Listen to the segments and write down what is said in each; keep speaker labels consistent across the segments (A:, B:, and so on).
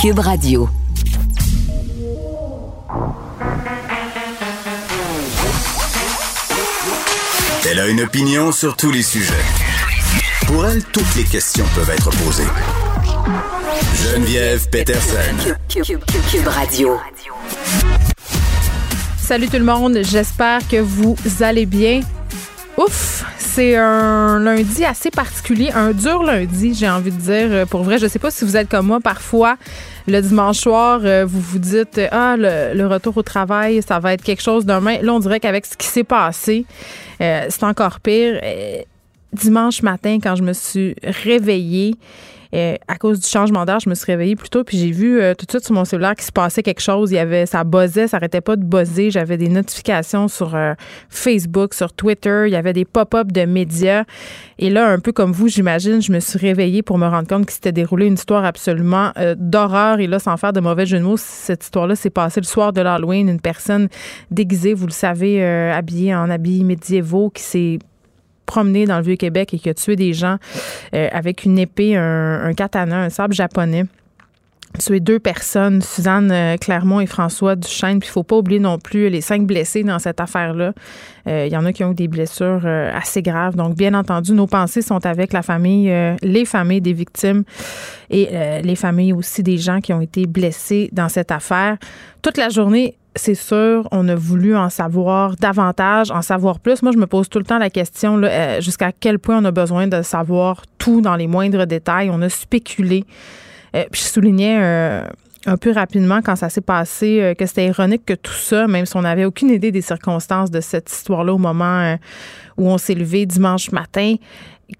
A: Cube Radio.
B: Elle a une opinion sur tous les sujets. Pour elle, toutes les questions peuvent être posées. Geneviève Peterson.
A: Cube, Radio.
C: Salut tout le monde, j'espère que vous allez bien. Ouf, c'est un lundi assez particulier, un dur lundi, j'ai envie de dire. Pour vrai, je sais pas si vous êtes comme moi parfois. Le dimanche soir, euh, vous vous dites ah le, retour au travail, ça va être quelque chose demain. Là, on dirait qu'avec ce qui s'est passé, euh, c'est encore pire. Euh, dimanche matin, quand je me suis réveillée, euh, à cause du changement d'heure, je me suis réveillée plus tôt, puis j'ai vu tout de suite sur mon cellulaire qu'il se passait quelque chose. Il y avait, ça buzzait, ça arrêtait pas de buzzer. J'avais des notifications sur Facebook, sur Twitter. Il y avait des pop-up de médias. Et là, un peu comme vous, j'imagine, je me suis réveillée pour me rendre compte qu'il s'était déroulé une histoire absolument d'horreur. Et là, sans faire de mauvais jeu de mots, cette histoire-là s'est passée le soir de l'Halloween. Une personne déguisée, vous le savez, habillée en habits médiévaux, qui s'est promené dans le Vieux-Québec et qui a tué des gens euh, avec une épée, un, katana, un sabre japonais tué deux personnes, Suzanne euh, Clermont et François Duchesne. Puis il faut pas oublier non plus les cinq blessés dans cette affaire-là. Euh, il y en a qui ont eu des blessures assez graves. Donc, bien entendu, nos pensées sont avec la famille, les familles des victimes et les familles aussi des gens qui ont été blessés dans cette affaire. Toute la journée, c'est sûr, on a voulu en savoir davantage, en savoir plus. Moi, je me pose tout le temps la question euh, jusqu'à quel point on a besoin de savoir tout dans les moindres détails. On a spéculé. Euh, puis je soulignais euh, un peu rapidement quand ça s'est passé que c'était ironique que tout ça, même si on n'avait aucune idée des circonstances de cette histoire-là au moment où on s'est levé dimanche matin,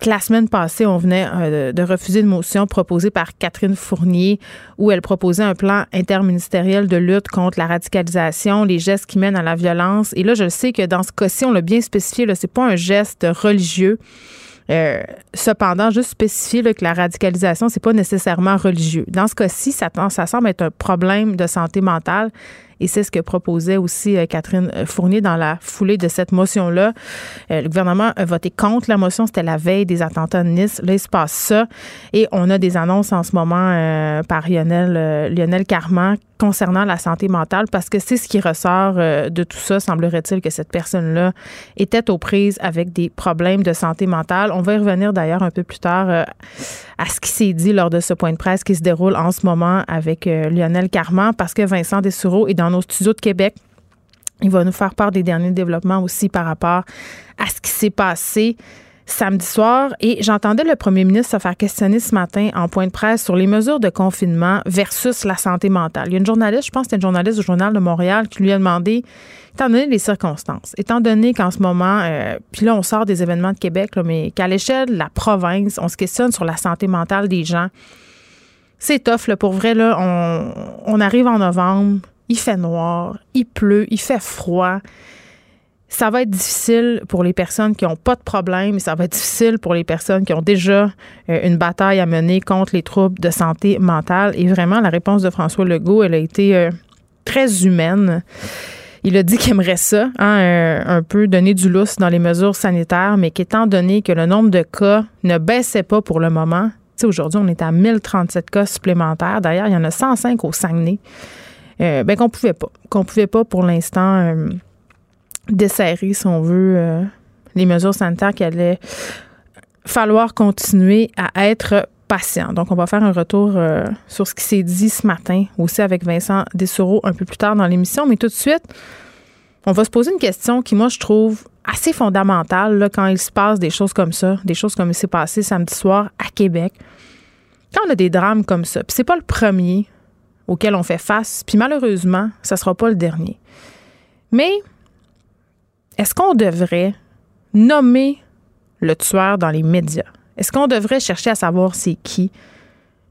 C: la semaine passée, on venait euh, de refuser une motion proposée par Catherine Fournier où elle proposait un plan interministériel de lutte contre la radicalisation, les gestes qui mènent à la violence. Et là, je sais que dans ce cas-ci, on l'a bien spécifié, ce n'est pas un geste religieux. Euh, cependant, juste spécifier que la radicalisation, c'est pas nécessairement religieux. Dans ce cas-ci, ça, ça semble être un problème de santé mentale. Et c'est ce que proposait aussi euh, Catherine euh, Fournier dans la foulée de cette motion-là. Euh, le gouvernement a voté contre la motion. C'était la veille des attentats de Nice. Là, il se passe ça. Et on a des annonces en ce moment par Lionel, Lionel Carman concernant la santé mentale parce que c'est ce qui ressort de tout ça. Semblerait-il que cette personne-là était aux prises avec des problèmes de santé mentale. On va y revenir d'ailleurs un peu plus tard à ce qui s'est dit lors de ce point de presse qui se déroule en ce moment avec Lionel Carman parce que Vincent Dessureau est dans nos studios de Québec. Il va nous faire part des derniers développements aussi par rapport à ce qui s'est passé samedi soir et j'entendais le premier ministre se faire questionner ce matin en point de presse sur les mesures de confinement versus la santé mentale. Il y a une journaliste, je pense que c'était une journaliste du Journal de Montréal, qui lui a demandé, étant donné les circonstances, étant donné qu'en ce moment, euh, puis là on sort des événements de Québec, mais qu'à l'échelle de la province, on se questionne sur la santé mentale des gens. C'est tough, là, pour vrai, là, on, arrive en novembre, il fait noir, il pleut, il fait froid. Ça va être difficile pour les personnes qui n'ont pas de problème, ça va être difficile pour les personnes qui ont déjà euh, une bataille à mener contre les troubles de santé mentale. Et vraiment, la réponse de François Legault, elle a été euh, très humaine. Il a dit qu'il aimerait ça, hein, un peu donner du lousse dans les mesures sanitaires, mais qu'étant donné que le nombre de cas ne baissait pas pour le moment, aujourd'hui, on est à 1037 cas supplémentaires. D'ailleurs, il y en a 105 au Saguenay. Euh, ben, qu'on pouvait pas. Qu'on pouvait pas pour l'instant euh, desserrer, si on veut, euh, les mesures sanitaires qu'il allait falloir continuer à être Donc, on va faire un retour sur ce qui s'est dit ce matin, aussi avec Vincent Dessureau un peu plus tard dans l'émission. Mais tout de suite, on va se poser une question qui, moi, je trouve assez fondamentale quand il se passe des choses comme ça, des choses comme il s'est passé samedi soir à Québec. Quand on a des drames comme ça, puis c'est pas le premier, auquel on fait face. Puis malheureusement, ça ne sera pas le dernier. Mais est-ce qu'on devrait nommer le tueur dans les médias? Est-ce qu'on devrait chercher à savoir c'est qui,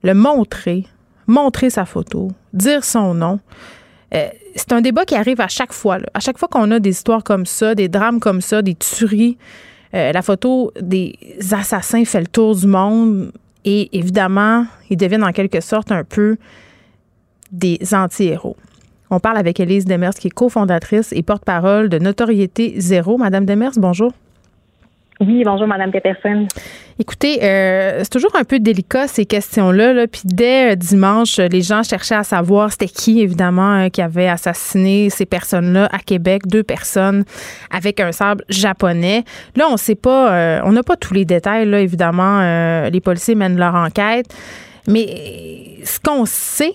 C: le montrer, montrer sa photo, dire son nom. Euh, c'est un débat qui arrive à chaque fois. À chaque fois qu'on a des histoires comme ça, des drames comme ça, des tueries, euh, la photo des assassins fait le tour du monde et évidemment, ils deviennent en quelque sorte un peu des anti-héros. On parle avec Élise Demers, qui est cofondatrice et porte-parole de Notoriété Zéro. Madame Demers, bonjour.
D: Oui, bonjour, Madame Peterson.
C: Écoutez, euh, c'est toujours un peu délicat ces questions-là. Là. Puis dès euh, dimanche, les gens cherchaient à savoir c'était qui, évidemment, euh, qui avait assassiné ces personnes-là à Québec, deux personnes avec un sable japonais. Là, on sait pas, on n'a pas tous les détails. Là, évidemment, les policiers mènent leur enquête. Mais ce qu'on sait,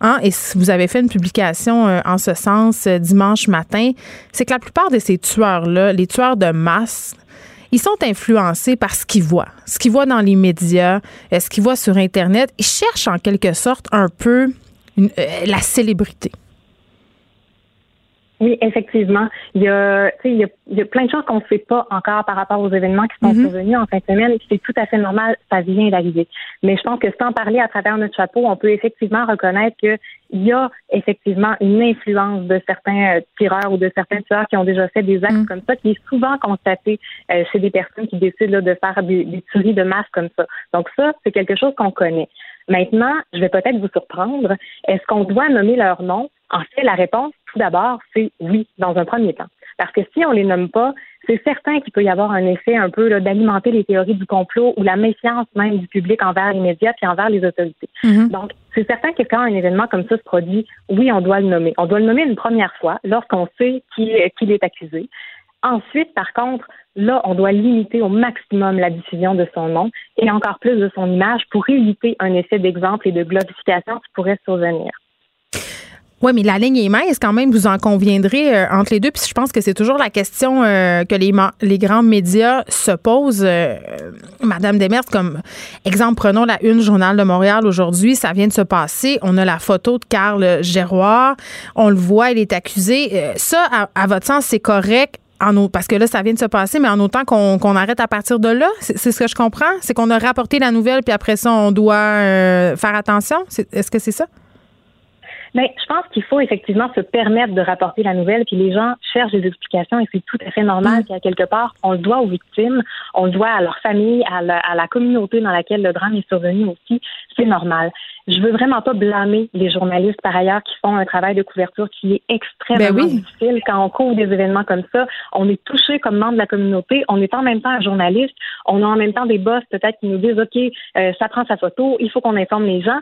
C: Hein, et vous avez fait une publication en ce sens dimanche matin, c'est que la plupart de ces tueurs-là, les tueurs de masse, ils sont influencés par ce qu'ils voient, ce qu'ils voient dans les médias, euh, ce qu'ils voient sur Internet. Ils cherchent en quelque sorte un peu euh, la célébrité.
D: Oui, effectivement. Il y, a, il, y a, il y a plein de choses qu'on ne sait pas encore par rapport aux événements qui sont mm-hmm. survenus en fin de semaine. C'est tout à fait normal, ça vient d'arriver. Mais je pense que sans parler à travers notre chapeau, on peut effectivement reconnaître qu'il y a effectivement une influence de certains euh, tireurs ou de certains tueurs qui ont déjà fait des actes mm. comme ça, qui est souvent constaté euh, chez des personnes qui décident de faire des, des tueries de masse comme ça. Donc ça, c'est quelque chose qu'on connaît. Maintenant, je vais peut-être vous surprendre. Est-ce qu'on doit nommer leur nom? En fait, la réponse, tout d'abord, c'est oui, dans un premier temps. Parce que si on les nomme pas, c'est certain qu'il peut y avoir un effet un peu d'alimenter les théories du complot ou la méfiance même du public envers les médias puis envers les autorités. Mm-hmm. Donc, c'est certain que quand un événement comme ça se produit, oui, on doit le nommer. On doit le nommer une première fois lorsqu'on sait qu'il est accusé. Ensuite, par contre, là, on doit limiter au maximum la diffusion de son nom et encore plus de son image pour éviter un effet d'exemple et de glorification qui pourrait survenir.
C: Oui, mais la ligne est mince quand même, vous en conviendrez euh, entre les deux. Puis je pense que c'est toujours la question euh, que les, les grands médias se posent. Euh, Madame Demers, comme exemple, prenons la une Journal de Montréal aujourd'hui, ça vient de se passer. On a la photo de Carl Géroir. On le voit, il est accusé. ça, à, votre sens, c'est correct en, parce que là, ça vient de se passer, mais en autant qu'on arrête à partir de là, c'est ce que je comprends? C'est qu'on a rapporté la nouvelle, puis après ça, on doit faire attention? Est-ce que c'est ça?
D: Mais je pense qu'il faut effectivement se permettre de rapporter la nouvelle, puis les gens cherchent des explications et c'est tout à fait normal mm. qu'à quelque part, on le doit aux victimes, on le doit à leur famille, à la, à la communauté dans laquelle le drame est survenu aussi. C'est normal. Je veux vraiment pas blâmer les journalistes par ailleurs qui font un travail de couverture qui est extrêmement ben difficile quand on couvre des événements comme ça. On est touché comme membre de la communauté. On est en même temps un journaliste. On a en même temps des boss peut-être qui nous disent OK, euh, ça prend sa photo. Il faut qu'on informe les gens.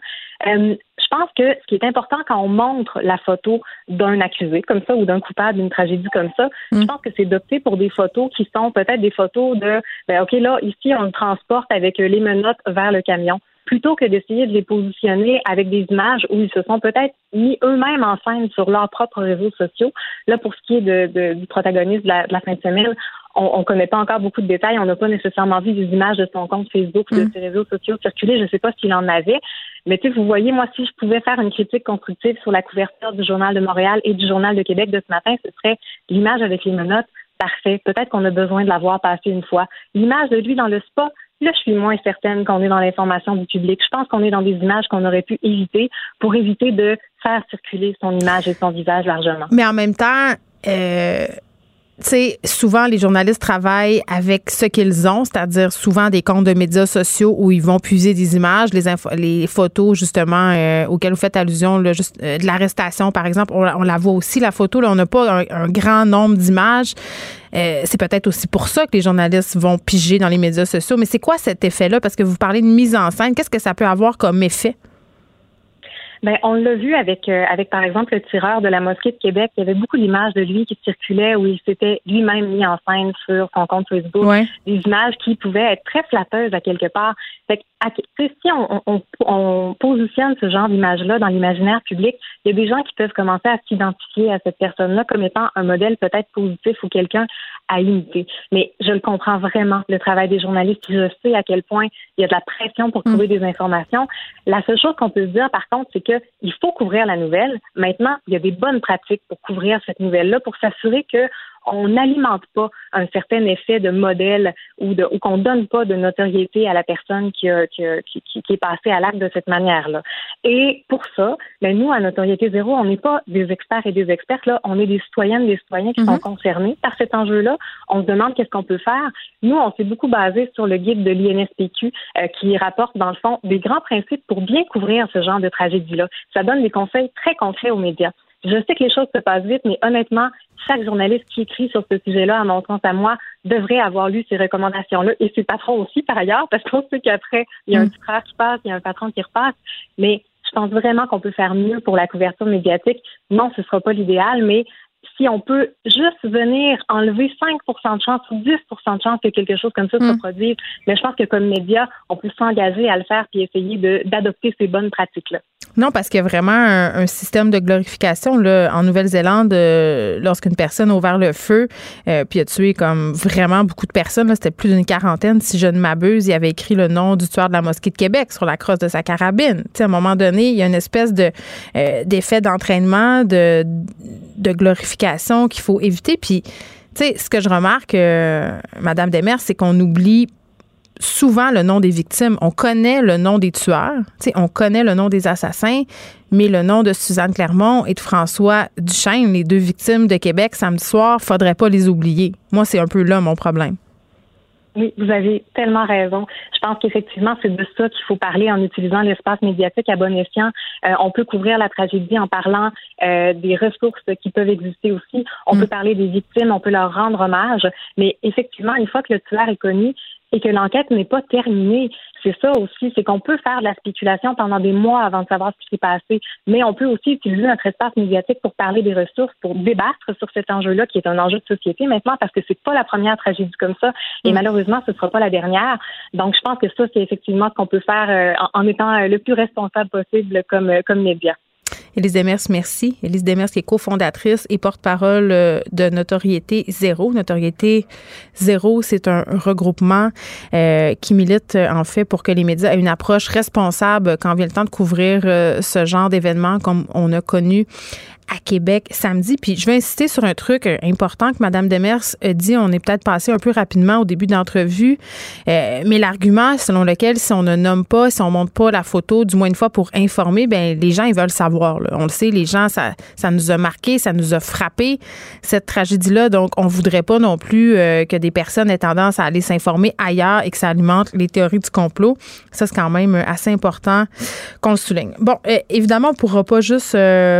D: Euh, je pense que ce qui est important quand on montre la photo d'un accusé comme ça ou d'un coupable d'une tragédie comme ça, je mm. pense que c'est d'opter pour des photos qui sont peut-être des photos de, ben, OK, là, ici, on le transporte avec les menottes vers le camion plutôt que d'essayer de les positionner avec des images où ils se sont peut-être mis eux-mêmes en scène sur leurs propres réseaux sociaux. Là, pour ce qui est de, du protagoniste de la, fin de semaine, on ne connaît pas encore beaucoup de détails. On n'a pas nécessairement vu des images de son compte Facebook ou de mm. ses réseaux sociaux circuler. Je ne sais pas s'il en avait. Mais tu sais, vous voyez, moi, si je pouvais faire une critique constructive sur la couverture du Journal de Montréal et du Journal de Québec de ce matin, ce serait l'image avec les menottes. Parfait. Peut-être qu'on a besoin de la voir passer une fois. L'image de lui dans le spa, Là, je suis moins certaine qu'on est dans l'information du public. Je pense qu'on est dans des images qu'on aurait pu éviter pour éviter de faire circuler son image et son visage largement.
C: Mais en même temps, euh, sais, souvent, les journalistes travaillent avec ce qu'ils ont, c'est-à-dire souvent des comptes de médias sociaux où ils vont puiser des images, les, les photos, justement, euh, auxquelles vous faites allusion, là, juste, euh, de l'arrestation, par exemple. On, la voit aussi, la photo. Là, on n'a pas un, grand nombre d'images. Euh, c'est peut-être aussi pour ça que les journalistes vont piger dans les médias sociaux. Mais c'est quoi cet effet-là? Parce que vous parlez de mise en scène. Qu'est-ce que ça peut avoir comme effet?
D: Ben, on l'a vu avec, euh, avec, par exemple, le tireur de la mosquée de Québec. Il y avait beaucoup d'images de lui qui circulaient où il s'était lui-même mis en scène sur son compte Facebook. Des images qui pouvaient être très flatteuses à quelque part. Fait si on, on, on, positionne ce genre d'image-là dans l'imaginaire public, il y a des gens qui peuvent commencer à s'identifier à cette personne-là comme étant un modèle peut-être positif ou quelqu'un à imiter. Mais je le comprends vraiment, le travail des journalistes. Je sais à quel point il y a de la pression pour trouver mm. des informations. La seule chose qu'on peut se dire, par contre, c'est qu'il faut couvrir la nouvelle. Maintenant, il y a des bonnes pratiques pour couvrir cette nouvelle-là, pour s'assurer que on n'alimente pas un certain effet de modèle ou, de, ou qu'on donne pas de notoriété à la personne qui, qui, qui, qui est passée à l'acte de cette manière-là. Et pour ça, ben nous, à Notoriété Zéro, on n'est pas des experts et des expertes, là, on est des citoyennes et des citoyens qui sont mhm. concernés par cet enjeu-là. On se demande qu'est-ce qu'on peut faire. Nous, on s'est beaucoup basé sur le guide de l'INSPQ euh, qui rapporte, dans le fond, des grands principes pour bien couvrir ce genre de tragédie-là. Ça donne des conseils très concrets aux médias. Je sais que les choses se passent vite, mais honnêtement, chaque journaliste qui écrit sur ce sujet-là, à mon sens à moi, devrait avoir lu ces recommandations-là et ses patrons aussi, par ailleurs, parce qu'on sait qu'après, il y a un petit mm. frère qui passe, il y a un patron qui repasse. Mais je pense vraiment qu'on peut faire mieux pour la couverture médiatique. Non, ce ne sera pas l'idéal, mais si on peut juste venir enlever 5% de chance ou 10% de chance que quelque chose comme ça se mm. produise, mais je pense que comme média, on peut s'engager à le faire puis essayer d'adopter ces bonnes pratiques-là.
C: Non, parce qu'il y a vraiment un, système de glorification là, en Nouvelle-Zélande euh, lorsqu'une personne a ouvert le feu euh, puis a tué comme vraiment beaucoup de personnes. C'était plus d'une quarantaine, si je ne m'abuse. Il avait écrit le nom du tueur de la mosquée de Québec sur la crosse de sa carabine. à un moment donné, il y a une espèce de euh, d'effet d'entraînement, de, de glorification qu'il faut éviter. Puis, tu sais, ce que je remarque, Madame Demers, c'est qu'on oublie souvent le nom des victimes. On connaît le nom des tueurs, on connaît le nom des assassins, mais le nom de Suzanne Clermont et de François Duchesne, les deux victimes de Québec samedi soir, faudrait pas les oublier. Moi, c'est un peu là mon problème.
D: Oui, vous avez tellement raison. Je pense qu'effectivement, c'est de ça qu'il faut parler en utilisant l'espace médiatique à bon escient. Euh, on peut couvrir la tragédie en parlant euh, des ressources qui peuvent exister aussi. On mm. peut parler des victimes, on peut leur rendre hommage. Mais effectivement, une fois que le tueur est connu, et que l'enquête n'est pas terminée. C'est ça aussi, c'est qu'on peut faire de la spéculation pendant des mois avant de savoir ce qui s'est passé, mais on peut aussi utiliser notre espace médiatique pour parler des ressources, pour débattre sur cet enjeu-là qui est un enjeu de société maintenant parce que c'est pas la première tragédie comme ça et mm. malheureusement ce sera pas la dernière. Donc je pense que ça c'est effectivement ce qu'on peut faire euh, en, étant euh, le plus responsable possible comme euh, comme média.
C: Élise Demers, merci. Élise Demers, qui est cofondatrice et porte-parole euh, de Notoriété Zéro. Notoriété Zéro, c'est un regroupement euh, qui milite euh, en fait pour que les médias aient une approche responsable quand vient le temps de couvrir ce genre d'événements comme on a connu à Québec samedi. Puis je vais insister sur un truc euh, important que Mme Demers a dit. On est peut-être passé un peu rapidement au début de l'entrevue, euh, mais l'argument selon lequel si on ne nomme pas, si on montre pas la photo, du moins une fois pour informer, ben les gens ils veulent savoir. On le sait, les gens ça, ça nous a marqué, ça nous a frappé cette tragédie-là. Donc on voudrait pas non plus euh, que des personnes aient tendance à aller s'informer ailleurs et que ça alimente les théories du complot. Ça c'est quand même assez important qu'on le souligne. Bon, évidemment on pourra pas juste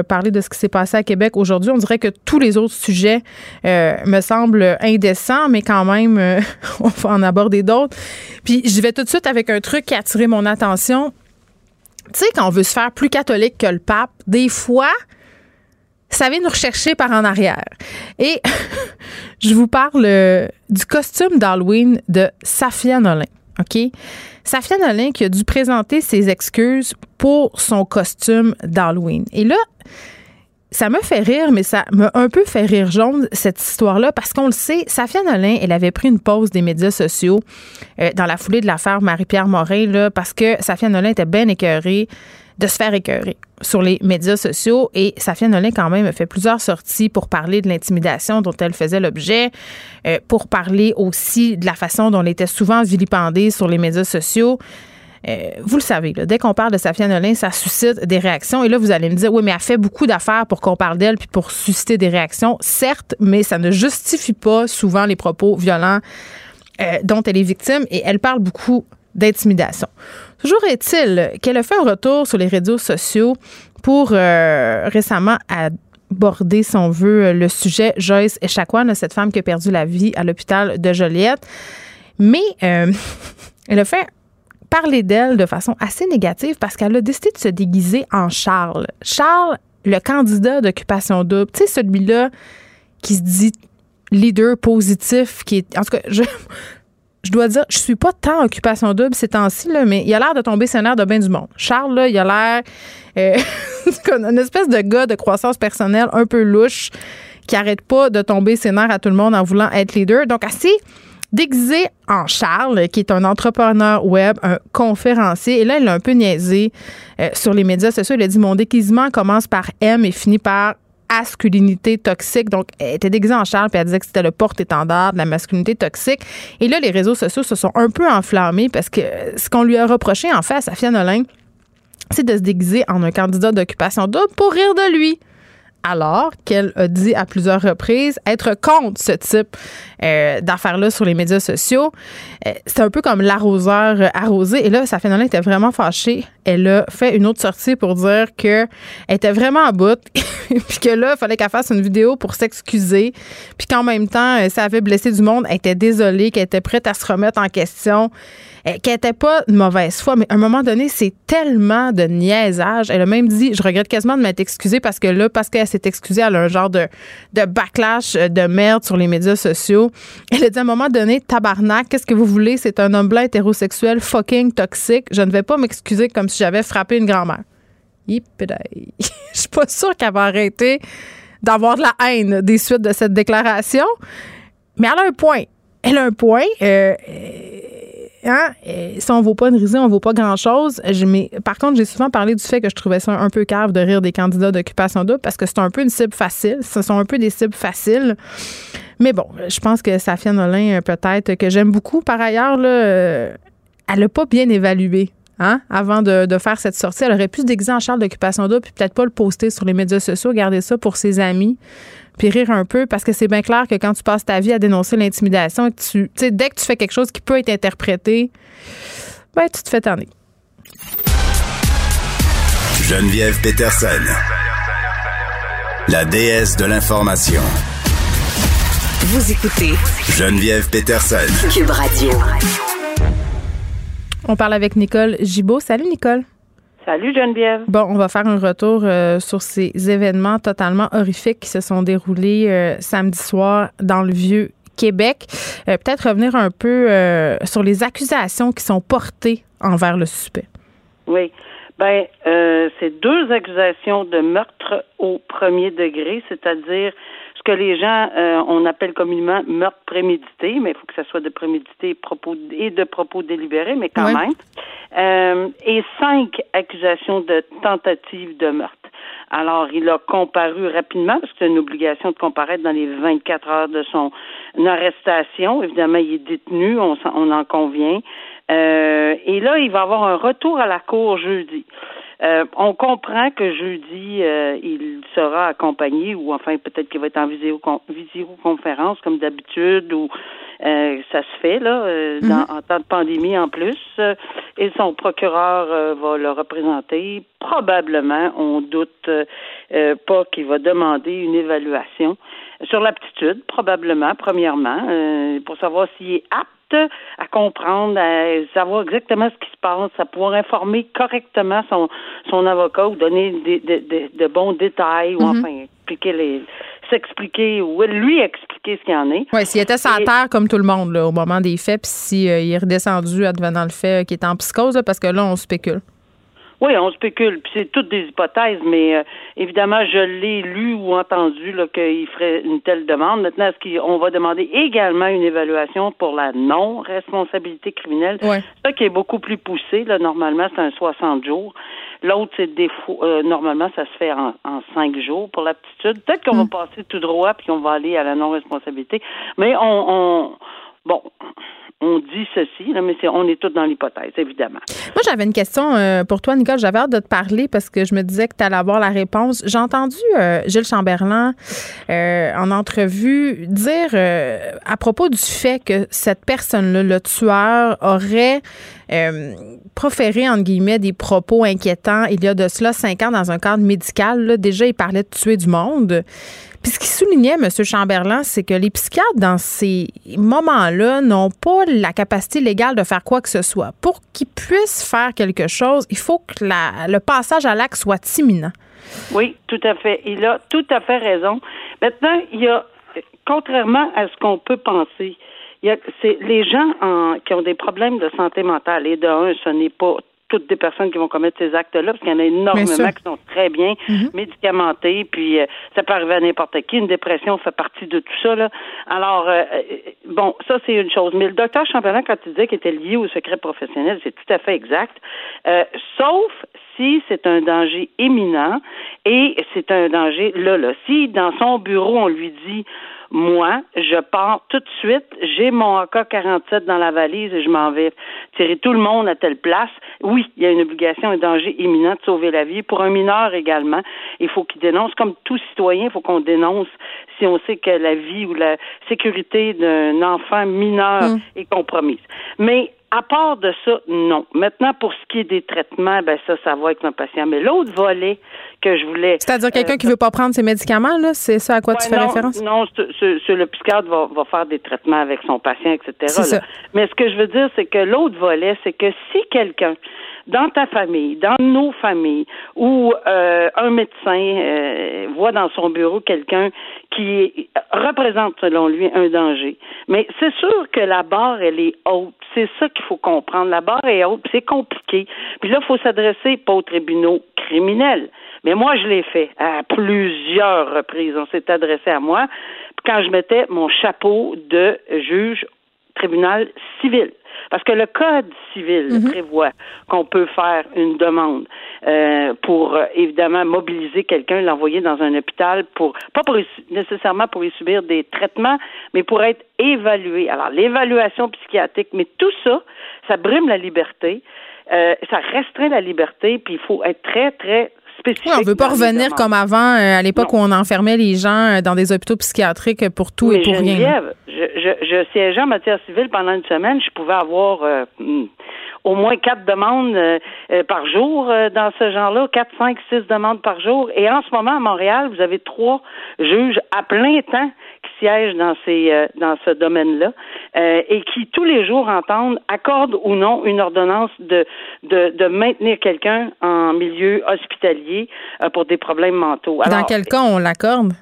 C: parler de ce qui s'est passé à Québec aujourd'hui. On dirait que tous les autres sujets euh, me semblent indécents, mais quand même, euh, on va en aborder d'autres. Puis je vais tout de suite avec un truc qui a attiré mon attention. Tu sais, quand on veut se faire plus catholique que le pape, des fois, ça vient nous rechercher par en arrière. Et je vous parle euh, du costume d'Halloween de Safia Nolin. OK? Safia Nolin qui a dû présenter ses excuses pour son costume d'Halloween. Et là, ça me fait rire, mais ça m'a un peu fait rire jaune, cette histoire-là, parce qu'on le sait, Safia Nolin, elle avait pris une pause des médias sociaux euh, dans la foulée de l'affaire Marie-Pierre Morin, là, parce que Safia Nolin était bien écœurée de se faire écœurer sur les médias sociaux. Et Safia Nolin, quand même, a fait plusieurs sorties pour parler de l'intimidation dont elle faisait l'objet, euh, pour parler aussi de la façon dont elle était souvent vilipendée sur les médias sociaux. Euh, vous le savez, dès qu'on parle de Safia Nolin, ça suscite des réactions. Et là, vous allez me dire, oui, mais elle fait beaucoup d'affaires pour qu'on parle d'elle puis pour susciter des réactions. Certes, mais ça ne justifie pas souvent les propos violents euh, dont elle est victime et elle parle beaucoup d'intimidation. Toujours est-il qu'elle a fait un retour sur les réseaux sociaux pour euh, récemment aborder, si on veut, le sujet Joyce Echaquan, cette femme qui a perdu la vie à l'hôpital de Joliette. Mais elle a fait parler d'elle de façon assez négative parce qu'elle a décidé de se déguiser en Charles. Charles, le candidat d'occupation double, tu sais, celui-là qui se dit leader positif, qui est. En tout cas, je. Je dois dire, je suis pas tant occupation double ces temps-ci, mais il a l'air de tomber scénaire de bien du monde. Charles, là, il a l'air euh, une espèce de gars de croissance personnelle un peu louche qui arrête pas de tomber scénaire à tout le monde en voulant être leader. Donc, assez déguisé en Charles, qui est un entrepreneur web, un conférencier. Et là, il a un peu niaisé euh, sur les médias sociaux. Il a dit Mon déguisement commence par M et finit par masculinité toxique. Donc, elle était déguisée en Charles, puis elle disait que c'était le porte-étendard de la masculinité toxique. Et là, les réseaux sociaux se sont un peu enflammés parce que ce qu'on lui a reproché, en fait, à Safia Nolin, c'est de se déguiser en un candidat d'occupation double pour rire de lui alors qu'elle a dit à plusieurs reprises être contre ce type euh, d'affaires-là sur les médias sociaux. Euh, c'est un peu comme l'arroseur arrosé. Et là, sa phénomène était vraiment fâchée. Elle a fait une autre sortie pour dire qu'elle était vraiment à bout, puis que là, il fallait qu'elle fasse une vidéo pour s'excuser, puis qu'en même temps, euh, ça avait blessé du monde, elle était désolée, qu'elle était prête à se remettre en question. Euh, qu'elle n'était pas de mauvaise foi, mais à un moment donné, c'est tellement de niaisage. Elle a même dit, je regrette quasiment de m'être excusée parce que là, parce qu'elle s'est excusée, elle a un genre de, de backlash de merde sur les médias sociaux. Elle a dit à un moment donné, tabarnak, qu'est-ce que vous voulez? C'est un homme blanc hétérosexuel fucking toxique. Je ne vais pas m'excuser comme si j'avais frappé une grand-mère. Je suis pas sûre qu'elle va arrêter d'avoir de la haine des suites de cette déclaration. Mais elle a un point. Elle a un point. Euh, hein, si on vaut pas une risée, on vaut pas grand-chose. Par contre, j'ai souvent parlé du fait que je trouvais ça un peu cave de rire des candidats d'occupation double parce que c'est un peu une cible facile. Ce sont un peu des cibles faciles. Mais bon, je pense que Safia Nolin, euh, peut-être, que j'aime beaucoup par ailleurs, là, euh, elle n'a pas bien évalué Hein, avant de, faire cette sortie. Elle aurait pu se déguiser en Charles d'occupation double puis peut-être pas le poster sur les médias sociaux, garder ça pour ses amis puis rire un peu parce que c'est bien clair que quand tu passes ta vie à dénoncer l'intimidation, tu dès que tu fais quelque chose qui peut être interprété, ben tu te fais tanner.
B: Geneviève Peterson, la déesse de l'information.
A: Vous écoutez
B: Geneviève Peterson,
A: Cube Radio.
C: On parle avec Nicole Gibaud. Salut Nicole.
E: Salut Geneviève.
C: Bon, on va faire un retour euh, sur ces événements totalement horrifiques qui se sont déroulés euh, samedi soir dans le vieux Québec. Euh, peut-être revenir un peu sur les accusations qui sont portées envers le suspect.
E: Oui. Ben, c'est deux accusations de meurtre au premier degré, c'est-à-dire que les gens, euh, on appelle communément meurtre prémédité, mais il faut que ça soit de prémédité propos, et de propos délibérés, mais quand même. Euh, et cinq accusations de tentative de meurtre. Alors, il a comparu rapidement, parce que c'est une obligation de comparaître dans les 24 heures de son arrestation. Évidemment, il est détenu, on, on en convient. Euh, et là, il va avoir un retour à la cour jeudi. Euh, on comprend que jeudi, euh, il sera accompagné, ou enfin peut-être qu'il va être en visioconférence comme d'habitude, ou euh, ça se fait là, dans, mhm. en temps de pandémie en plus. et son procureur va le représenter. Probablement, on doute pas qu'il va demander une évaluation sur l'aptitude, probablement, premièrement, pour savoir s'il est apte à comprendre, à savoir exactement ce qui se passe, à pouvoir informer correctement son, son avocat ou donner des, de bons détails ou mhm. enfin expliquer les s'expliquer ou lui expliquer ce qu'il y en est.
C: Oui, s'il était sans terre comme tout le monde là, au moment des faits, puis s'il euh, est redescendu advenant le fait qu'il est en psychose, parce que là, on spécule.
E: Oui, on spécule, puis c'est toutes des hypothèses, mais euh, évidemment, je l'ai lu ou entendu qu'il ferait une telle demande. Maintenant, est-ce qu'on va demander également une évaluation pour la non-responsabilité criminelle? Ouais. Ça qui est beaucoup plus poussé, là, normalement, c'est un 60 jours. L'autre, c'est défaut. Euh, normalement, ça se fait en, en cinq jours pour l'aptitude. Peut-être qu'on va mm. passer tout droit puis qu'on va aller à la non-responsabilité. Mais on, on bon, on dit ceci, là, mais on est tous dans l'hypothèse, évidemment.
C: Moi, j'avais une question euh, pour toi, Nicole. J'avais hâte de te parler parce que je me disais que tu allais avoir la réponse. J'ai entendu euh, Gilles Chamberlain euh, en entrevue dire à propos du fait que cette personne-là, le tueur, aurait proféré, entre guillemets, des propos inquiétants il y a de cela cinq ans dans un cadre médical. Déjà, il parlait de tuer du monde. Puis ce qui soulignait, M. Chamberlain, c'est que les psychiatres, dans ces moments-là, n'ont pas la capacité légale de faire quoi que ce soit. Pour qu'ils puissent faire quelque chose, il faut que le passage à l'acte soit imminent.
E: Oui, tout à fait. Il a tout à fait raison. Maintenant, il y a, contrairement à ce qu'on peut penser, il y a, les gens qui ont des problèmes de santé mentale. Et de un, ce n'est pas toutes des personnes qui vont commettre ces actes-là, parce qu'il y en a énormément qui sont très bien mhm. médicamentés, puis euh, ça peut arriver à n'importe qui. Une dépression fait partie de tout ça. Là. Alors, euh, euh, bon, ça, c'est une chose. Mais le docteur Chamberlain, quand il disait qu'il était lié au secret professionnel, c'est tout à fait exact. sauf si c'est un danger éminent Et c'est un danger là, là. Si dans son bureau, on lui dit moi, je pars tout de suite, j'ai mon AK-47 dans la valise et je m'en vais tirer tout le monde à telle place. Oui, il y a une obligation, un danger imminent de sauver la vie. Pour un mineur également, il faut qu'il dénonce. Comme tout citoyen, il faut qu'on dénonce si on sait que la vie ou la sécurité d'un enfant mineur mm. est compromise. Mais à part de ça, non. Maintenant, pour ce qui est des traitements, ben ça, ça va avec un patient. Mais l'autre volet que je voulais.
C: C'est-à-dire quelqu'un euh, qui veut pas prendre ses médicaments, là, c'est ça à quoi tu fais référence?
E: Non, le psychiatre va, va, faire des traitements avec son patient, etc. Mais ce que je veux dire, c'est que l'autre volet, c'est que si quelqu'un dans ta famille, dans nos familles, où euh, un médecin euh, voit dans son bureau quelqu'un qui représente, selon lui, un danger. Mais c'est sûr que la barre, elle est haute. C'est ça qu'il faut comprendre. La barre est haute, c'est compliqué. Puis là, il faut s'adresser pas aux tribunaux criminels. Mais moi, je l'ai fait à plusieurs reprises. On s'est adressé à moi quand je mettais mon chapeau de juge tribunal civil. Parce que le Code civil mhm. prévoit qu'on peut faire une demande euh, pour euh, évidemment mobiliser quelqu'un, l'envoyer dans un hôpital pour pas pour nécessairement pour y subir des traitements, mais pour être évalué. Alors l'évaluation psychiatrique, mais tout ça, ça brime la liberté. Euh, ça restreint la liberté, puis il faut être très, très spécifique.
C: on ne veut pas revenir comme avant, à l'époque où on enfermait les gens dans des hôpitaux psychiatriques pour tout et pour rien
E: je, siégeais en matière civile pendant une semaine, je pouvais avoir euh, hmm, au moins quatre demandes euh, euh, par jour dans ce genre-là, quatre, cinq, six demandes par jour. Et en ce moment, à Montréal, vous avez trois juges à plein temps qui siègent dans ces dans ce domaine-là et qui tous les jours entendent accordent ou non une ordonnance de de, de maintenir quelqu'un en milieu hospitalier pour des problèmes mentaux.
C: dans quel cas on l'accorde?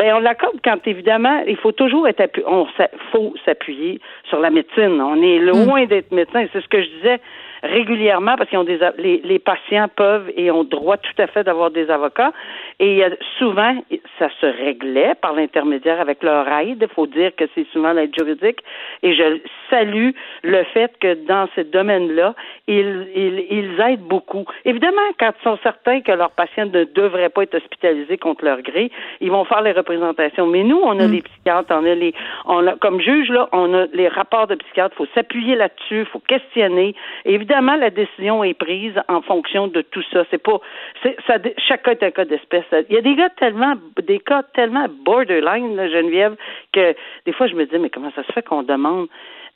E: Ben, on l'accorde quand évidemment, il faut toujours être on faut s'appuyer sur la médecine. On est loin mm. d'être médecin. C'est ce que je disais régulièrement parce qu'ils ont des les, les, patients peuvent et ont droit tout à fait d'avoir des avocats et souvent ça se réglait par l'intermédiaire avec leur aide. Il faut dire que c'est souvent l'aide juridique et je salue le fait que dans ce domaine-là, ils, ils, ils aident beaucoup. Évidemment, quand ils sont certains que leurs patients ne devraient pas être hospitalisés contre leur gré, ils vont faire les représentations. Mais nous, on a mm. les psychiatres, on a les, on a, comme juge là, on a les rapports de psychiatres. Il faut s'appuyer là-dessus, il faut questionner. évidemment, évidemment, la décision est prise en fonction de tout ça. C'est pas, c'est, ça, chaque cas est un cas d'espèce. Il y a des gars tellement, des cas tellement borderline, Geneviève, que des fois je me dis, mais comment ça se fait qu'on demande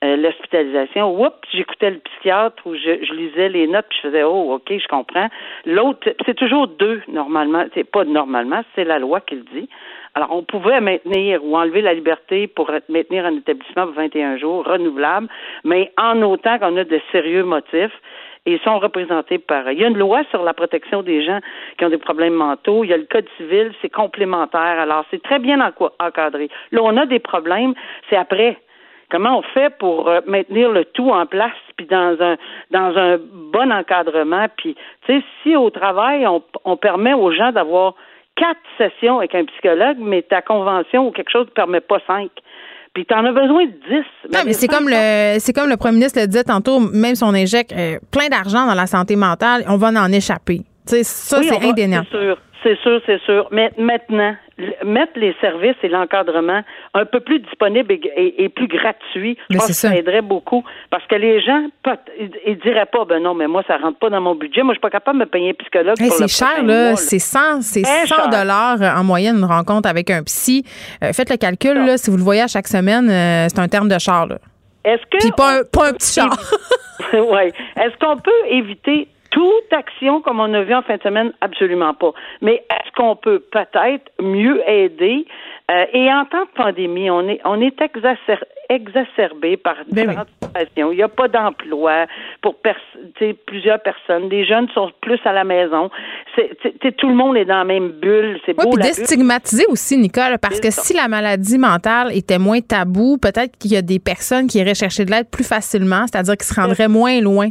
E: euh, l'hospitalisation? Oups, j'écoutais le psychiatre ou je, je, lisais les notes, puis je faisais oh ok, je comprends. L'autre, c'est toujours deux normalement. C'est pas normalement, c'est la loi qui le dit. Alors, on pouvait maintenir ou enlever la liberté pour maintenir un établissement pour 21 jours, renouvelable, mais en autant qu'on a de sérieux motifs et sont représentés par. Il y a une loi sur la protection des gens qui ont des problèmes mentaux. Il y a le code civil, c'est complémentaire. Alors, c'est très bien encadré. Là, on a des problèmes, c'est après. Comment on fait pour euh, maintenir le tout en place, puis dans un dans un bon encadrement, puis tu sais, si au travail on, on permet aux gens d'avoir quatre sessions avec un psychologue, mais ta convention ou quelque chose ne permet pas cinq. Puis tu en as besoin de dix.
C: Non, mais c'est comme le c'est comme le premier ministre le disait tantôt, même si on injecte euh, plein d'argent dans la santé mentale, on va en échapper. sais, ça, c'est indéniable.
E: C'est sûr, c'est sûr. Mais maintenant, mettre les services et l'encadrement un peu plus disponibles et, plus gratuits, je pense que ça. aiderait beaucoup. Parce que les gens, ils, diraient pas, ben non, mais moi, ça rentre pas dans mon budget. Moi, je suis pas capable de me payer un psychologue.
C: c'est cher, là. C'est 100, c'est 100 dollars euh, en moyenne une rencontre avec un psy. Euh, faites le calcul, là, si vous le voyez à chaque semaine, euh, c'est un terme de char, là. Est-ce que. Puis pas, un, pas un petit char.
E: oui. Est-ce qu'on peut éviter toute action comme on a vu en fin de semaine, absolument pas. Mais est-ce qu'on peut peut-être mieux aider? Euh, et en temps de pandémie, on est on est exacerbé par ben différentes situations. Il n'y a pas d'emploi pour plusieurs personnes. Les jeunes sont plus à la maison. C'est, tout le monde est dans la même bulle. C'est
C: beau. Puis déstigmatiser aussi, Nicole, parce que si la maladie mentale était moins tabou, peut-être qu'il y a des personnes qui iraient chercher de l'aide plus facilement, c'est-à-dire qui se rendraient moins loin.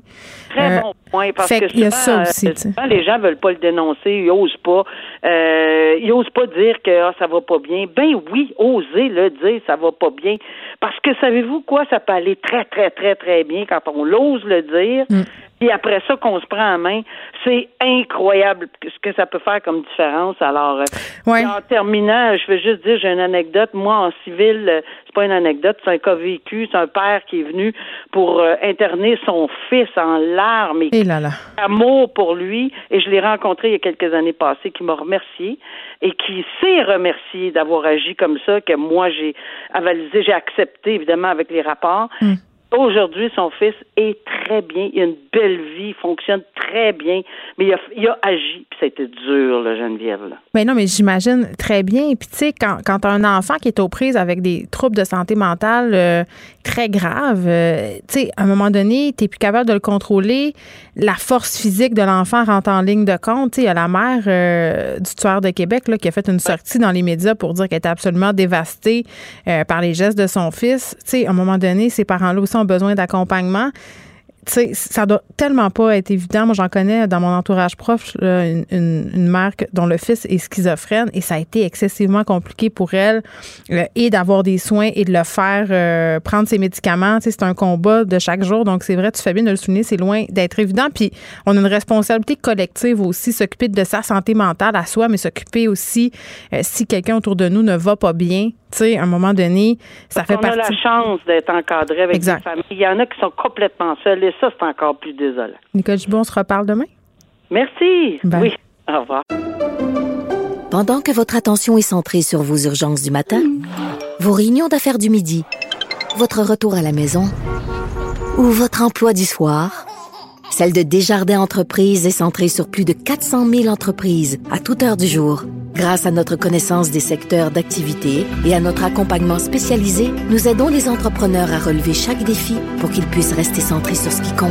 E: Très euh, bon point, parce que
C: il y a ça aussi,
E: souvent, les gens veulent pas le dénoncer, ils osent pas. Euh, ils osent pas dire que ah, ça va pas bien. Ben oui, oser le dire, ça va pas bien. Parce que savez-vous quoi, ça peut aller très, très, très, très bien quand on l'ose le dire. Mm. Puis après ça qu'on se prend en main, c'est incroyable ce que ça peut faire comme différence. Alors, euh, en terminant, je veux juste dire, j'ai une anecdote. Moi, en civil, euh, c'est pas une anecdote, c'est un cas vécu. C'est un père qui est venu pour euh, interner son fils en larmes et,
C: et là là.
E: amour pour lui. Et je l'ai rencontré il y a quelques années passées, qui m'a remercié et qui s'est remercié d'avoir agi comme ça, que moi j'ai avalisé, j'ai accepté évidemment avec les rapports. Hmm. Aujourd'hui, son fils est très bien. Il a une belle vie, il fonctionne très bien, mais il a, agi, puis ça a été dur, là, Geneviève. Là.
C: Mais non, mais j'imagine très bien. Puis tu sais, quand, quand as un enfant qui est aux prises avec des troubles de santé mentale euh, très graves, euh, tu sais, à un moment donné, tu plus capable de le contrôler. La force physique de l'enfant rentre en ligne de compte. Tu sais, il y a la mère euh, du tueur de Québec là, qui a fait une sortie dans les médias pour dire qu'elle était absolument dévastée par les gestes de son fils. Tu sais, à un moment donné, ces parents-là aussi besoin d'accompagnement tu sais, ça doit tellement pas être évident. Moi, j'en connais dans mon entourage proche une, une, mère dont le fils est schizophrène et ça a été excessivement compliqué pour elle euh, et d'avoir des soins et de le faire euh, prendre ses médicaments. Tu sais, c'est un combat de chaque jour. Donc, c'est vrai, tu fais bien de le souligner, c'est loin d'être évident. Puis, on a une responsabilité collective aussi, s'occuper de sa santé mentale à soi, mais s'occuper aussi euh, si quelqu'un autour de nous ne va pas bien. Tu sais, à un moment donné, ça fait partie.
E: On a la chance d'être encadré avec des familles. Il y en a qui sont complètement seuls ça, c'est encore plus désolant.
C: Nicole Dubon, on se reparle demain?
E: Merci. Oui. Au revoir.
A: Pendant que votre attention est centrée sur vos urgences du matin, vos réunions d'affaires du midi, votre retour à la maison ou votre emploi du soir, celle de Desjardins Entreprises est centrée sur plus de 400 000 entreprises à toute heure du jour. Grâce à notre connaissance des secteurs d'activité et à notre accompagnement spécialisé, nous aidons les entrepreneurs à relever chaque défi pour qu'ils puissent rester centrés sur ce qui compte,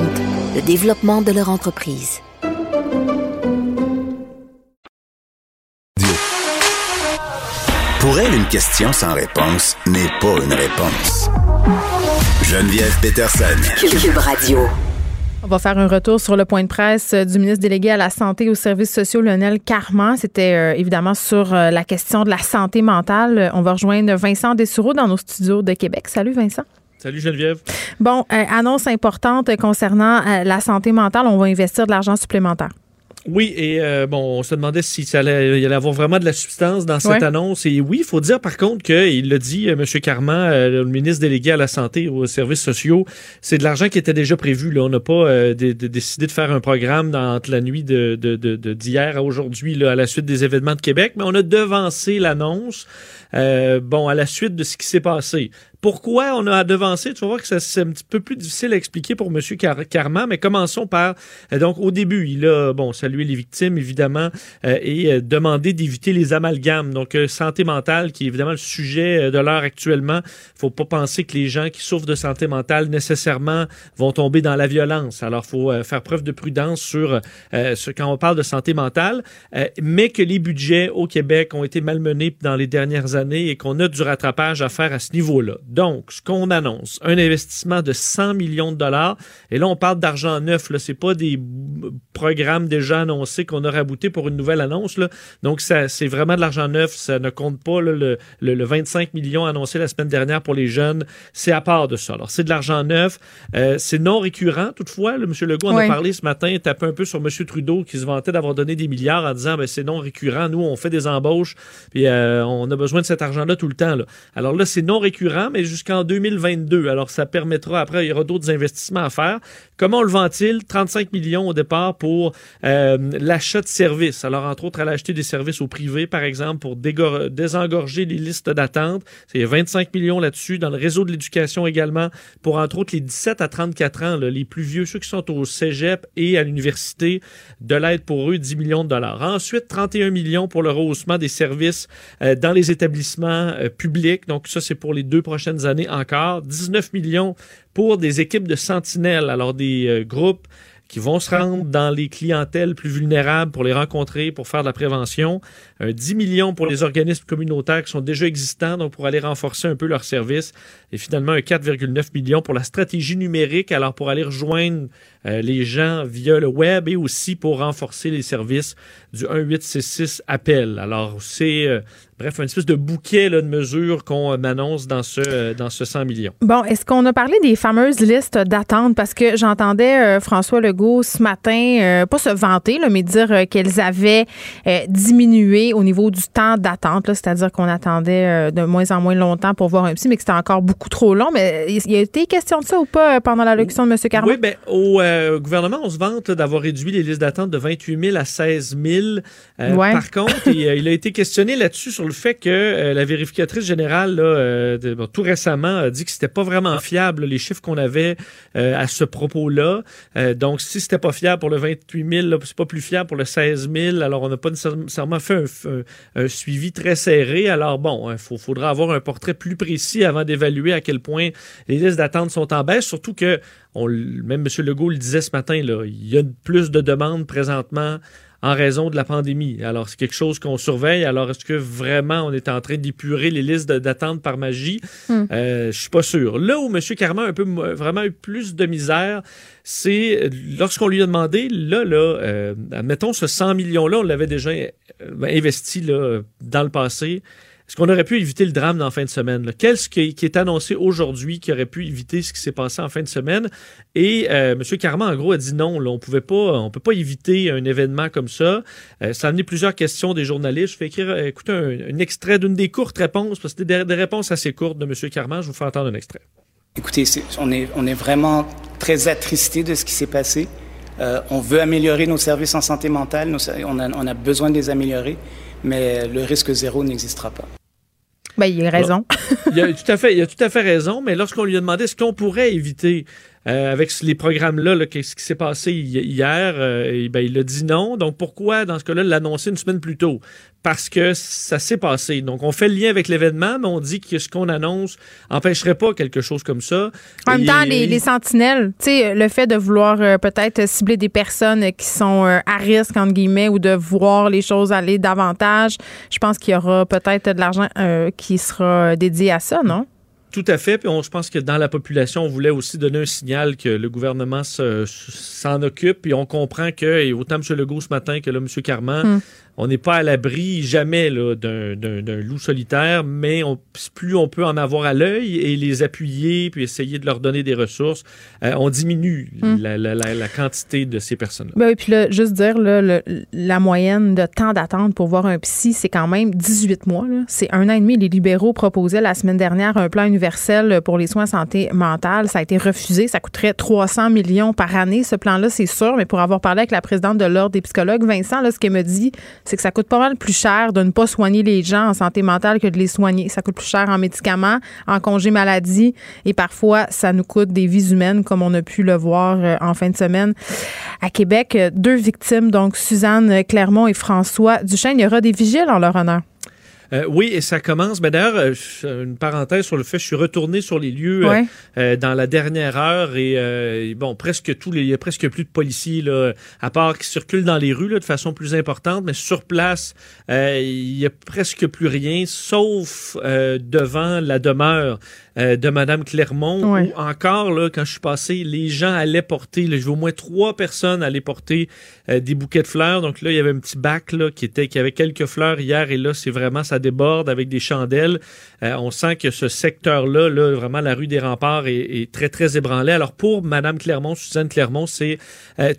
A: le développement de leur entreprise.
B: Pour elle, une question sans réponse n'est pas une réponse. Geneviève Peterson.
A: Cube Radio.
C: On va faire un retour sur le point de presse du ministre délégué à la Santé et aux services sociaux, Lionel Carman. C'était euh, évidemment sur euh, la question de la santé mentale. On va rejoindre Vincent Dessureau dans nos studios de Québec. Salut Vincent.
F: Salut Geneviève.
C: Bon, euh, annonce importante concernant la santé mentale. On va investir de l'argent supplémentaire.
F: Oui, et euh, bon, on se demandait si ça allait, y allait avoir vraiment de la substance dans cette annonce. Et oui, il faut dire par contre qu'il l'a dit, euh, M. Carman, euh, le ministre délégué à la santé et aux services sociaux, c'est de l'argent qui était déjà prévu. Là. On n'a pas décidé de faire un programme dans, entre la nuit de, d'hier à aujourd'hui, à la suite des événements de Québec, mais on a devancé l'annonce. bon, à la suite de ce qui s'est passé. Pourquoi on a devancé? Tu vas voir que c'est un petit peu plus difficile à expliquer pour M. Carman, mais commençons par, euh, donc au début, il a, bon, salué les victimes, évidemment, euh, et euh, demandé d'éviter les amalgames. Donc, santé mentale, qui est évidemment le sujet de l'heure actuellement. faut pas penser que les gens qui souffrent de santé mentale, nécessairement, vont tomber dans la violence. Alors, faut faire preuve de prudence sur ce, quand on parle de santé mentale, mais que les budgets au Québec ont été malmenés dans les dernières années et qu'on a du rattrapage à faire à ce niveau-là. Donc, ce qu'on annonce, un investissement de 100 millions de dollars. Et là, on parle d'argent neuf. Ce n'est pas des programmes déjà annoncés qu'on a raboutés pour une nouvelle annonce. Là. Donc, c'est vraiment de l'argent neuf. Ça ne compte pas le, 25 millions annoncé la semaine dernière pour les jeunes. C'est à part de ça. Alors, c'est de l'argent neuf. Euh, c'est non récurrent, toutefois. M. Legault en a parlé ce matin, tapé un peu sur M. Trudeau qui se vantait d'avoir donné des milliards en disant ben, c'est non récurrent. Nous, on fait des embauches puis euh, on a besoin de cet argent-là tout le temps. Là. Alors là, c'est non récurrent, mais jusqu'en 2022. Alors, ça permettra, après, il y aura d'autres investissements à faire. Comment le ventile? 35 millions au départ pour euh, l'achat de services. Alors, entre autres, elle a acheté des services au privé, par exemple, pour désengorger les listes d'attente. C'est 25 millions là-dessus. Dans le réseau de l'éducation également, pour, entre autres, les 17 à 34 ans, les plus vieux, ceux qui sont au cégep et à l'université, de l'aide pour eux, 10 millions de dollars. Ensuite, 31 millions pour le rehaussement des services euh, dans les établissements euh, publics. Donc, ça, c'est pour les deux prochaines années encore. 19 millions pour des équipes de sentinelles, alors des euh, groupes qui vont se rendre dans les clientèles plus vulnérables pour les rencontrer, pour faire de la prévention. 10 millions pour les organismes communautaires qui sont déjà existants, donc pour aller renforcer un peu leurs services. Et finalement, un 4,9 millions pour la stratégie numérique, alors pour aller rejoindre les gens via le web et aussi pour renforcer les services du 1866 appel. Alors, c'est Bref, un espèce de bouquet de mesures qu'on euh, annonce dans ce, euh, dans ce 100 millions.
C: Bon, est-ce qu'on a parlé des fameuses listes d'attente? Parce que j'entendais euh, François Legault ce matin, pas se vanter, mais dire qu'elles avaient diminué au niveau du temps d'attente, c'est-à-dire qu'on attendait de moins en moins longtemps pour voir un psy, mais que c'était encore beaucoup trop long. Mais il y a été question de ça ou pas pendant l'allocution de M. Carman?
F: Oui, bien, au gouvernement, on se vante d'avoir réduit les listes d'attente de 28 000 à 16 000. Par contre, il, a été questionné là-dessus sur le fait que euh, la vérificatrice générale, euh, tout récemment, a dit que c'était pas vraiment fiable, les chiffres qu'on avait euh, à ce propos-là. donc, si c'était pas fiable pour le 28 000, c'est pas plus fiable pour le 16 000. Alors, on n'a pas nécessairement fait un, suivi très serré. Alors, bon, il hein, faudra avoir un portrait plus précis avant d'évaluer à quel point les listes d'attente sont en baisse, surtout que même M. Legault le disait ce matin, il y a plus de demandes présentement en raison de la pandémie. Alors, c'est quelque chose qu'on surveille. Alors, est-ce que vraiment on est en train d'épurer les listes d'attente par magie? Hmm. Euh, je suis pas sûr. Là où M. Carman a un peu vraiment eu plus de misère, c'est lorsqu'on lui a demandé, là, là, euh, mettons ce 100 millions-là, on l'avait déjà euh, investi là, dans le passé. Est-ce qu'on aurait pu éviter le drame dans la fin de semaine? Qu'est-ce qui, est annoncé aujourd'hui qui aurait pu éviter ce qui s'est passé en fin de semaine? Et euh, M. Carman, en gros, a dit non, on pouvait pas, on peut pas éviter un événement comme ça. Euh, ça a amené plusieurs questions des journalistes. Je vais écrire, euh, écouter un, extrait d'une des courtes réponses, parce que c'était des, réponses assez courtes de M. Carman. Je vous fais entendre un extrait.
G: Écoutez, on, est, vraiment très attristé de ce qui s'est passé. on veut améliorer nos services en santé mentale, on a besoin de les améliorer, mais le risque zéro n'existera pas.
C: Il a
F: tout à fait raison, mais lorsqu'on lui a demandé ce qu'on pourrait éviter euh, avec les programmes-là, qu'est-ce qui s'est passé hier, euh, ben, il a dit non. Donc pourquoi, dans ce cas-là, l'annoncer une semaine plus tôt? Parce que ça s'est passé. Donc on fait le lien avec l'événement, mais on dit que ce qu'on annonce empêcherait pas quelque chose comme ça.
C: En même temps, les, sentinelles, tu sais, le fait de vouloir euh, peut-être cibler des personnes qui sont à risque, entre guillemets, ou de voir les choses aller davantage, je pense qu'il y aura peut-être de l'argent qui sera dédié à ça, non?
F: Tout à fait. Puis on, je pense que dans la population, on voulait aussi donner un signal que le gouvernement s'en occupe. Puis on comprend que, et autant M. Legault ce matin que là, M. Carman, hmm on n'est pas à l'abri jamais d'un loup solitaire, mais plus on peut en avoir à l'œil et les appuyer, puis essayer de leur donner des ressources, euh, on diminue hmm. la, quantité de ces personnes-là.
C: Ben, puis là, juste dire, la moyenne de temps d'attente pour voir un psy, c'est quand même 18 mois. C'est un an et demi. Les libéraux proposaient la semaine dernière un plan universel pour les soins santé mentale. Ça a été refusé. Ça coûterait 300 millions par année, ce plan-là, c'est sûr. Mais pour avoir parlé avec la présidente de l'Ordre des psychologues, Vincent, là, ce qu'elle me dit, c'est que ça coûte pas mal plus cher de ne pas soigner les gens en santé mentale que de les soigner. Ça coûte plus cher en médicaments, en congé maladie et parfois ça nous coûte des vies humaines comme on a pu le voir euh, en fin de semaine à Québec. Deux victimes, donc Suzanne Clermont et François Duchesne. Il y aura des vigiles en leur honneur.
F: Euh, oui, et ça commence. Mais d'ailleurs, euh, une parenthèse sur le fait, je suis retourné sur les lieux euh, dans la dernière heure et bon, presque tous les, il y a presque plus de policiers là, à part qui circulent dans les rues là, de façon plus importante, mais sur place, il y a presque plus rien, sauf devant la demeure euh, de Madame Clermont, où encore, là, quand je suis passé, les gens allaient porter, là, je au moins trois personnes allaient porter euh, des bouquets de fleurs. Donc là, il y avait un petit bac là, qui, était, qui avait quelques fleurs hier, et là, c'est vraiment, ça déborde avec des chandelles. Euh, on sent que ce secteur-là, là, vraiment, la rue des Remparts est, très, très ébranlé. Alors pour Madame Clermont, Suzanne Clermont, c'est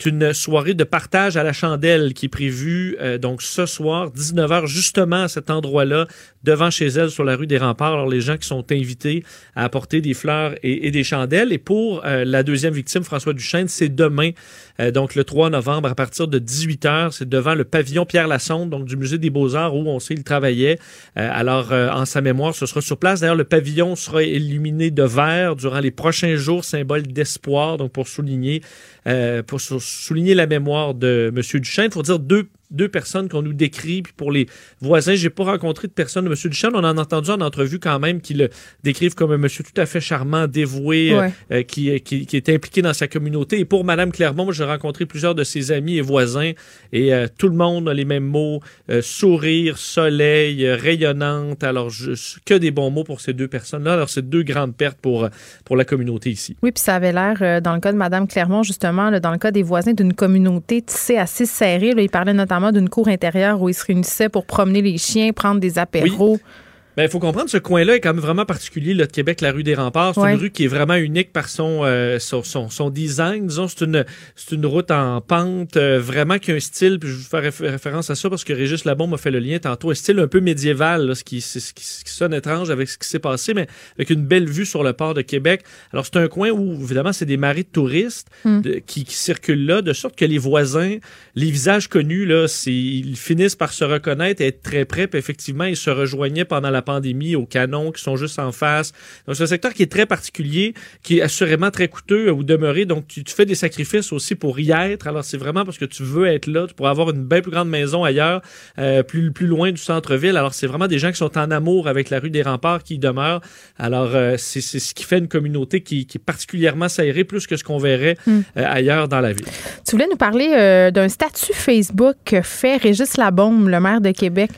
F: une soirée de partage à la chandelle qui est prévue donc ce soir, 19h, justement à cet endroit-là, devant chez elle, sur la rue des Remparts. Alors les gens qui sont invités à apporter des fleurs et, des chandelles. Et pour euh, la deuxième victime, François Duchesne, c'est demain, euh, donc le 3 novembre, à partir de 18 h. C'est devant le pavillon Pierre Lassonde, donc du musée des Beaux-Arts, où on sait il travaillait. Euh, alors, en sa mémoire, ce sera sur place. D'ailleurs, le pavillon sera illuminé de vert durant les prochains jours, symbole d'espoir, donc pour souligner, pour souligner la mémoire de M. Duchesne. Il faut dire deux deux personnes qu'on nous décrit. Puis pour les voisins, j'ai pas rencontré de personne de M. Duchamp. On en a entendu en entrevue quand même qui le décrivent comme un monsieur tout à fait charmant, dévoué, euh, qui, qui, qui, est impliqué dans sa communauté. Et pour Mme Clermont, j'ai rencontré plusieurs de ses amis et voisins et tout le monde a les mêmes mots. sourire, soleil, rayonnante. Alors, je, que des bons mots pour ces deux personnes-là. Alors, c'est deux grandes pertes pour, pour la communauté ici.
C: Oui, puis ça avait l'air, dans le cas de Mme Clermont, justement, dans le cas des voisins d'une communauté tissée assez serrée. il parlait notamment d'une cour intérieure où ils se réunissaient pour promener les chiens, prendre des apéros.
F: Il faut comprendre, ce coin-là est quand même vraiment particulier, là, de Québec, la rue des Remparts. C'est une rue qui est vraiment unique par son, euh, son, son, design. Disons, c'est une, c'est une route en pente, euh, vraiment qui a un style, puis je vais faire référence à ça parce que Régis Labon m'a fait le lien tantôt, un style un peu médiéval, ce, qui, ce, qui, sonne étrange avec ce qui s'est passé, mais avec une belle vue sur le port de Québec. Alors, c'est un coin où, évidemment, c'est des maris de touristes hmm. qui, qui, circulent là, de sorte que les voisins, les visages connus, là, ils finissent par se reconnaître et être très près, puis effectivement, ils se rejoignaient pendant la pandémie aux canons qui sont juste en face. Donc, c'est un secteur qui est très particulier, qui est assurément très coûteux à vous demeurer. Donc, tu, fais des sacrifices aussi pour y être. Alors, c'est vraiment parce que tu veux être là, pour avoir une bien plus grande maison ailleurs, euh, plus, plus loin du centre-ville. Alors, c'est vraiment des gens qui sont en amour avec la rue des Remparts qui y demeurent. Alors, euh, c'est ce qui fait une communauté qui, qui est particulièrement serrée, plus que ce qu'on verrait hmm. euh, ailleurs dans la ville.
C: Tu voulais nous parler d'un statut Facebook fait Régis Labombe, le maire de Québec.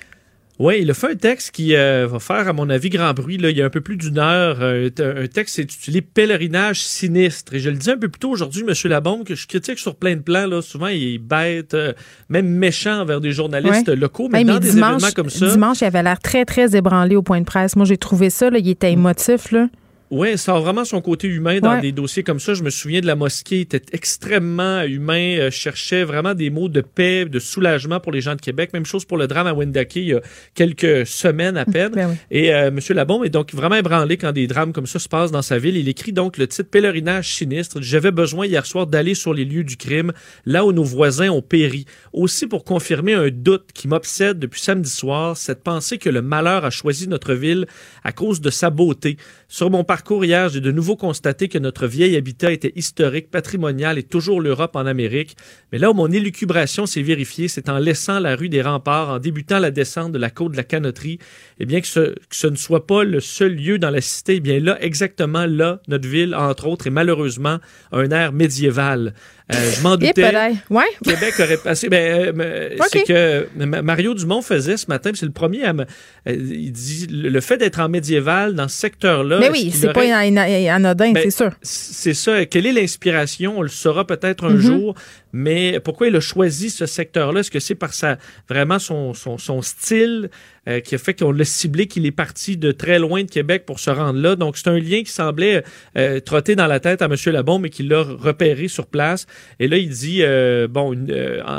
F: Oui, il a fait un texte qui euh, va faire, à mon avis, grand bruit. Là. Il y a un peu plus d'une heure. Euh, un texte intitulé Pèlerinage sinistre. Et je le disais un peu plus tôt aujourd'hui, M. Labombe, que je critique sur plein de plans. Là. Souvent, il est bête, euh, même méchant envers des journalistes locaux. Mais dans des événements comme ça.
C: Dimanche, il avait l'air très, très ébranlé au point de presse. Moi, j'ai trouvé ça. Là, il était émotif. Là.
F: Oui, ça a vraiment son côté humain dans des dossiers comme ça. Je me souviens de la mosquée, il était extrêmement humain, euh, cherchait vraiment des mots de paix, de soulagement pour les gens de Québec. Même chose pour le drame à Wendake il y a quelques semaines à peine. Ben Et euh, M. Labombe est donc vraiment ébranlé quand des drames comme ça se passent dans sa ville. Il écrit donc le titre Pèlerinage sinistre. J'avais besoin hier soir d'aller sur les lieux du crime, là où nos voisins ont péri. Aussi pour confirmer un doute qui m'obsède depuis samedi soir, cette pensée que le malheur a choisi notre ville à cause de sa beauté. Sur mon parcours hier, j'ai de nouveau constaté que notre vieil habitat était historique, patrimonial et toujours l'Europe en Amérique. Mais là où mon élucubration s'est vérifiée, c'est en laissant la rue des Remparts, en débutant la descente de la côte de la Canoterie. Eh bien, que ce, que ce ne soit pas le seul lieu dans la cité, eh bien là, exactement là, notre ville, entre autres, est malheureusement un air médiéval. Euh, je m'en doutais.
C: Ouais.
F: Québec aurait passé. Ben, euh, C'est que Mario Dumont faisait ce matin, c'est le premier à me. Euh, il dit le fait d'être en médiéval dans ce secteur-là.
C: Mais oui, c'est pas anodin, ben, c'est sûr.
F: C'est ça. Quelle est l'inspiration? On le saura peut-être un mm-hmm. jour. Mais pourquoi il a choisi ce secteur-là? Est-ce que c'est par sa, vraiment son, son, son style euh, qui a fait qu'on l'a ciblé, qu'il est parti de très loin de Québec pour se rendre là? Donc, c'est un lien qui semblait euh, trotter dans la tête à M. Labon, mais qu'il l'a repéré sur place. Et là, il dit, euh, bon,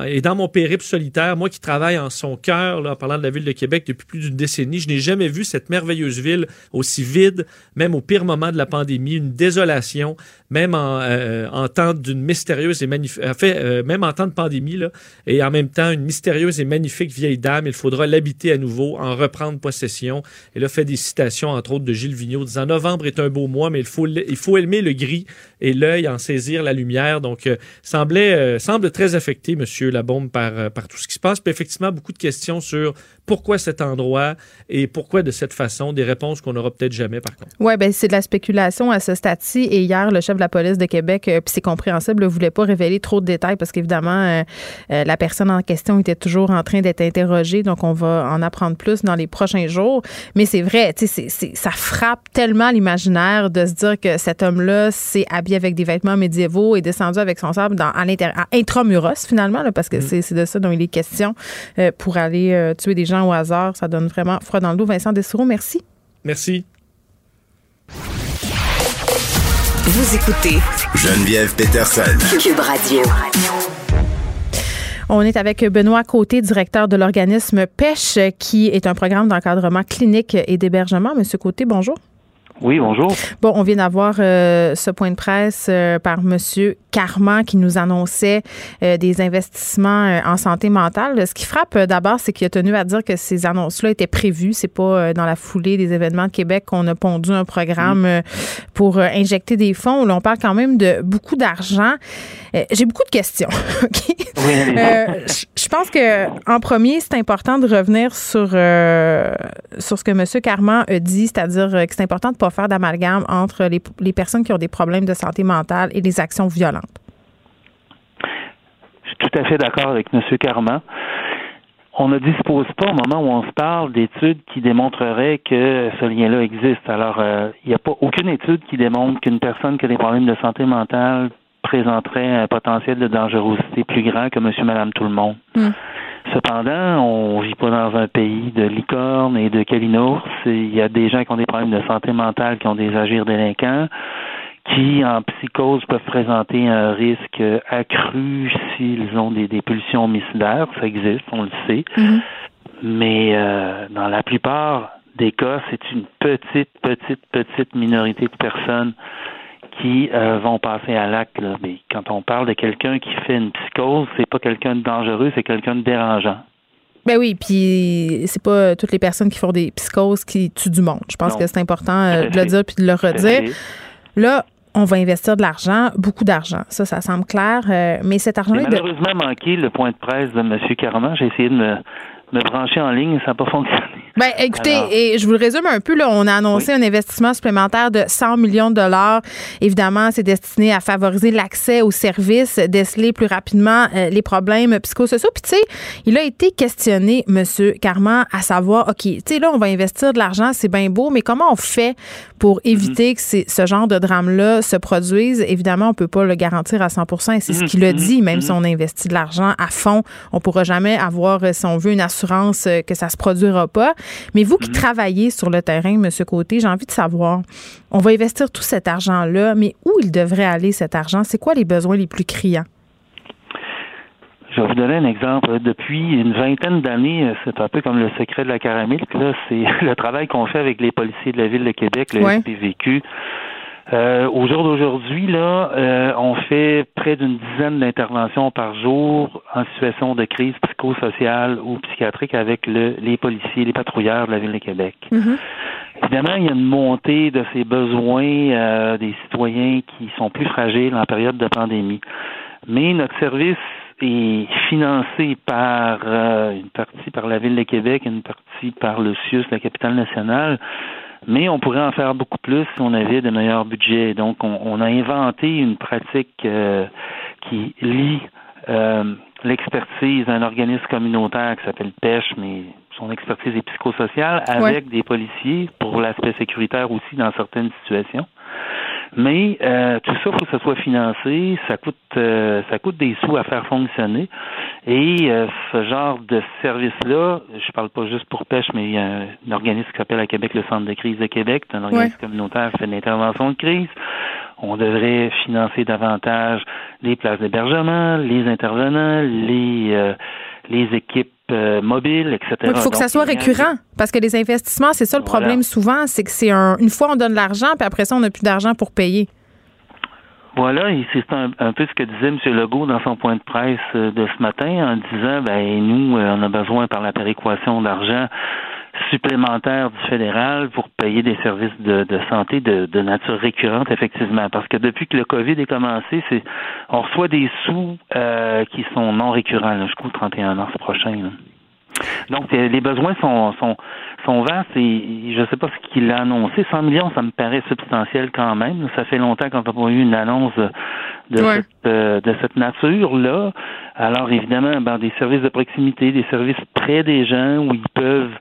F: et dans mon périple solitaire, moi qui travaille en son cœur, en parlant de la ville de Québec depuis plus d'une décennie, je n'ai jamais vu cette merveilleuse ville aussi vide, même au pire moment de la pandémie, une désolation, même en, en temps d'une mystérieuse et magnifique... euh, même en temps de pandémie, là, et en même temps, une mystérieuse et magnifique vieille dame. Il faudra l'habiter à nouveau, en reprendre possession. Et là, fait des citations, entre autres, de Gilles Vigneault, disant Novembre est un beau mois, mais il faut, il faut aimer le gris et l'œil, en saisir la lumière. Donc, euh, semblait, euh, semble très affecté, Monsieur Labombe, par, par tout ce qui se passe. Puis effectivement, beaucoup de questions sur pourquoi cet endroit et pourquoi de cette façon, des réponses qu'on n'aura peut-être jamais, par contre.
C: Oui, ben c'est de la spéculation à ce stade-ci. Et hier, le chef de la police de Québec, puis c'est compréhensible, ne voulait pas révéler trop de détails parce qu'évidemment, euh, euh, la personne en question était toujours en train d'être interrogée, donc on va en apprendre plus dans les prochains jours. Mais c'est vrai, tu sais, ça frappe tellement l'imaginaire de se dire que cet homme-là s'est habillé avec des vêtements médiévaux et descendu avec son sabre dans, à l'intérieur, intramuros finalement, parce que mm. c'est de ça dont il est question, euh, pour aller tuer des gens au hasard. Ça donne vraiment froid dans le dos. Vincent Dessoureau, merci.
F: Merci.
B: Vous écoutez Geneviève Peterson. Cube Radio.
C: On est avec Benoît Côté, directeur de l'organisme Pêche, qui est un programme d'encadrement clinique et d'hébergement. Monsieur Côté, bonjour.
H: Oui, bonjour.
C: Bon, on vient d'avoir euh, ce point de presse euh, par Monsieur Carman qui nous annonçait euh, des investissements en santé mentale. Ce qui frappe d'abord, c'est qu'il a tenu à dire que ces annonces-là étaient prévues. C'est pas dans la foulée des événements de Québec qu'on a pondu un programme pour injecter des fonds. Là, on parle quand même de beaucoup d'argent. J'ai beaucoup de questions. je pense que en premier, c'est important de revenir sur sur ce que Monsieur Carman a dit, c'est-à-dire que c'est important de faire d'amalgame entre les, personnes qui ont des problèmes de santé mentale et les actions violentes.
H: Je suis tout à fait d'accord avec M. Carman. On ne dispose pas au moment où on se parle d'études qui démontreraient que ce lien-là existe. Alors, euh, il n'y a pas aucune étude qui démontre qu'une personne qui a des problèmes de santé mentale présenterait un potentiel de dangerosité plus grand que monsieur, madame, tout le monde. Hmm. Cependant, on vit pas dans un pays de licorne et de calinours. Il y a des gens qui ont des problèmes de santé mentale, qui ont des agirs délinquants, qui, en psychose, peuvent présenter un risque accru s'ils ont des, pulsions homicidaires. Ça existe, on le sait. Mm-hmm. Mais euh, dans la plupart des cas, c'est une petite, petite, petite minorité de personnes qui euh, vont passer à l'acte. Mais quand on parle de quelqu'un qui fait une psychose, c'est pas quelqu'un de dangereux, c'est quelqu'un de dérangeant.
C: Ben oui, puis c'est pas toutes les personnes qui font des psychoses qui tuent du monde. Je pense que c'est important euh, de le dire puis de le redire. Là, on va investir de l'argent, beaucoup d'argent. Ça, ça semble clair. Euh, mais cet argent-là.
H: malheureusement manqué le point de presse de M. Caron. J'ai essayé de me me brancher en ligne, ça n'a pas fonctionné.
C: Ben, écoutez, et je vous le résume un peu. Là, on a annoncé un investissement supplémentaire de 100 millions de dollars. Évidemment, c'est destiné à favoriser l'accès aux services, déceler plus rapidement euh, les problèmes psychosociaux. Puis, tu sais, il a été questionné, M. Carman, à savoir, OK, tu sais, là, on va investir de l'argent, c'est bien beau, mais comment on fait pour mhm. éviter que ce genre de drame-là se produise? Évidemment, on peut pas le garantir à 100 et c'est ce mhm. qu'il a dit. Même si mhm. on investit de l'argent à fond, on pourra jamais avoir, euh, si on veut, une assurance euh, que ça se produira pas. Mais vous qui mhm. travaillez sur le terrain, M. Côté, j'ai envie de savoir, on va investir tout cet argent-là, mais où il devrait aller cet argent? C'est quoi les besoins les plus criants?
H: Je vais vous donner un exemple. Depuis une vingtaine d'années, c'est un peu comme le secret de la caramel. c'est le travail qu'on fait avec les policiers de la ville de Québec, le SPVQ. Euh, au jour d'aujourd'hui, là, euh, on fait près d'une dizaine d'interventions par jour en situation de crise psychosociale ou psychiatrique avec le, les policiers, les patrouilleurs de la Ville de Québec. Mm-hmm. Évidemment, il y a une montée de ces besoins euh, des citoyens qui sont plus fragiles en période de pandémie. Mais notre service est financé par une partie par la Ville de Québec, une partie par le CIUS, la capitale nationale. Mais on pourrait en faire beaucoup plus si on avait de meilleurs budgets. Donc, on, a inventé une pratique euh, qui lie euh, l'expertise d'un organisme communautaire qui s'appelle Pêche, mais son expertise est psychosociale, avec des policiers pour l'aspect sécuritaire aussi dans certaines situations. Mais euh, tout ça, il faut que ça soit financé. Ça coûte, euh, ça coûte des sous à faire fonctionner. Et euh, ce genre de service-là, je parle pas juste pour pêche, mais il y a un, organisme qui s'appelle à Québec le Centre de crise de Québec, c'est un organisme communautaire qui fait de l'intervention de crise. On devrait financer davantage les places d'hébergement, les intervenants, les les équipes euh, mobiles, etc.
C: il faut que ça soit récurrent parce que les investissements, c'est ça le problème souvent, c'est que c'est un, une fois on donne l'argent, puis après ça on n'a plus d'argent pour payer.
H: Voilà, et c'est un, peu ce que disait M. Legault dans son point de presse euh, de ce matin en disant ben nous, euh, on a besoin par la péréquation d'argent supplémentaire du fédéral pour payer des services de, de santé de, de, nature récurrente, effectivement. Parce que depuis que le COVID est commencé, c'est on reçoit des sous euh, qui sont non récurrents là, jusqu'au 31 mars prochain. Donc, euh, les besoins sont, sont, sont vastes et je ne sais pas ce qu'il a annoncé. 100 millions, ça me paraît substantiel quand même. Ça fait longtemps qu'on n'a pas eu une annonce de, cette, euh, de cette nature-là. Alors, évidemment, ben, des services de proximité, des services près des gens où ils peuvent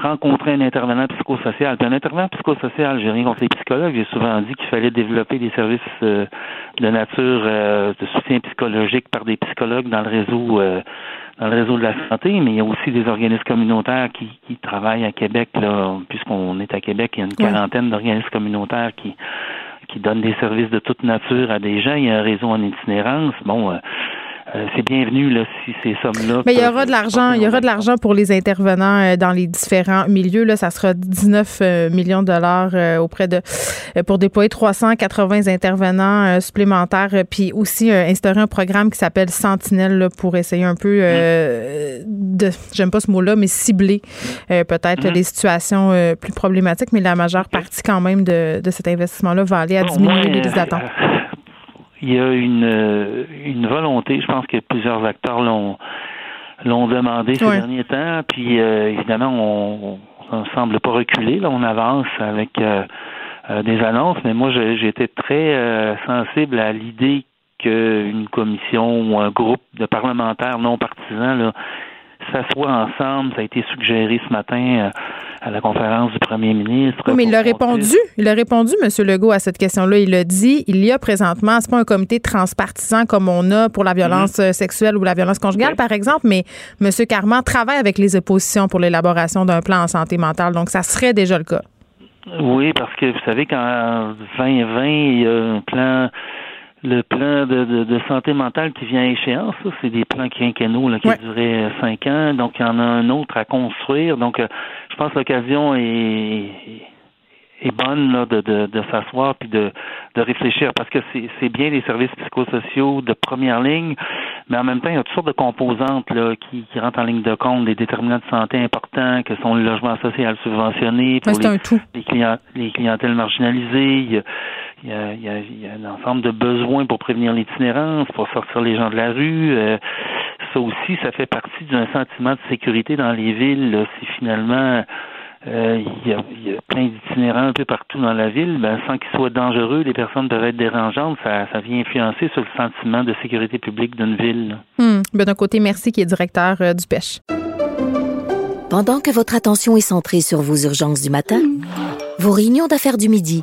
H: rencontrer un intervenant psychosocial. Puis un intervenant psychosocial, j'ai rien contre les psychologues, j'ai souvent dit qu'il fallait développer des services euh, de nature euh, de soutien psychologique par des psychologues dans le réseau euh, dans le réseau de la santé, mais il y a aussi des organismes communautaires qui, qui travaillent à Québec, là, puisqu'on est à Québec, il y a une quarantaine d'organismes communautaires qui qui donnent des services de toute nature à des gens. Il y a un réseau en itinérance. Bon, euh, c'est bienvenu là, si ces sommes-là.
C: Mais il y aura de l'argent, il y aura de l'argent pour les intervenants euh, dans les différents milieux. Là, ça sera 19 euh, millions de dollars auprès de pour déployer 380 intervenants supplémentaires, puis aussi instaurer un programme qui s'appelle Sentinelle pour essayer un peu de, j'aime pas ce mot-là, mais cibler peut-être mm-hmm. les situations plus problématiques. Mais la majeure partie quand même de, de cet investissement-là va aller à diminuer les d'attente
H: il y a une, euh, une volonté, je pense que plusieurs acteurs l'ont l'ont demandé ces derniers temps, puis euh, évidemment on, on semble pas reculer, là on avance avec euh, des annonces, mais moi été très sensible à l'idée qu'une commission ou un groupe de parlementaires non partisans là, s'assoient ensemble. Ça a été suggéré ce matin euh, à la conférence du premier ministre.
C: Oui, mais il a répondu. Il a répondu, M. Legault, à cette question-là. Il a dit il y a présentement, c'est pas un comité transpartisan comme on a pour la violence mhm. sexuelle ou la violence conjugale, par exemple, mais M. Carman travaille avec les oppositions pour l'élaboration d'un plan en santé mentale. Donc, ça serait déjà le cas.
H: Oui, parce que vous savez qu'en 2020, il y a un plan le plan de, de, santé mentale qui vient à échéance, c'est des plans quinquennaux là, qui ouais. duraient euh, cinq ans, donc il y en a un autre à construire. Donc, euh, je pense que l'occasion est, est bonne là, de, de, de s'asseoir puis de, de réfléchir parce que c'est bien les services psychosociaux de première ligne, mais en même temps, il y a toutes sortes de composantes là, qui, qui rentrent en ligne de compte, des déterminants de santé importants que sont le logement social subventionné
C: pour les,
H: les, clients, les clientèles marginalisées. Il y, a, il, y a, il y a, un ensemble de besoins pour prévenir l'itinérance, pour sortir les gens de la rue. Euh, ça aussi, ça fait partie d'un sentiment de sécurité dans les villes. Là, si finalement euh, il, y a, il, y a, plein d'itinérants un peu partout dans la ville, ben, sans qu'ils soient dangereux, les personnes peuvent être dérangeantes, ça, ça vient influencer sur le sentiment de sécurité publique d'une ville.
C: Ben, d'un côté, merci qui est directeur euh, du pêche.
A: Pendant que votre attention est centrée sur vos urgences du matin, vos réunions d'affaires du midi,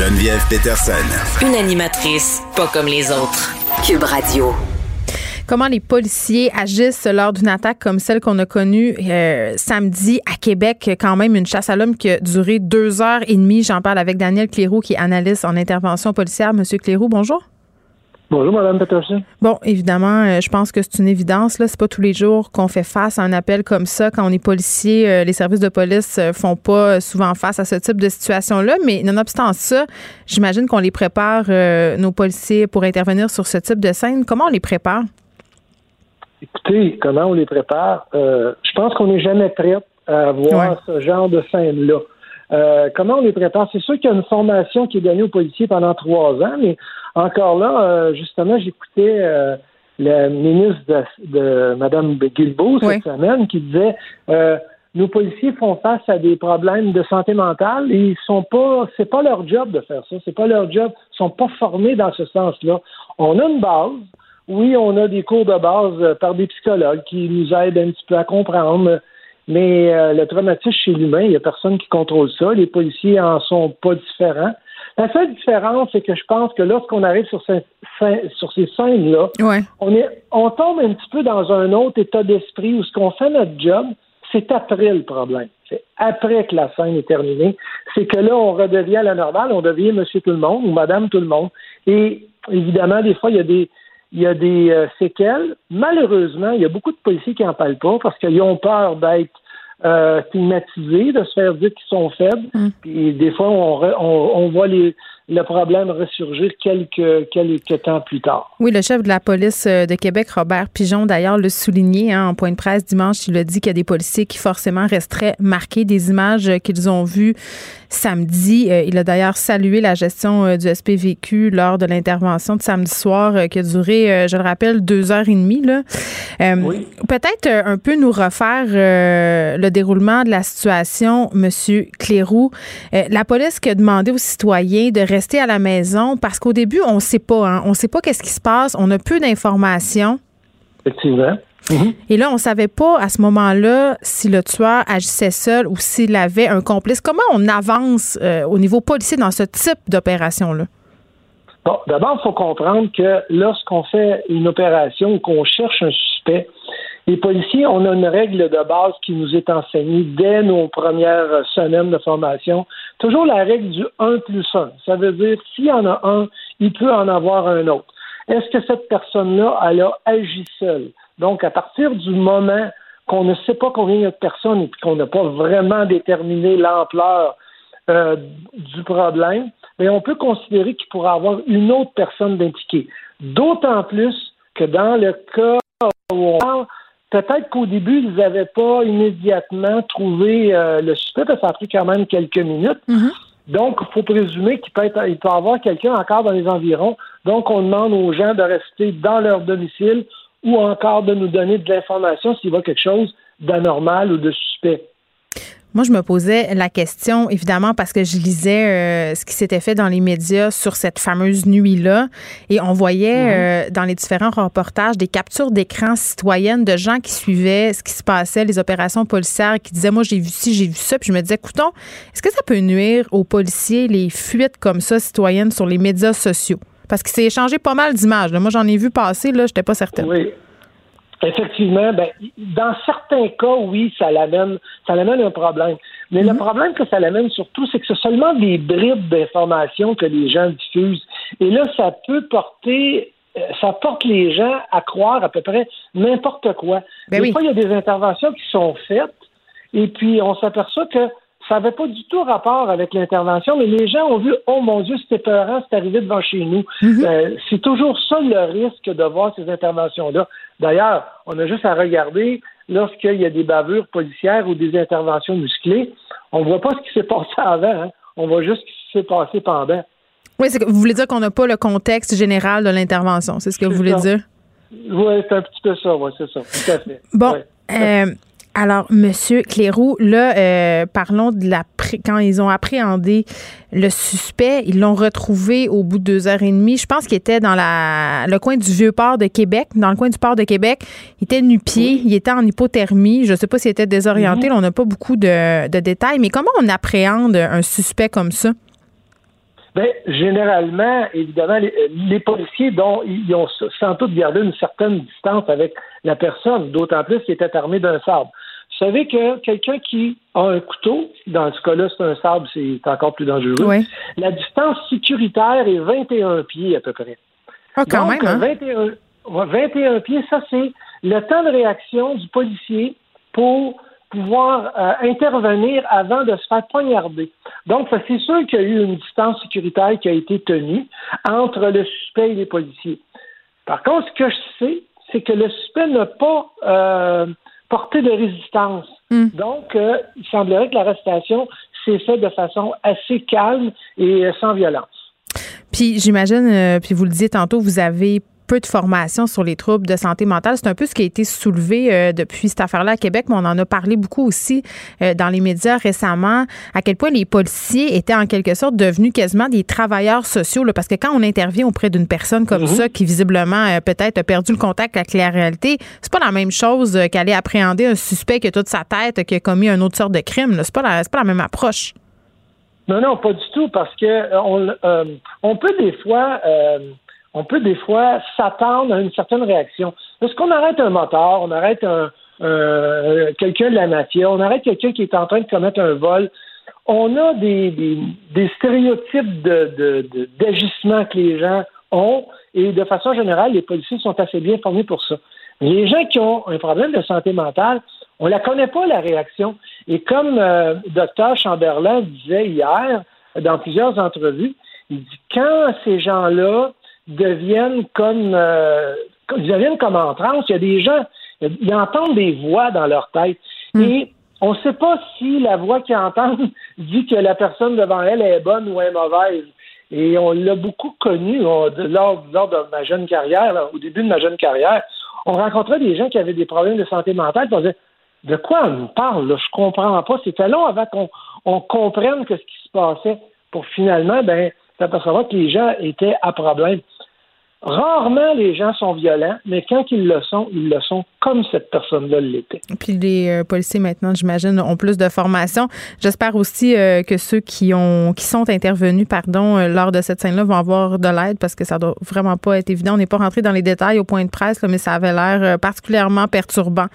B: Geneviève Peterson.
I: Une animatrice pas comme les autres. Cube Radio.
C: Comment les policiers agissent lors d'une attaque comme celle qu'on a connue euh, samedi à Québec, quand même une chasse à l'homme qui a duré deux heures et demie. J'en parle avec Daniel Cléroux, qui est analyste en intervention policière. Monsieur Cléroux, bonjour.
J: Bonjour, Mme Peterson.
C: Bon, évidemment, euh, je pense que c'est une évidence. Là, c'est pas tous les jours qu'on fait face à un appel comme ça. Quand on est policier, euh, les services de police euh, font pas souvent face à ce type de situation-là. Mais nonobstant ça, j'imagine qu'on les prépare, nos policiers, pour intervenir sur ce type de scène. Comment on les prépare?
J: Écoutez, comment on les prépare? je pense qu'on n'est jamais prêt à voir ce genre de scène-là. comment on les prépare? C'est sûr qu'il y a une formation qui est donnée aux policiers pendant trois ans, mais encore là, euh, justement, j'écoutais euh, le ministre de, de Mme Guilbeault cette semaine qui disait euh, nos policiers font face à des problèmes de santé mentale et ils sont pas c'est pas leur job de faire ça, c'est pas leur job, ils sont pas formés dans ce sens-là. On a une base, oui, on a des cours de base par des psychologues qui nous aident un petit peu à comprendre, mais le traumatisme chez l'humain, il y a personne qui contrôle ça, les policiers en sont pas différents. La seule différence, c'est que je pense que lorsqu'on arrive sur ces, sur ces scènes-là, on, est, on tombe un petit peu dans un autre état d'esprit où ce qu'on fait notre job, c'est après le problème. C'est après que la scène est terminée. C'est que là, on redevient à la normale, on devient monsieur tout le monde ou madame tout le monde. Et évidemment, des fois, il y a des, il y a des euh, séquelles. Malheureusement, il y a beaucoup de policiers qui n'en parlent pas parce qu'ils ont peur d'être euh, stigmatisés, de se faire dire qu'ils sont faibles. Mm. Puis des fois, on, on, on voit les, le problème ressurgir quelques, quelques temps plus tard.
C: Oui, le chef de la police euh, de Québec, Robert Pigeon, d'ailleurs, le souligné hein, en point de presse dimanche. Il a dit qu'il y a des policiers qui forcément resteraient marqués des images euh, qu'ils ont vues samedi. Euh, il a d'ailleurs salué la gestion du SPVQ lors de l'intervention de samedi soir qui a duré, je le rappelle, deux heures et demie. Là. oui. Peut-être un peu nous refaire le déroulement de la situation, Monsieur Clérou. la police qui a demandé aux citoyens de rester rester à la maison parce qu'au début, on ne sait pas. Hein. On ne sait pas qu'est-ce qui se passe. On a peu d'informations.
J: Effectivement.
C: Et là, on savait pas à ce moment-là si le tueur agissait seul ou s'il avait un complice. Comment on avance euh, au niveau policier dans ce type d'opération-là?
J: Bon, d'abord, il faut comprendre que lorsqu'on fait une opération ou qu'on cherche un suspect, les policiers, on a une règle de base qui nous est enseignée dès nos premières semaines de formation. Toujours la règle du 1 plus 1. Ça veut dire, s'il y en a un, il peut en avoir un autre. Est-ce que cette personne-là, elle a agi seule? Donc, à partir du moment qu'on ne sait pas combien il y a de personnes et qu'on n'a pas vraiment déterminé l'ampleur euh, du problème, mais on peut considérer qu'il pourrait avoir une autre personne impliquée. D'autant plus que dans le cas où on parle, peut-être qu'au début, ils n'avaient pas immédiatement trouvé euh, le suspect, parce que ça a pris quand même quelques minutes. Mm-hmm. Donc, il faut présumer qu'il peut, être, il peut y avoir quelqu'un encore dans les environs. Donc, on demande aux gens de rester dans leur domicile ou encore de nous donner de l'information s'il voit quelque chose d'anormal ou de suspect.
C: Moi, je me posais la question, évidemment, parce que je lisais euh, ce qui s'était fait dans les médias sur cette fameuse nuit-là. Et on voyait mhm. euh, dans les différents reportages des captures d'écran citoyennes de gens qui suivaient ce qui se passait, les opérations policières, qui disaient, moi, j'ai vu ci, j'ai vu ça. Puis je me disais, écoutons, est-ce que ça peut nuire aux policiers, les fuites comme ça citoyennes sur les médias sociaux? Parce qu'il s'est échangé pas mal d'images. Moi, j'en ai vu passer, là, j'étais pas certaine.
J: Oui. Effectivement, ben, dans certains cas, oui, ça l'amène, ça l'amène un problème. Mais le mhm. problème que ça l'amène surtout, c'est que c'est seulement des bribes d'informations que les gens diffusent. Et là, ça peut porter, euh, ça porte les gens à croire à peu près n'importe quoi. Ben des fois, il y a des interventions qui sont faites, et puis on s'aperçoit que ça n'avait pas du tout rapport avec l'intervention, mais les gens ont vu, oh mon Dieu, c'était peurant, c'est arrivé devant chez nous. Mhm. Euh, c'est toujours ça le risque de voir ces interventions-là. D'ailleurs, on a juste à regarder lorsqu'il y a des bavures policières ou des interventions musclées, on ne voit pas ce qui s'est passé avant, hein. on voit juste ce qui s'est passé pendant.
C: Oui, vous voulez dire qu'on n'a pas le contexte général de l'intervention, c'est ce que vous voulez dire?
J: Oui, c'est un petit peu ça, oui, c'est ça, tout à fait.
C: Bon, euh, alors, Monsieur Cléroux, là, euh, parlons de la quand ils ont appréhendé le suspect, ils l'ont retrouvé au bout de deux heures et demie. Je pense qu'il était dans la, le coin du vieux port de Québec, dans le coin du port de Québec. Il était nu-pied, il était en hypothermie. Je ne sais pas s'il était désorienté. Mhm. on n'a pas beaucoup de, détails. Mais comment on appréhende un suspect comme ça?
J: Bien, généralement, évidemment, les, policiers dont ils ont sans doute gardé une certaine distance avec la personne, d'autant plus qu'il était armé d'un sabre. Vous savez que quelqu'un qui a un couteau, dans ce cas-là, c'est un sabre, c'est encore plus dangereux. La distance sécuritaire est 21 pieds à peu près.
C: Ah, quand même, hein?
J: 21, 21 pieds, ça, c'est le temps de réaction du policier pour pouvoir euh, intervenir avant de se faire poignarder. Donc, c'est sûr qu'il y a eu une distance sécuritaire qui a été tenue entre le suspect et les policiers. Par contre, ce que je sais, c'est que le suspect n'a pas euh, porté de résistance. Hmm. Donc, euh, il semblerait que l'arrestation s'est faite de façon assez calme et sans violence.
C: Puis j'imagine, puis vous le disiez tantôt, vous avez peu de formation sur les troubles de santé mentale. C'est un peu ce qui a été soulevé euh, depuis cette affaire-là à Québec, mais on en a parlé beaucoup aussi euh, dans les médias récemment, à quel point les policiers étaient en quelque sorte devenus quasiment des travailleurs sociaux, parce que quand on intervient auprès d'une personne comme mhm. ça, qui visiblement euh, peut-être a perdu le contact avec la réalité, c'est pas la même chose qu'aller appréhender un suspect qui a toute sa tête, qui a commis un autre sorte de crime. C'est pas, la, pas la même approche.
J: Non, non, pas du tout, parce que on, on peut des fois on peut des fois s'attendre à une certaine réaction. Lorsqu'on arrête un moteur, on arrête un, quelqu'un de la mafia, on arrête quelqu'un qui est en train de commettre un vol, on a des, des, stéréotypes d'agissement de, que les gens ont et de façon générale, les policiers sont assez bien formés pour ça. Les gens qui ont un problème de santé mentale, on ne la connaît pas, la réaction. Et comme euh, docteur Chamberlain disait hier dans plusieurs entrevues, il dit quand ces gens-là deviennent comme euh, ils deviennent comme en transe. Il y a des gens, ils entendent des voix dans leur tête. Hmm. Et on ne sait pas si la voix qu'ils entendent dit que la personne devant elle est bonne ou est mauvaise. Et on l'a beaucoup connu lors, de ma jeune carrière, au début de ma jeune carrière. On rencontrait des gens qui avaient des problèmes de santé mentale. on disait, de quoi on nous parle? Là? Je comprends pas. C'était long avant qu'on comprenne ce qui se passait pour finalement ben, s'apercevoir que les gens étaient à problème. Rarement les gens sont violents, mais quand ils le sont, ils le sont comme cette personne-là l'était.
C: Puis les euh, policiers maintenant, j'imagine, ont plus de formation. J'espère aussi euh, que ceux qui ont qui sont intervenus, pardon, euh, lors de cette scène-là vont avoir de l'aide parce que ça doit vraiment pas être évident. On n'est pas rentré dans les détails au point de presse, mais ça avait l'air particulièrement perturbant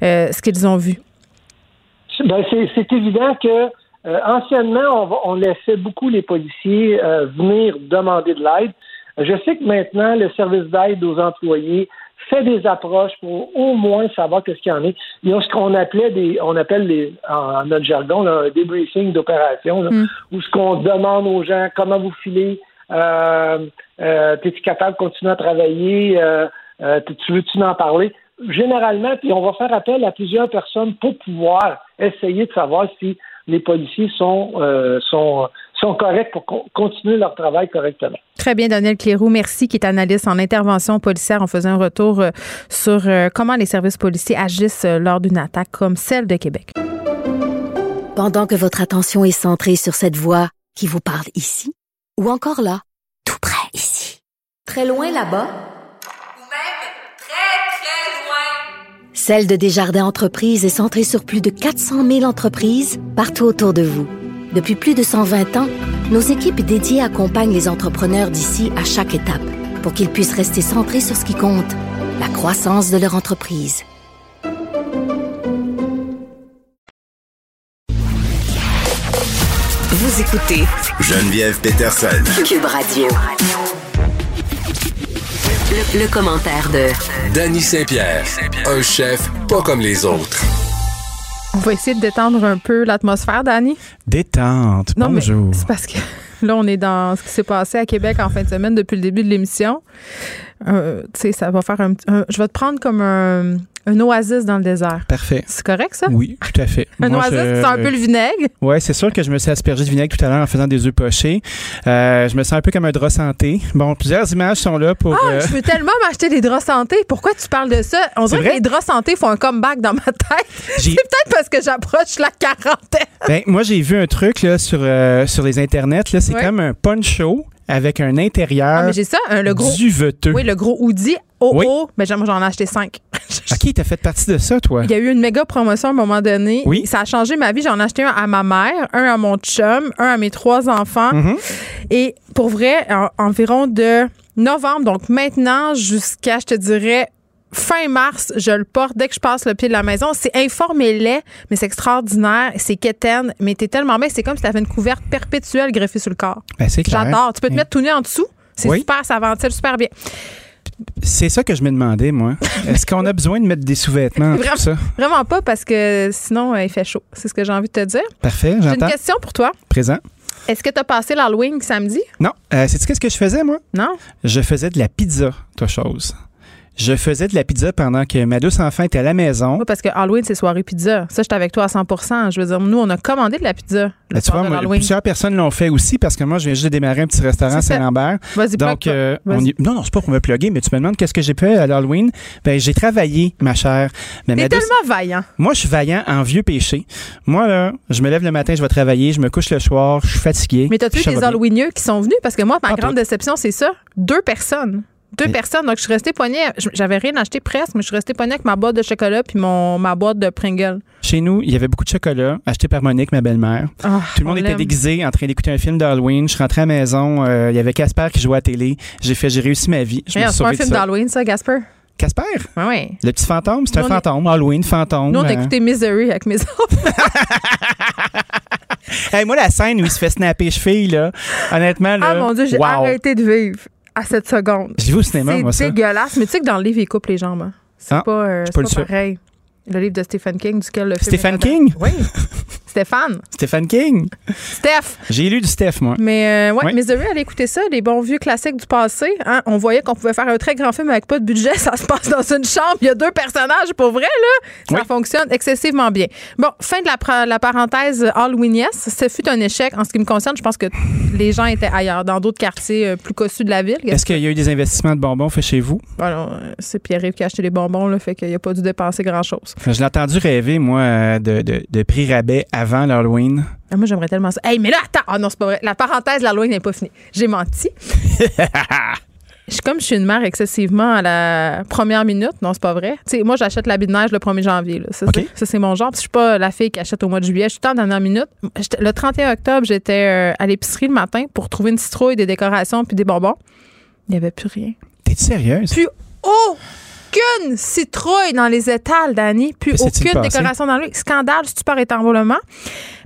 C: ce qu'ils ont vu.
J: Ben, c'est évident que anciennement, on, on, laissait beaucoup les policiers venir demander de l'aide. Je sais que maintenant, le service d'aide aux employés fait des approches pour au moins savoir qu'est-ce qu'il y en a. Il y a ce qu'on appelait des, on appelle les, en, notre jargon, là, un débriefing d'opération, mm. où ce qu'on demande aux gens, comment vous filez, euh, euh, es-tu capable de continuer à travailler, euh, euh tu veux-tu en parler? Généralement, puis on va faire appel à plusieurs personnes pour pouvoir essayer de savoir si les policiers sont, euh, sont sont corrects pour continuer leur travail correctement.
C: Très bien, Daniel Cléroux. Merci, qui est analyste en intervention policière. On faisait un retour euh, sur euh, comment les services policiers agissent euh, lors d'une attaque comme celle de Québec.
A: Pendant que votre attention est centrée sur cette voix qui vous parle ici, ou encore là, tout près ici, très loin là-bas, ou même très, très loin, Celle de Desjardins Entreprises est centrée sur plus de 400 000 entreprises partout autour de vous. Depuis plus de 120 ans, nos équipes dédiées accompagnent les entrepreneurs d'ici à chaque étape pour qu'ils puissent rester centrés sur ce qui compte, la croissance de leur entreprise.
I: Vous écoutez
B: Geneviève Peterson.
I: Cube Radio. Le, le commentaire de
K: Danny Saint-Pierre, un chef pas comme les autres.
C: On va essayer de détendre un peu l'atmosphère, Dani.
L: Détente. Non, Bonjour.
C: c'est parce que là, on est dans ce qui s'est passé à Québec en fin de semaine depuis le début de l'émission. Euh, tu sais, ça va faire un, Je vais te prendre comme un, un oasis dans le désert.
L: Parfait.
C: C'est correct, ça?
L: Oui, tout à fait.
C: un oasis, c'est un peu le vinaigre?
L: Oui, c'est sûr que je me suis aspergé de vinaigre tout à l'heure en faisant des œufs pochés. Euh, je me sens un peu comme un drap santé. Bon, plusieurs images sont là pour.
C: Ah, euh, je veux tellement m'acheter des draps santé. Pourquoi tu parles de ça? On dirait que les draps santé font un comeback dans ma tête. C'est peut-être parce que j'approche la quarantaine.
L: Ben, moi, j'ai vu un truc là, sur, euh, sur les internets. C'est comme un poncho avec un intérieur ah, mais j'ai ça, le gros, duveteux.
C: Oui, le gros hoodie Oh oh, mais moi j'en ai acheté cinq.
L: OK, t'as fait partie de ça, toi?
C: Il y a eu une méga promotion à un moment donné. Oui. Ça a changé ma vie. J'en ai acheté un à ma mère, un à mon chum, un à mes trois enfants. Mm-hmm. Et pour vrai, environ de novembre, donc maintenant jusqu'à, je te dirais, fin mars, je le porte dès que je passe le pied de la maison. C'est informé-lait, mais c'est extraordinaire. C'est quétaine, mais t'es tellement bien. C'est comme si t'avais une couverte perpétuelle greffée sur le corps.
L: Ben, c'est
C: J'adore. Tu peux te mettre tout nu en dessous. C'est super, ça ventile super bien.
L: C'est ça que je me demandais, moi. Est-ce qu'on a besoin de mettre des sous-vêtements
C: vraiment,
L: ça?
C: Vraiment pas, parce que sinon, euh, il fait chaud. C'est ce que j'ai envie de te dire.
L: Parfait, j'entends.
C: J'ai une question pour toi.
L: Présent.
C: Est-ce que tu as passé l'Halloween samedi?
L: Non. Euh, Sais-tu qu'est-ce que je faisais, moi?
C: Non.
L: Je faisais de la pizza, toi chose. Je faisais de la pizza pendant que ma douce enfant était à la maison.
C: Oui, parce que Halloween, c'est soirée pizza. Ça, j'étais avec toi à 100% Je veux dire, nous, on a commandé de la pizza. Le
L: tu vois, plusieurs personnes l'ont fait aussi parce que moi, je viens juste de démarrer un petit restaurant à Saint-Lambert.
C: Vas-y,
L: Donc, euh, on non, non, c'est pas pour me plugger, mais tu me demandes qu'est-ce que j'ai fait à l'Halloween. Ben, j'ai travaillé, ma chère.
C: Mais T'es tellement vaillant.
L: Moi, je suis vaillant en vieux péché. Moi, là, je me lève le matin, je vais travailler, je me couche le soir, je suis fatigué.
C: Mais t'as-tu des Halloweenieux qui sont venus? Parce que moi, ma grande déception, c'est ça. Deux personnes. Deux personnes. Donc, je suis restée poignée. J'avais rien acheté presque, mais je suis restée poignée avec ma boîte de chocolat puis mon, ma boîte de Pringle.
L: Chez nous, il y avait beaucoup de chocolat acheté par Monique, ma belle-mère. Ah, Tout le monde était déguisé en train d'écouter un film d'Halloween. Je suis rentrée à la maison. Euh, il y avait Casper qui jouait à la télé. J'ai fait, j'ai réussi ma vie.
C: C'est pas un film d'Halloween, ça, Casper?
L: Casper?
C: Oui, oui.
L: Le petit fantôme? C'est un fantôme. Halloween, fantôme.
C: Nous, on a hein. écouté Misery avec mes enfants.
L: hey, moi, la scène où il se fait snapper les chevilles, là, honnêtement, là,
C: Ah mon Dieu, j'ai arrêté de vivre à cette seconde.
L: J'ai vu au cinéma, moi,
C: ça. C'est dégueulasse. Mais tu sais que dans le livre, il coupe les jambes. Hein. C'est ah, pas, euh, pas, pas pareil. Le livre de Stephen King, duquel le film.
L: Stephen King?
C: Oui. Stéphane.
L: Stephen King?
C: Steph.
L: J'ai lu du Steph, moi.
C: Mais euh, ouais, Misery, allez écouter ça, les bons vieux classiques du passé. Hein. On voyait qu'on pouvait faire un très grand film avec pas de budget. Ça se passe dans une chambre. Il y a deux personnages. Pour vrai, là, ça fonctionne excessivement bien. Bon, fin de la, la parenthèse Halloween Yes. Ce fut un échec. En ce qui me concerne, je pense que les gens étaient ailleurs, dans d'autres quartiers euh, plus cossus de la ville.
L: Est-ce qu'il y a eu des investissements de bonbons faits chez vous?
C: Bon, c'est Pierre-Yves qui a acheté les bonbons, là, fait qu'il n'a pas dû dépenser grand-chose.
L: Je l'ai entendu rêver, moi, de, de, de prix rabais avant l'Halloween.
C: Ah, moi, j'aimerais tellement ça. Hey, mais là, attends. Ah non, c'est pas vrai. La parenthèse, l'Halloween n'est pas finie. J'ai menti. comme je suis une mère excessivement à la première minute, non, c'est pas vrai. sais, moi, j'achète l'habit de neige le 1er janvier. Ça, c'est mon genre. je suis pas la fille qui achète au mois de juillet. Je suis en dernière minute. Le 31 octobre, j'étais euh, à l'épicerie le matin pour trouver une citrouille, des décorations puis des bonbons. Il n'y avait plus rien.
L: T'es sérieuse?
C: Plus aucune citrouille dans les étals, Dani. Plus aucune décoration dans le Scandale, stupeur et enrôlement.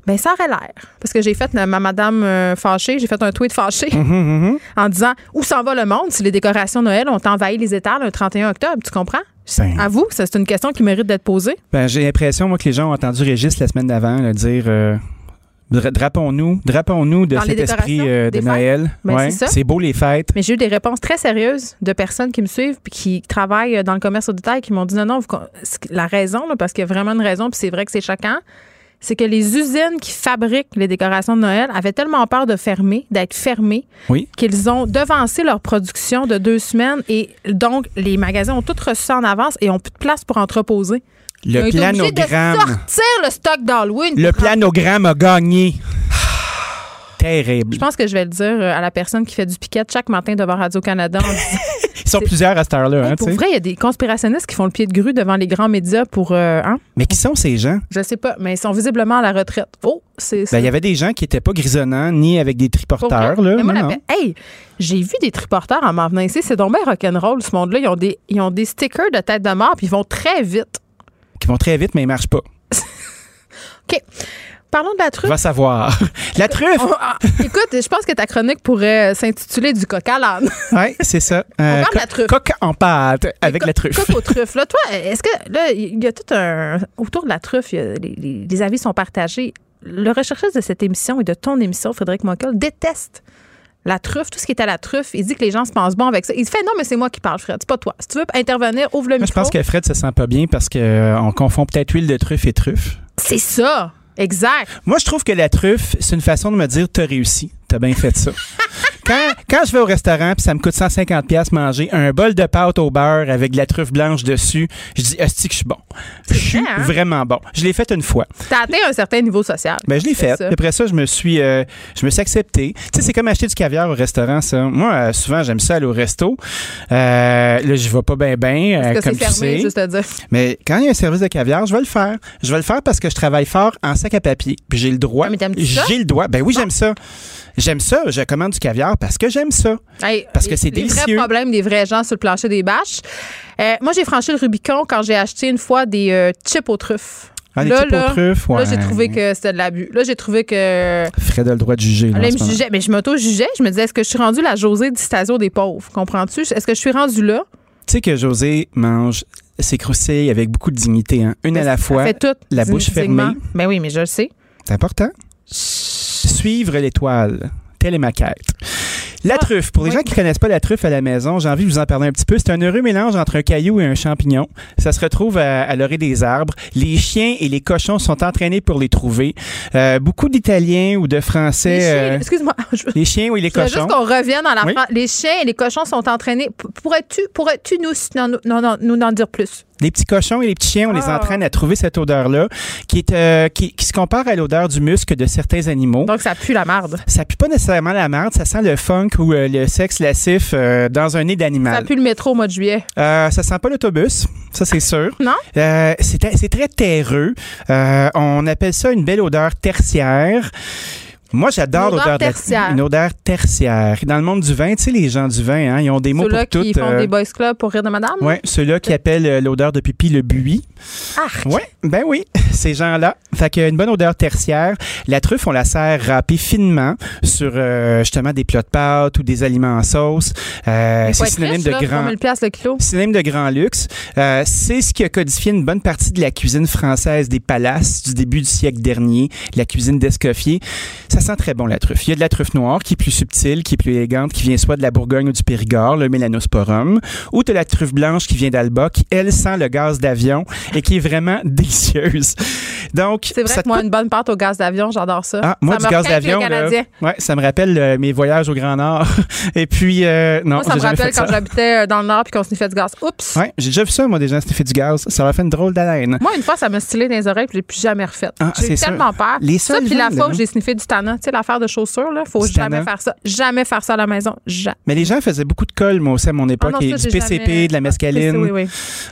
C: Ben ça aurait l'air. Parce que j'ai fait ma madame euh, fâchée, j'ai fait un tweet fâché mm-hmm, mm-hmm. en disant où s'en va le monde si les décorations Noël ont envahi les étals le 31 octobre, tu comprends? Ben. à vous, c'est une question qui mérite d'être posée.
L: Ben, j'ai l'impression, moi, que les gens ont entendu Régis la semaine d'avant dire euh, drapons-nous, drapons-nous de cet esprit euh, de Noël. Ben, c'est beau les fêtes.
C: Mais j'ai eu des réponses très sérieuses de personnes qui me suivent puis qui travaillent dans le commerce au détail qui m'ont dit non, non, la raison, parce qu'il y a vraiment une raison, puis c'est vrai que c'est choquant c'est que les usines qui fabriquent les décorations de Noël avaient tellement peur de fermer, d'être fermées, qu'ils ont devancé leur production de deux semaines et donc les magasins ont tout reçu en avance et ont plus de place pour entreposer.
L: Le planogramme.
C: De sortir le stock d'Halloween.
L: Le planogramme a gagné. Terrible.
C: Je pense que je vais le dire euh, à la personne qui fait du piquet chaque matin devant Radio-Canada
L: Ils sont plusieurs à cette heure-là. Hein,
C: pour vrai, il y a des conspirationnistes qui font le pied de grue devant les grands médias pour. Euh, hein?
L: Mais qui sont ces gens?
C: Je sais pas, mais ils sont visiblement à la retraite. Oh, c'est
L: ben, Il y avait des gens qui n'étaient pas grisonnants ni avec des triporteurs. Là.
C: hey, j'ai vu des triporteurs en m'en venant ici. C'est donc bien rock'n'roll, ce monde-là. Ils, ont des, ils ont des stickers de tête de mort puis ils vont très vite.
L: Ils vont très vite, mais ils marchent pas.
C: OK. Parlons de la truffe.
L: Va savoir. La truffe!
C: Ah, écoute, je pense que ta chronique pourrait s'intituler du coq à l'âne.
L: Oui, c'est ça.
C: On parle de la truffe.
L: Coq en pâte avec la truffe.
C: Coq aux truffes. Là, toi, est-ce que là, il y a tout un. Autour de la truffe, les, avis sont partagés. Le recherchiste de cette émission et de ton émission, Frédéric Mockel, déteste la truffe, tout ce qui est à la truffe. Il dit que les gens se pensent bon avec ça. Il fait non, mais c'est moi qui parle, Fred. C'est pas toi. Si tu veux intervenir, ouvre le micro.
L: Je pense que Fred se sent pas bien parce qu'on euh, confond peut-être huile de truffe et truffe.
C: C'est ça. Exact.
L: Moi, je trouve que la truffe, c'est une façon de me dire t'as réussi. T'as bien fait ça. quand, quand je vais au restaurant puis ça me coûte 150 pièces manger un bol de pâte au beurre avec de la truffe blanche dessus, je dis hostie que je suis bon. Je suis hein? vraiment bon. Je l'ai fait une fois.
C: T'as atteint un certain niveau social.
L: Ben je l'ai fait. Après ça, je me suis euh, je me suis accepté. Tu sais, c'est comme acheter du caviar au restaurant ça. Moi, euh, souvent j'aime ça aller au resto. Euh, là, je vais pas bien bien comme tu sais.
C: Juste à dire.
L: Mais quand il y a un service de caviar, je vais le faire. Je vais le faire parce que je travaille fort en sac à papier. Puis j'ai le droit.
C: Ah,
L: j'ai le droit. Ben oui, j'aime ça. J'aime ça. Je commande du caviar parce que j'aime ça. parce que c'est délicieux.
C: Les vrais problèmes des vrais gens sur le plancher des bâches. Euh, moi, j'ai franchi le Rubicon quand j'ai acheté une fois des euh, chips aux truffes.
L: Ah, là, là, truffes, ouais.
C: là j'ai trouvé que c'était de l'abus. Là, j'ai trouvé que.
L: Fred a le droit de juger.
C: Là, me jugeait, mais je m'auto-jugeais. Je me disais, est-ce que je suis rendue la Josée Distasio des pauvres? Comprends-tu? Est-ce que je suis rendue là?
L: Tu sais que José mange ses croustilles avec beaucoup de dignité. Hein? Une à la fois, fait tout, la bouche fermée.
C: Ben oui, mais je le sais.
L: C'est important. Suivre l'étoile. Telle est ma quête. La ah, truffe. Pour les gens qui connaissent pas la truffe à la maison, j'ai envie de vous en parler un petit peu. C'est un heureux mélange entre un caillou et un champignon. Ça se retrouve à, l'orée des arbres. Les chiens et les cochons sont entraînés pour les trouver. Euh, beaucoup d'Italiens ou de Français. Les
C: chiens, euh, excuse-moi.
L: Les chiens ou les cochons.
C: juste qu'on revienne dans la Les chiens et les cochons sont entraînés. Pourrais-tu, pourrais-tu nous, non, non, non, nous en dire plus?
L: Les petits cochons et les petits chiens, on les ah. entraîne à trouver cette odeur-là, qui est euh, qui, se compare à l'odeur du muscle de certains animaux.
C: Donc ça pue la marde.
L: Ça pue pas nécessairement la marde, ça sent le funk ou euh, le sexe lascif euh, dans un nez d'animal.
C: Ça pue le métro au mois de juillet.
L: ça sent pas l'autobus, ça c'est sûr.
C: non?
L: c'est très terreux. on appelle ça une belle odeur tertiaire. Moi, j'adore l'odeur tertiaire. Une odeur tertiaire. Dans le monde du vin, tu sais, les gens du vin, hein, ils ont des mots pour tout.
C: qui font des boys clubs pour rire de madame?
L: Oui, ceux-là qui appellent euh, l'odeur de pipi le buis.
C: Ah!
L: Oui, ben oui, ces gens-là. Fait qu'une bonne odeur tertiaire. La truffe, on la sert râpée finement sur euh, justement des plats de pâtes ou des aliments en sauce. Euh, c'est synonyme de grand.
C: le kilo.
L: Synonyme de grand luxe. c'est ce qui a codifié une bonne partie de la cuisine française des palaces du début du siècle dernier, la cuisine d'Escoffier. Ça sent très bon la truffe. Il y a de la truffe noire qui est plus subtile, qui est plus élégante, qui vient soit de la Bourgogne ou du Périgord, le Mélanosporum, ou de la truffe blanche qui vient d'Alba, qui elle sent le gaz d'avion et qui est vraiment délicieuse. Donc,
C: c'est vrai que moi, une bonne pâte au gaz d'avion, j'adore ça.
L: Ah, moi, du gaz d'avion, ouais, ça me rappelle euh, mes voyages au Grand Nord. et puis, euh, non,
C: moi, ça me rappelle quand j'habitais euh, dans le Nord puis qu'on sniffait du gaz. Oups.
L: Ouais, j'ai déjà vu ça, moi, des gens sniffer du gaz. Ça m'a fait une drôle d'haleine.
C: Moi, une fois, ça m'a stylé dans les oreilles puis je l'ai plus jamais refait. Ah, j'ai tellement peur. Les ça, puis la fois où j'ai sniffé du tu sais, l'affaire de chaussures, là. Faut jamais faire ça. Jamais faire ça à la maison. Jamais.
L: Mais les gens faisaient beaucoup de colle, moi aussi, à mon ah époque. du PCP, de la mescaline.
C: oui, oui.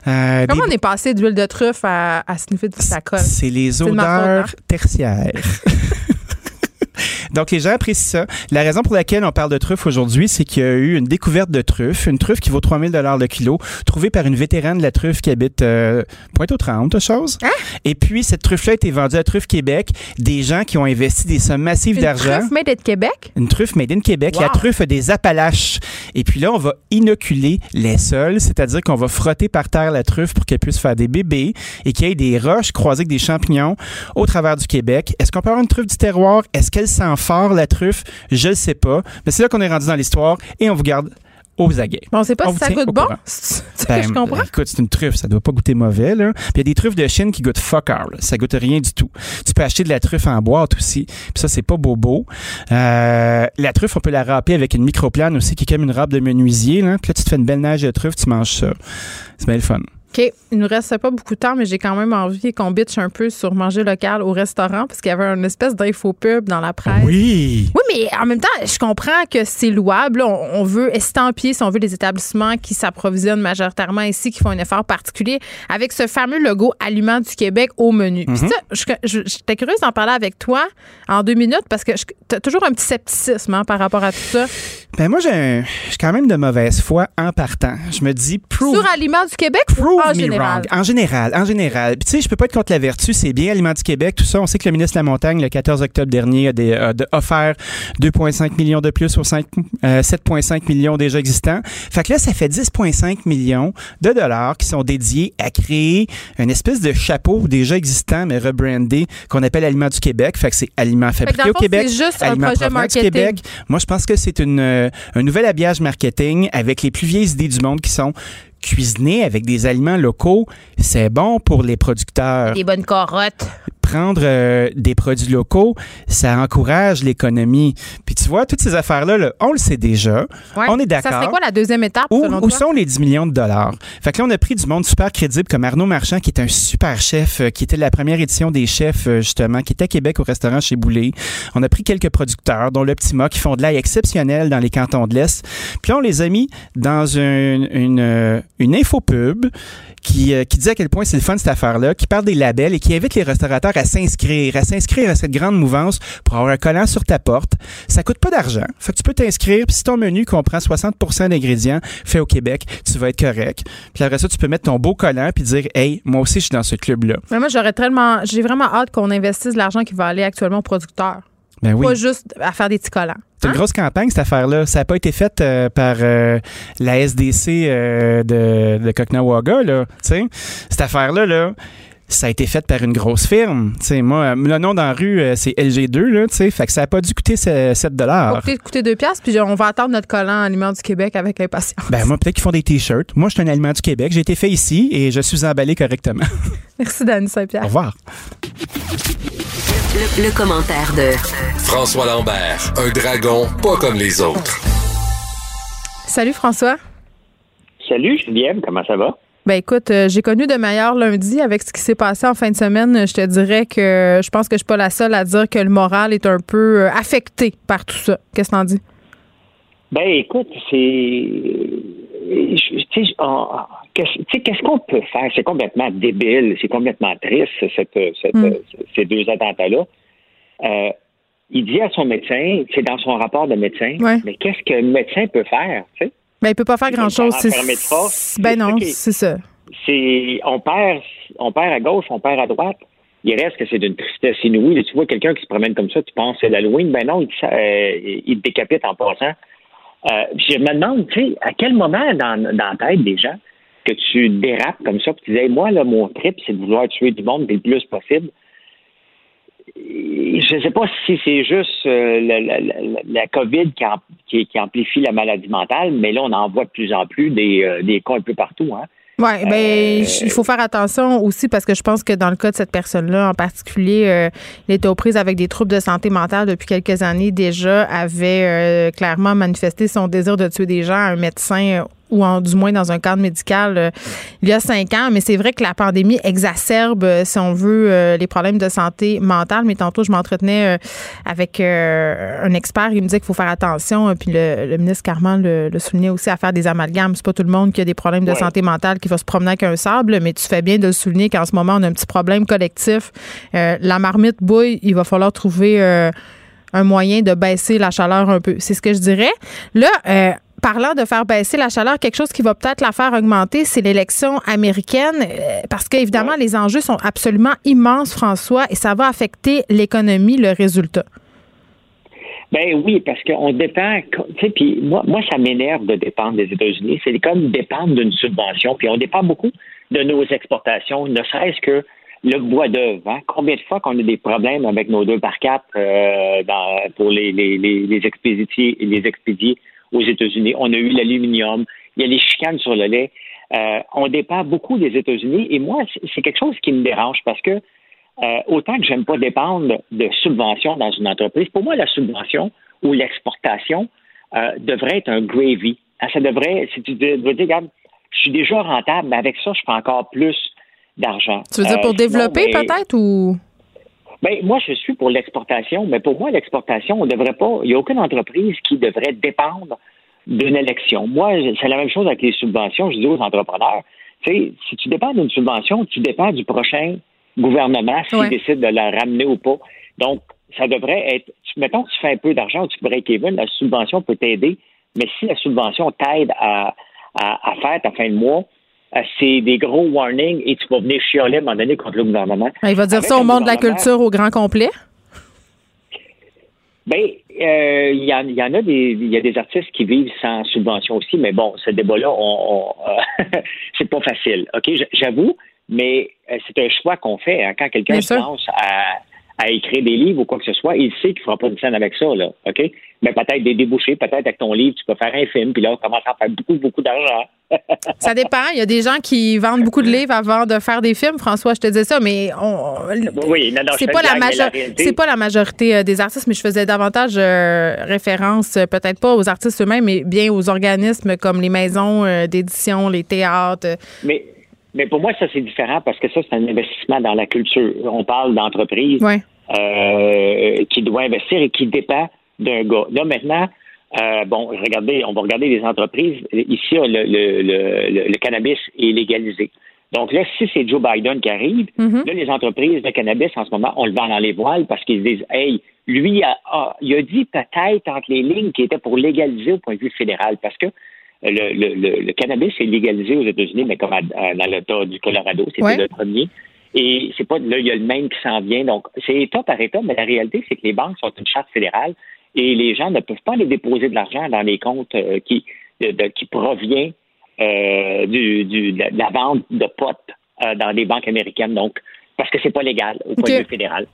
C: Euh, Comment on est passé d'huile de truffe à, à sniffer de la colle?
L: C'est les odeurs hein? tertiaires. Donc, les gens apprécient ça. La raison pour laquelle on parle de truffe aujourd'hui, c'est qu'il y a eu une découverte de truffe, une truffe qui vaut 3000 dollars le kilo, trouvée par une vétérane de la truffe qui habite euh, Pointe-aux-Trembles, chose. Hein? Et puis, cette truffe-là a été vendue à Truffe Québec. Des gens qui ont investi des sommes massives d'argent.
C: Une truffe made in Québec?
L: Une truffe made in Québec. La truffe des Appalaches. Et puis là, on va inoculer les sols, c'est-à-dire qu'on va frotter par terre la truffe pour qu'elle puisse faire des bébés et qu'il y ait des roches croisées avec des champignons au travers du Québec. Est-ce qu'on peut avoir une truffe du terroir? Est-ce qu'elle sent fort, la truffe? Je ne sais pas. Mais c'est là qu'on est rendu dans l'histoire et on vous garde aux aguets.
C: Bon, on sait pas si ça goûte bon. Ben, je comprends.
L: Écoute, c'est une truffe, ça doit pas goûter mauvais. Là. Puis il y a des truffes de Chine qui goûtent fuck all. Ça goûte rien du tout. Tu peux acheter de la truffe en boîte aussi. Puis ça, c'est pas bobo. Euh, la truffe, on peut la râper avec une microplane aussi, qui est comme une robe de menuisier. Là. Puis là, tu te fais une belle neige de truffe, tu manges ça. C'est bien le fun.
C: OK. Il nous reste pas beaucoup de temps, mais j'ai quand même envie qu'on bitch un peu sur manger local au restaurant parce qu'il y avait une espèce d'infopub dans la presse.
L: Oui.
C: Oui, mais en même temps, je comprends que c'est louable. On, veut estampiller, si on veut, les établissements qui s'approvisionnent majoritairement ici, qui font un effort particulier avec ce fameux logo Aliments du Québec au menu. Puis mhm. ça, j'étais curieuse d'en parler avec toi en deux minutes parce que tu as toujours un petit scepticisme hein, par rapport à tout ça.
L: Ben moi, j'ai quand même de mauvaise foi en partant. Je me dis,
C: prove, Sur Aliments du Québec en général?
L: En général, en général. Puis tu sais, je peux pas être contre la vertu, c'est bien Aliments du Québec, tout ça. On sait que le ministre de la Montagne, le 14 octobre dernier, a, des, offert 2,5 millions de plus aux 7,5 euh, millions déjà existants. Fait que là, ça fait 10,5 millions de dollars qui sont dédiés à créer une espèce de chapeau déjà existant, mais rebrandé, qu'on appelle Aliments du Québec. Fait que c'est Aliments fabriqués au Québec.
C: C'est juste un projet marketing. Québec.
L: Moi, je pense que c'est une, euh, un nouvel habillage marketing avec les plus vieilles idées du monde qui sont cuisiner avec des aliments locaux, c'est bon pour les producteurs.
C: Des bonnes carottes
L: prendre euh, des produits locaux, ça encourage l'économie. Puis tu vois, toutes ces affaires-là, on le sait déjà. On est d'accord. Ça
C: serait quoi la deuxième étape?
L: Où, où sont les 10 millions de dollars? Fait que là, on a pris du monde super crédible comme Arnaud Marchand, qui est un super chef, euh, qui était la première édition des chefs, euh, justement, qui était à Québec au restaurant chez Boulay. On a pris quelques producteurs, dont le Petit Mât, qui font de l'ail exceptionnel dans les cantons de l'Est. Puis on les a mis dans une, une, une infopub qui, qui dit à quel point c'est le fun cette affaire-là, qui parle des labels et qui invite les restaurateurs à s'inscrire, à s'inscrire à cette grande mouvance pour avoir un collant sur ta porte. Ça coûte pas d'argent. Fait que tu peux t'inscrire, puis si ton menu comprend 60% d'ingrédients faits au Québec, tu vas être correct. Puis après ça, tu peux mettre ton beau collant puis dire "Hey, moi aussi je suis dans ce club-là."
C: Mais moi, j'aurais tellement j'ai vraiment hâte qu'on investisse l'argent qui va aller actuellement aux producteurs.
L: Ben oui.
C: Pas juste à faire des petits collants.
L: C'est une hein? grosse campagne, cette affaire-là. Ça n'a pas été fait euh, par euh, la SDC euh, de, de là. sais, Cette affaire-là, là, ça a été fait par une grosse firme. sais, moi, le nom dans la rue, c'est LG2, là, sais, fait que ça n'a pas dû coûter 7 dollars. Ça
C: a peut-être coûter 2 piastres, puis on va attendre notre collant Aliment du Québec avec impatience.
L: Ben moi, peut-être qu'ils font des T-shirts. Moi, je suis un Aliment du Québec. J'ai été fait ici et je suis emballé correctement.
C: Merci, Dani Saint-Pierre.
L: Au revoir.
I: Le, commentaire de
K: François Lambert, un dragon pas comme les autres.
C: Salut François.
M: Salut Geneviève, comment ça va?
C: Ben écoute, euh, j'ai connu de meilleurs lundi avec ce qui s'est passé en fin de semaine. Je te dirais que je pense que je suis pas la seule à dire que le moral est un peu euh, affecté par tout ça. Qu'est-ce que t'en dis?
M: Ben écoute, c'est qu'est-ce qu'on peut faire? C'est complètement débile, c'est complètement triste, hmm. ces deux attentats-là. Euh, il dit à son médecin, c'est dans son rapport de médecin, mais qu'est-ce que le médecin peut faire? Tu
C: Ben, il peut pas faire grand-chose. Ben non, c'est ça.
M: on perd, on perd à gauche, on perd à droite. Il reste que c'est d'une tristesse inouïe. Tu vois quelqu'un qui se promène comme ça, tu penses c'est l'Halloween. Ben non, il, euh, il décapite en passant. Euh, je me demande, tu sais, à quel moment dans, dans la tête des gens que tu dérapes comme ça, que tu disais, moi, là, mon trip, c'est de vouloir tuer du monde le plus possible. Je ne sais pas si c'est juste euh, la, COVID qui, qui, amplifie la maladie mentale, mais là, on en voit de plus en plus des, euh, des cas un peu partout. Hein?
C: Oui, ben, euh, il faut faire attention aussi parce que je pense que dans le cas de cette personne-là en particulier, euh, il était aux prises avec des troubles de santé mentale depuis quelques années déjà, avait euh, clairement manifesté son désir de tuer des gens à un médecin ou en, du moins dans un cadre médical euh, il y a cinq ans. Mais c'est vrai que la pandémie exacerbe, euh, si on veut, euh, les problèmes de santé mentale. Mais tantôt, je m'entretenais avec un expert. Il me disait qu'il faut faire attention. Puis le, ministre Carman le, soulignait aussi à faire des amalgames. C'est pas tout le monde qui a des problèmes de santé mentale qui va se promener avec un sable. Mais tu fais bien de le souligner qu'en ce moment, on a un petit problème collectif. la marmite bouille. Il va falloir trouver un moyen de baisser la chaleur un peu. C'est ce que je dirais. Là, parlant de faire baisser la chaleur, quelque chose qui va peut-être la faire augmenter, c'est l'élection américaine, euh, parce qu'évidemment, les enjeux sont absolument immenses, François, et ça va affecter l'économie, le résultat.
M: Ben oui, parce qu'on dépend, tu sais, puis moi, moi, ça m'énerve de dépendre des États-Unis. C'est comme dépendre d'une subvention, puis on dépend beaucoup de nos exportations, ne serait-ce que le bois d'œuvre. Hein? Combien de fois qu'on a des problèmes avec nos deux par quatre euh, pour les, les, les, les expédiés, les expédiés aux États-Unis. On a eu l'aluminium, il y a les chicanes sur le lait. Euh, on dépend beaucoup des États-Unis et moi, c'est quelque chose qui me dérange parce que euh, autant que j'aime pas dépendre de subventions dans une entreprise, pour moi, la subvention ou l'exportation euh, devrait être un gravy. Ah, ça devrait, si tu veux dire, regarde, je suis déjà rentable, mais avec ça, je fais encore plus d'argent.
C: Tu veux dire pour développer ben, peut-être ou?
M: Ben, moi, je suis pour l'exportation, mais pour moi, l'exportation, on devrait pas. Il n'y a aucune entreprise qui devrait dépendre d'une élection. Moi, c'est la même chose avec les subventions. Je dis aux entrepreneurs, tu sais, si tu dépends d'une subvention, tu dépends du prochain gouvernement s'il décide de la ramener ou pas. Donc, ça devrait être. Mettons que tu fais un peu d'argent, tu break even, la subvention peut t'aider, mais si la subvention t'aide à, à, à faire ta fin de mois, c'est des gros warnings et tu vas venir chialer à un moment donné contre le gouvernement.
C: Il va dire ça au monde de la culture au grand complet?
M: Bien, euh, il y, en a des, il y a des artistes qui vivent sans subvention aussi, mais bon, ce débat-là, on, c'est pas facile. Ok, j'avoue, mais euh, c'est un choix qu'on fait hein. quand quelqu'un pense à, à écrire des livres ou quoi que ce soit, il sait qu'il ne fera pas de scène avec ça, là, OK? Mais peut-être des débouchés, peut-être avec ton livre, tu peux faire un film, puis là, on commence à faire beaucoup, beaucoup d'argent.
C: ça dépend. Il y a des gens qui vendent beaucoup de livres avant de faire des films. François, je te disais ça, mais on,
M: oui,
C: c'est pas, la c'est pas la majorité euh, des artistes, mais je faisais davantage euh, référence, euh, peut-être pas aux artistes eux-mêmes, mais bien aux organismes comme les maisons d'édition, les théâtres.
M: Mais mais pour moi, ça, c'est différent parce que ça, c'est un investissement dans la culture. On parle d'entreprise euh, qui doit investir et qui dépend d'un gars. Là, maintenant, euh, bon, regardez, on va regarder les entreprises. Ici, le, le, le, cannabis est légalisé. Donc là, si c'est Joe Biden qui arrive, mm-hmm. là, les entreprises de cannabis, en ce moment, on le vend dans les voiles parce qu'ils disent, hey, lui, a, il a dit peut-être entre les lignes qu'il était pour légaliser au point de vue fédéral parce que le, le, le, cannabis est légalisé aux États-Unis, mais comme dans l'État du Colorado, c'était le premier. Et c'est pas là, il y a le même qui s'en vient. Donc, c'est État par État, mais la réalité, c'est que les banques sont une charte fédérale et les gens ne peuvent pas aller déposer de l'argent dans les comptes euh, qui, qui provient euh, du, du, de la vente de potes euh, dans des banques américaines. Donc, parce que c'est pas légal au point de vue fédéral.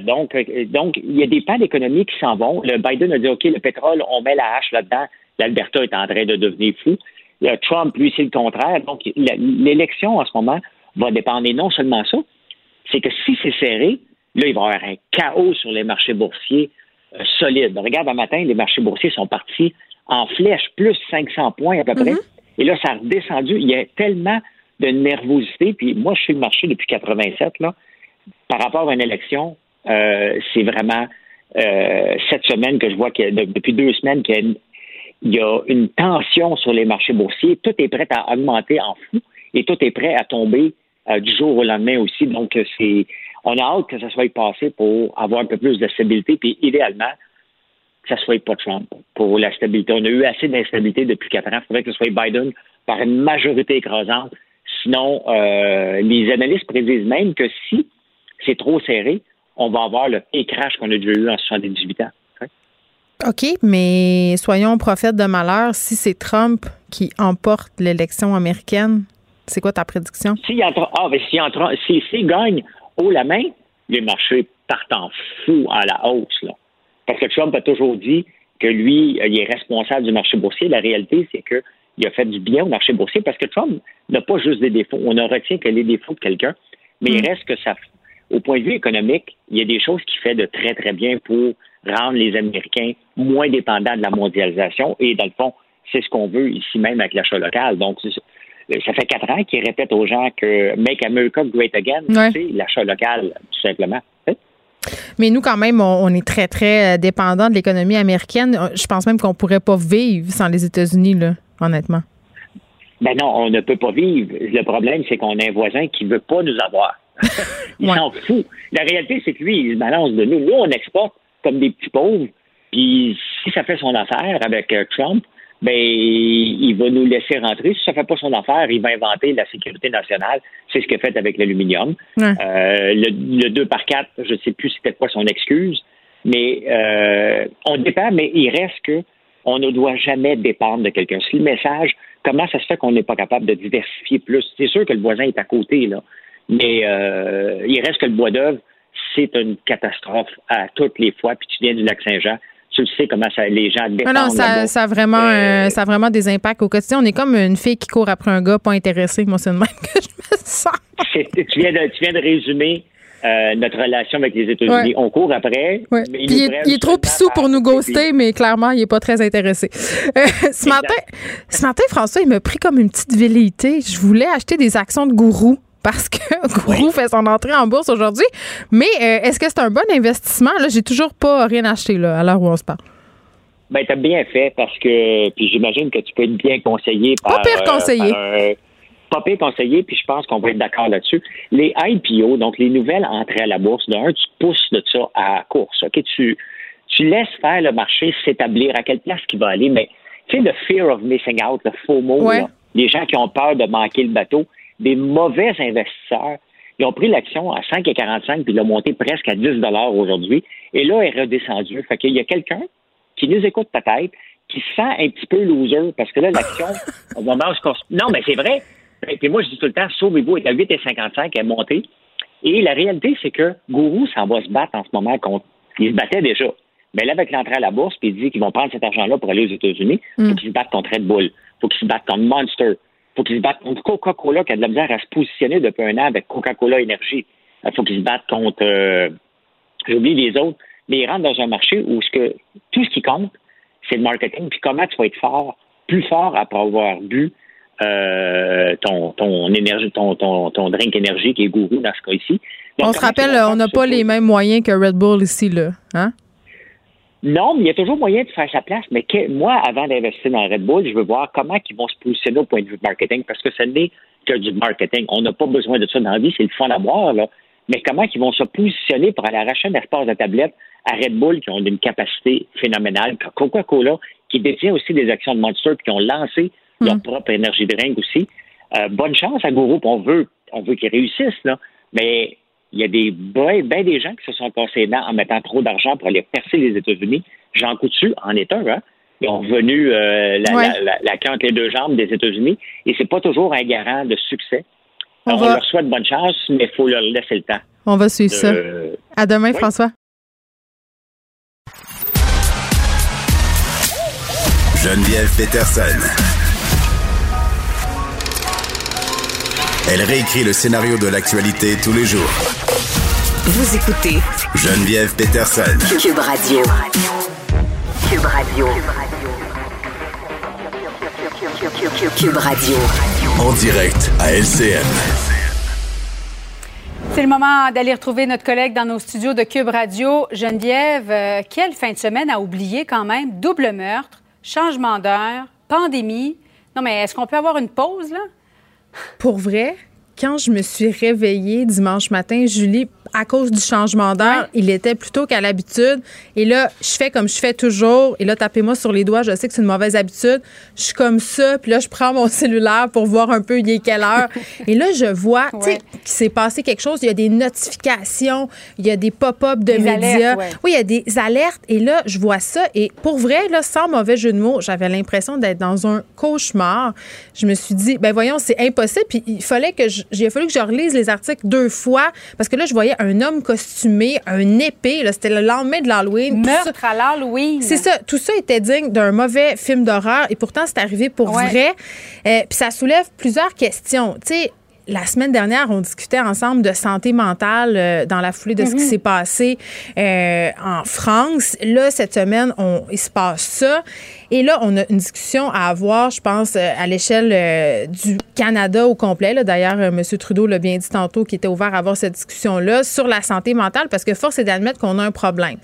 M: donc, donc, il y a des pans d'économie qui s'en vont. Le Biden a dit, OK, le pétrole, on met la hache là-dedans l'Alberta est en train de devenir fou. Trump, lui, c'est le contraire. Donc, l'élection en ce moment va dépendre. Et non seulement ça, c'est que si c'est serré, là, il va y avoir un chaos sur les marchés boursiers euh, solides. Regarde, un matin, les marchés boursiers sont partis en flèche, plus 500 points à peu près. Mm-hmm. Et là, ça a redescendu. Il y a tellement de nervosité. Puis moi, je suis le marché depuis 87, là. Par rapport à une élection, euh, c'est vraiment euh, cette semaine que je vois que depuis deux semaines qu'il y a une il y a une tension sur les marchés boursiers. Tout est prêt à augmenter en fou et tout est prêt à tomber euh, du jour au lendemain aussi. Donc, c'est, on a hâte que ça soit passé pour avoir un peu plus de stabilité, puis idéalement, que ça soit pas Trump pour la stabilité. On a eu assez d'instabilité depuis quatre ans. Il faudrait que ce soit Biden par une majorité écrasante. Sinon, euh, les analystes prédisent même que si c'est trop serré, on va avoir le crash qu'on a déjà eu en 78 ans.
C: OK, mais soyons prophètes de malheur. Si c'est Trump qui emporte l'élection américaine, c'est quoi ta prédiction?
M: S'il ah, si, si, gagne haut la main, les marchés partent en fou à la hausse. Là. Parce que Trump a toujours dit que lui, il est responsable du marché boursier. La réalité, c'est qu'il a fait du bien au marché boursier parce que Trump n'a pas juste des défauts. On ne retient que les défauts de quelqu'un, mais il mm. reste que ça, au point de vue économique, il y a des choses qu'il fait de très, très bien pour rendre les Américains moins dépendants de la mondialisation et, dans le fond, c'est ce qu'on veut ici même avec l'achat local. Donc, ça fait quatre ans qu'ils répètent aux gens que Make America Great Again, c'est l'achat local, tout simplement.
C: Mais nous, quand même, on, est très, très euh, dépendant de l'économie américaine. Je pense même qu'on ne pourrait pas vivre sans les États-Unis, là, honnêtement.
M: Ben non, on ne peut pas vivre. Le problème, c'est qu'on a un voisin qui ne veut pas nous avoir. il s'en fout. La réalité, c'est que lui, il se balance de nous. Nous, on exporte comme des petits pauvres. Puis si ça fait son affaire avec euh, Trump, ben il va nous laisser rentrer. Si ça fait pas son affaire, il va inventer la sécurité nationale. C'est ce qu'il a fait avec l'aluminium. Euh, le, 2 par 4, je ne sais plus c'était quoi son excuse, mais euh, on dépend, mais il reste que on ne doit jamais dépendre de quelqu'un. C'est le message. Comment ça se fait qu'on n'est pas capable de diversifier plus? C'est sûr que le voisin est à côté, là. Mais euh, il reste que le bois d'œuvre, c'est une catastrophe à toutes les fois. Puis tu viens du lac Tu sais comment ça, les gens dépendent.
C: Non, non, ça, ça, a vraiment, euh, ça a vraiment des impacts au quotidien. On est comme une fille qui court après un gars pas intéressé. Moi, c'est le même que je me sens.
M: tu, viens de, tu viens de résumer euh, notre relation avec les États-Unis. On court après.
C: il, est, trop pissou pour nous ghoster, mais clairement, il n'est pas très intéressé. Euh, ce, matin, ce matin, François, il m'a pris comme une petite velléité. Je voulais acheter des actions de gourou parce que Gourou fait son entrée en bourse aujourd'hui. Mais euh, est-ce que c'est un bon investissement? Là, j'ai toujours pas rien acheté là, à l'heure où on se parle.
M: Ben, t'as bien fait parce que, puis j'imagine que tu peux être bien conseillé par.
C: Pas pire euh, conseillé.
M: Euh, pas pire conseillé, puis je pense qu'on va être d'accord là-dessus. Les IPO, donc les nouvelles entrées à la bourse, d'un, tu pousses de ça à course. OK? Tu, tu laisses faire le marché s'établir à quelle place il va aller, mais tu sais, le fear of missing out, le faux mot, les gens qui ont peur de manquer le bateau, des mauvais investisseurs. Ils ont pris l'action à 5,45 puis l'ont monté presque à 10 aujourd'hui. Et là, elle est redescendue. Fait qu'il y a quelqu'un qui nous écoute peut-être, qui sent un petit peu loser parce que là, l'action, au moment où Non, mais c'est vrai. Et moi, je dis tout le temps, sauvez-vous, elle est à 8,55, elle est montée. Et la réalité, c'est que Gourou s'en va se battre en ce moment contre. Il se battait déjà. Mais là, avec l'entrée à la bourse, puis il dit qu'ils vont prendre cet argent-là pour aller aux États-Unis, il faut mm. qu'ils se battent contre Red Bull. Il faut qu'ils se battent contre Monster faut qu'ils se battent contre Coca-Cola qui a de la misère à se positionner depuis un an avec Coca-Cola Énergie. Il faut qu'ils se battent contre, euh, j'oublie les autres, mais ils rentrent dans un marché où ce que, tout ce qui compte, c'est le marketing. Puis comment tu vas être fort, plus fort après avoir bu euh, ton, ton énergie, ton, ton, ton drink énergie qui est gourou dans ce cas ici.
C: on se rappelle, on n'a pas les mêmes moyens que Red Bull ici, là. Hein?
M: Non, mais il y a toujours moyen de faire sa place. Mais moi, avant d'investir dans Red Bull, je veux voir comment ils vont se positionner au point de vue marketing, parce que ce n'est que du marketing. On n'a pas besoin de ça dans la vie, c'est le fun à là. Mais comment ils vont se positionner pour aller arracher un espace de tablette à Red Bull qui ont une capacité phénoménale, Coca-Cola, qui détient aussi des actions de Monster, puis qui ont lancé leur mm. propre énergie drink aussi. Euh, bonne chance à Groupe. On veut, on veut qu'ils réussissent, là. Mais il y a des ben, ben, des gens qui se sont cassés en mettant trop d'argent pour aller percer les États-Unis. Jean Coutu en est un, hein? Ils ont revenu euh, la, la, la, les deux jambes des États-Unis et c'est pas toujours un garant de succès. On, leur souhaite bonne chance, mais il faut leur laisser le temps.
C: On va suivre ça. À demain, François.
B: Geneviève Peterson. Elle réécrit le scénario de l'actualité tous les jours.
I: Vous écoutez
B: Geneviève Peterson.
I: Cube Radio. Cube Radio. Cube Radio.
B: En direct à LCN.
N: C'est le moment d'aller retrouver notre collègue dans nos studios de Cube Radio. Geneviève, euh, quelle fin de semaine à oublier quand même? Double meurtre, changement d'heure, pandémie. Non, mais est-ce qu'on peut avoir une pause, là?
C: Pour vrai, quand je me suis réveillée dimanche matin, Julie, à cause du changement d'heure, il était plutôt qu'à l'habitude. Et là, je fais comme je fais toujours. Et là, tapez-moi sur les doigts. Je sais que c'est une mauvaise habitude. Je suis comme ça. Puis là, je prends mon cellulaire pour voir un peu il est quelle heure. et là, je vois, tu sais, qu'il s'est passé quelque chose. Il y a des notifications. Il y a des pop-up de médias. Oui, il y a des alertes. Et là, je vois ça. Et pour vrai, là, sans mauvais jeu de mots, j'avais l'impression d'être dans un cauchemar. Je me suis dit, ben voyons, c'est impossible. Puis il fallait que je, a fallu que je relise les articles deux fois parce que là, je voyais un homme costumé, un épée. C'était le lendemain de l'Halloween.
N: Meurtre à l'Halloween.
C: C'est ça. Tout ça était digne d'un mauvais film d'horreur et pourtant, c'est arrivé pour vrai. Euh, puis ça soulève plusieurs questions. Tu sais, la semaine dernière, on discutait ensemble de santé mentale euh, dans la foulée de ce qui mhm. s'est passé euh, en France. Là, cette semaine, on, il se passe ça. Et là, on a une discussion à avoir, je pense, euh, à l'échelle du Canada au complet. D'ailleurs, M. Trudeau l'a bien dit tantôt qu'il était ouvert à avoir cette discussion-là sur la santé mentale parce que force est d'admettre qu'on a un problème.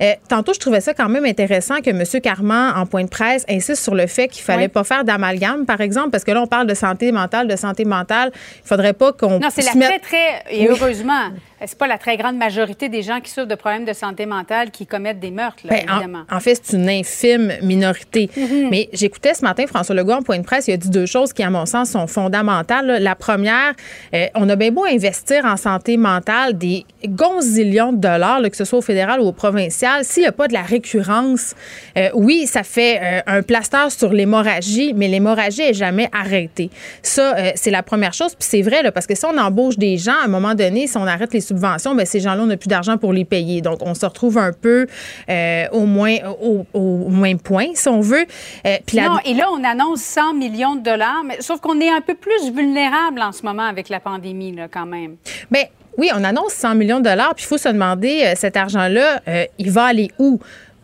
C: Euh, tantôt, je trouvais ça quand même intéressant que M. Carman, en point de presse, insiste sur le fait qu'il fallait pas faire d'amalgame, par exemple, parce que là, on parle de santé mentale, de santé mentale. Il faudrait pas qu'on.
N: Non, c'est la très, très. Et heureusement, c'est pas la très grande majorité des gens qui souffrent de problèmes de santé mentale qui commettent des meurtres, là, ben, évidemment.
C: En, fait, c'est une infime minorité. Mm-hmm. Mais j'écoutais ce matin François Legault en point de presse, il a dit deux choses qui, à mon sens, sont fondamentales. La première, euh, on a bien beau investir en santé mentale des gonzillions de dollars, que ce soit au fédéral ou au provincial, s'il n'y a pas de la récurrence, euh, oui, ça fait euh, un plaster sur l'hémorragie, mais l'hémorragie est jamais arrêtée. Ça, c'est la première chose. Puis c'est vrai, parce que si on embauche des gens, à un moment donné, si on arrête les subventions, ben, ces gens-là, on n'a plus d'argent pour les payer. Donc, on se retrouve un peu euh, au, moins, au, même point, si on veut.
N: Euh, puis non, et là, on annonce 100 millions de dollars, mais sauf qu'on est un peu plus vulnérable en ce moment avec la pandémie, là, quand même.
C: Bien, oui, on annonce 100 millions de dollars, puis il faut se demander, euh, cet argent-là, il va aller où?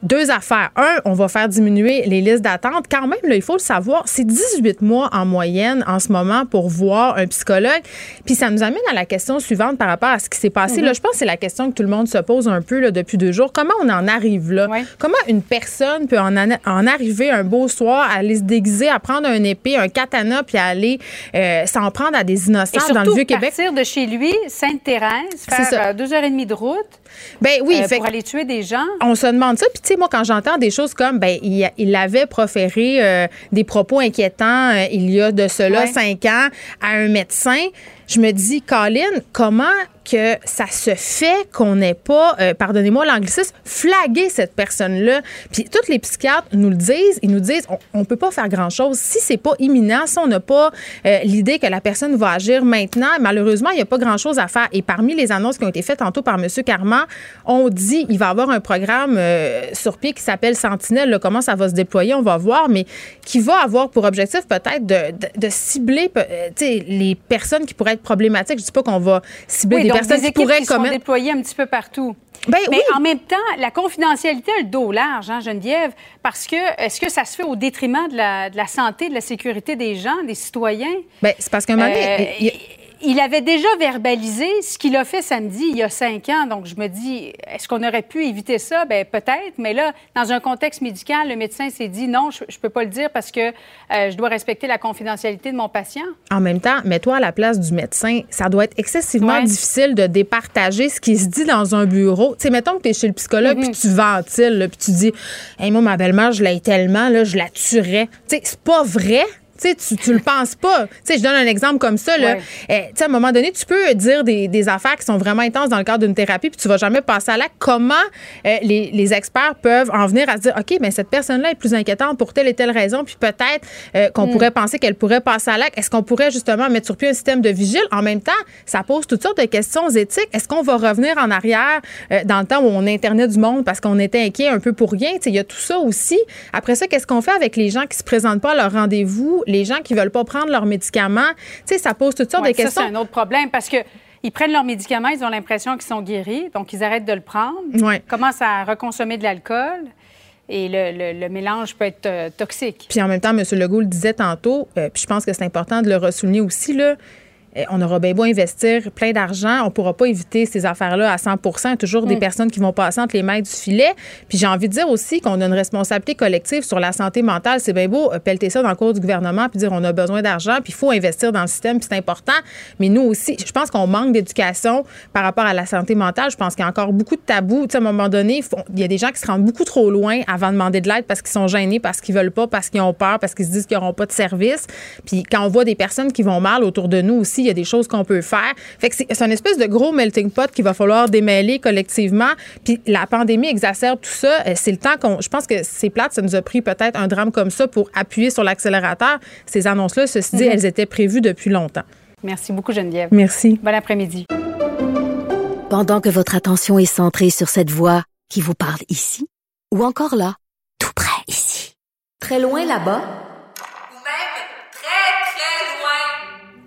C: Deux affaires. Un, on va faire diminuer les listes d'attente. Quand même, là, il faut le savoir, c'est 18 mois en moyenne en ce moment pour voir un psychologue. Puis ça nous amène à la question suivante par rapport à ce qui s'est passé. Là, mhm. je pense que c'est la question que tout le monde se pose un peu là, depuis deux jours. Comment on en arrive là? Comment une personne peut en, en, arriver un beau soir à aller se déguiser, à prendre un épée, un katana, puis à aller euh, s'en prendre à des innocents dans le Vieux-Québec?
N: partir de chez lui, Sainte-Thérèse, faire euh, deux heures et demie de route.
C: Ben oui,
N: euh, pour aller tuer des gens?
C: On se demande ça. Puis tu sais, moi, quand j'entends des choses comme, ben il, il avait proféré euh, des propos inquiétants euh, il y a de cela cinq ans à un médecin, je me dis, Colin, comment que ça se fait qu'on n'ait pas, euh, pardonnez-moi l'anglicisme, flagué cette personne-là? Puis tous les psychiatres nous le disent, ils nous disent, on, ne peut pas faire grand-chose si c'est pas imminent, si on n'a pas euh, l'idée que la personne va agir maintenant. Malheureusement, il n'y a pas grand-chose à faire. Et parmi les annonces qui ont été faites tantôt par M. Carman, on dit il va y avoir un programme euh, sur pied qui s'appelle Sentinelle. comment ça va se déployer, on va voir, mais qui va avoir pour objectif peut-être de, de, cibler les personnes qui pourraient être problématiques. Je dis pas qu'on va cibler des personnes
N: qui
C: pourraient
N: qui sont déployées un petit peu partout. Ben mais en même temps, la confidentialité a le dos large, hein, Geneviève, parce que est-ce que ça se fait au détriment de la, de la santé, de la sécurité des gens, des citoyens?
C: Bien, c'est parce qu'un moment donné,
N: euh, il avait déjà verbalisé ce qu'il a fait samedi, il y a cinq ans. Donc, je me dis, est-ce qu'on aurait pu éviter ça? Bien, peut-être. Mais là, dans un contexte médical, le médecin s'est dit, non, je ne peux pas le dire parce que euh, je dois respecter la confidentialité de mon patient.
C: En même temps, mets-toi à la place du médecin. Ça doit être excessivement difficile de départager ce qui se dit dans un bureau. Tu sais, mettons que tu es chez le psychologue puis mm-hmm. tu ventiles, puis tu dis, hey, moi, ma belle-mère, je l'ai tellement, là, je la tuerais. Tu sais, c'est pas vrai tu, tu le penses pas. je donne un exemple comme ça. Là. Eh, à un moment donné, tu peux dire des, affaires qui sont vraiment intenses dans le cadre d'une thérapie, puis tu vas jamais passer à l'acte. Comment euh, les, experts peuvent en venir à se dire, OK, mais ben, cette personne-là est plus inquiétante pour telle et telle raison, puis peut-être euh, qu'on mm. pourrait penser qu'elle pourrait passer à l'acte. Est-ce qu'on pourrait justement mettre sur pied un système de vigile? En même temps, ça pose toutes sortes de questions éthiques. Est-ce qu'on va revenir en arrière euh, dans le temps où on internait du monde parce qu'on était inquiet un peu pour rien? Il y a tout ça aussi. Après ça, qu'est-ce qu'on fait avec les gens qui se présentent pas à leur rendez-vous? Les gens qui veulent pas prendre leurs médicaments. Tu sais, ça pose toutes sortes de questions.
N: c'est un autre problème parce que ils prennent leurs médicaments, ils ont l'impression qu'ils sont guéris, donc ils arrêtent de le prendre, Ils commencent à reconsommer de l'alcool. Et le, mélange peut être euh, toxique.
C: Puis en même temps, M. Legault le disait tantôt, euh, puis je pense que c'est important de le ressouligner aussi, là, on aura bien beau investir plein d'argent, on pourra pas éviter ces affaires-là à 100 Il y a toujours des mm. personnes qui vont passer entre les mains du filet. Puis j'ai envie de dire aussi qu'on a une responsabilité collective sur la santé mentale. C'est bien beau euh, pelleter ça dans le cours du gouvernement puis dire on a besoin d'argent puis il faut investir dans le système puis c'est important. Mais nous aussi, je pense qu'on manque d'éducation par rapport à la santé mentale. Je pense qu'il y a encore beaucoup de tabous. à un moment donné, il y a des gens qui se rendent beaucoup trop loin avant de demander de l'aide parce qu'ils sont gênés, parce qu'ils veulent pas, parce qu'ils ont peur, parce qu'ils se disent qu'ils n'auront pas de service. Puis quand on voit des personnes qui vont mal autour de nous aussi, il y a des choses qu'on peut faire. Fait que c'est une espèce de gros melting pot qu'il va falloir démêler collectivement. Puis la pandémie exacerbe tout ça. Euh, c'est le temps qu'on. Je pense que c'est plate, ça nous a pris peut-être un drame comme ça pour appuyer sur l'accélérateur. Ces annonces-là, ceci dit, mhm. elles étaient prévues depuis longtemps.
N: Merci beaucoup, Geneviève.
C: Merci.
N: Bon après-midi.
A: Pendant que votre attention est centrée sur cette voix qui vous parle ici, ou encore là, tout près ici, très loin là-bas,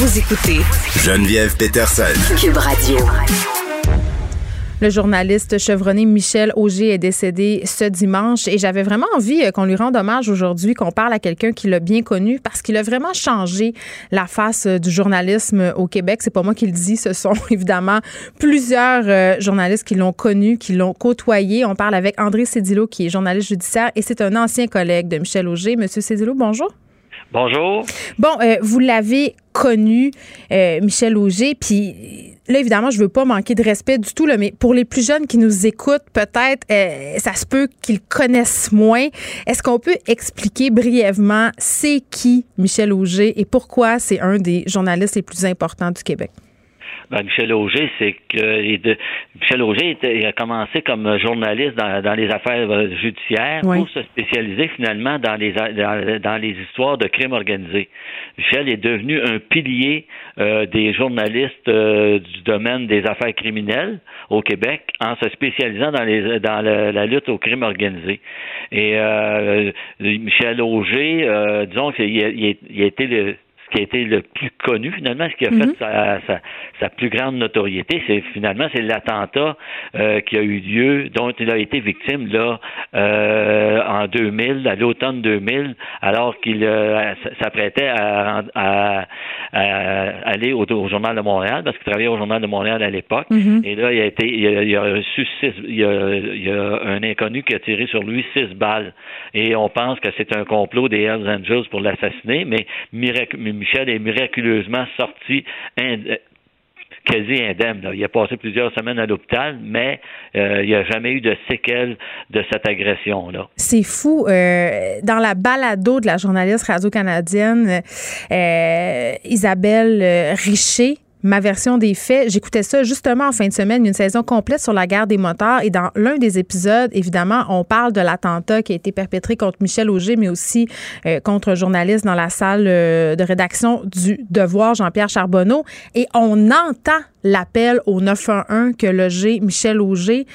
I: Vous écoutez
B: Geneviève Peterson,
I: Cube Radio.
C: Le journaliste chevronné Michel Auger est décédé ce dimanche et j'avais vraiment envie euh, qu'on lui rende hommage aujourd'hui, qu'on parle à quelqu'un qui l'a bien connu parce qu'il a vraiment changé la face euh, du journalisme au Québec. C'est pas moi qui le dis, ce sont évidemment plusieurs euh, journalistes qui l'ont connu, qui l'ont côtoyé. On parle avec André Cédillo qui est journaliste judiciaire et c'est un ancien collègue de Michel Auger. Monsieur Cédillo, bonjour.
O: Bonjour.
C: Bon, vous l'avez connu, Michel Auger, puis là, évidemment, je veux pas manquer de respect du tout, là, mais pour les plus jeunes qui nous écoutent, peut-être, euh, ça se peut qu'ils connaissent moins. Est-ce qu'on peut expliquer brièvement c'est qui Michel Auger et pourquoi c'est un des journalistes les plus importants du Québec?
O: Ben, Michel Auger, c'est que Michel Auger il a commencé comme journaliste dans, les affaires euh, judiciaires pour se spécialiser finalement dans les dans, les histoires de crimes organisés. Michel est devenu un pilier euh, des journalistes euh, du domaine des affaires criminelles au Québec en se spécialisant dans les dans la lutte au crime organisé. Et Michel Auger, disons qu'il a, il a été le qui a été le plus connu finalement, ce qui a fait mhm. sa, sa, plus grande notoriété, c'est finalement c'est l'attentat euh, qui a eu lieu, dont il a été victime là euh, en 2000, à l'automne 2000, alors qu'il euh, s'apprêtait à, à, aller au, journal de Montréal parce qu'il travaillait au journal de Montréal à l'époque. Mhm. Et là, il a été, il a, reçu six, il y a, il a un inconnu qui a tiré sur lui six balles. Et on pense que c'est un complot des Hells Angels pour l'assassiner, mais Michel est miraculeusement sorti euh, quasi indemne. Il a passé plusieurs semaines à l'hôpital, mais euh, il n'y a jamais eu de séquelles de cette agression-là.
C: C'est fou. Euh, dans la balado de la journaliste radio-canadienne Isabelle Richer, ma version des faits. J'écoutais ça justement en fin de semaine, une saison complète sur la guerre des motards. Et dans l'un des épisodes, évidemment, on parle de l'attentat qui a été perpétré contre Michel Auger, mais aussi euh, contre un journaliste dans la salle euh, de rédaction du Devoir, Jean-Pierre Charbonneau. Et on entend l'appel au 911 que logé Michel Auger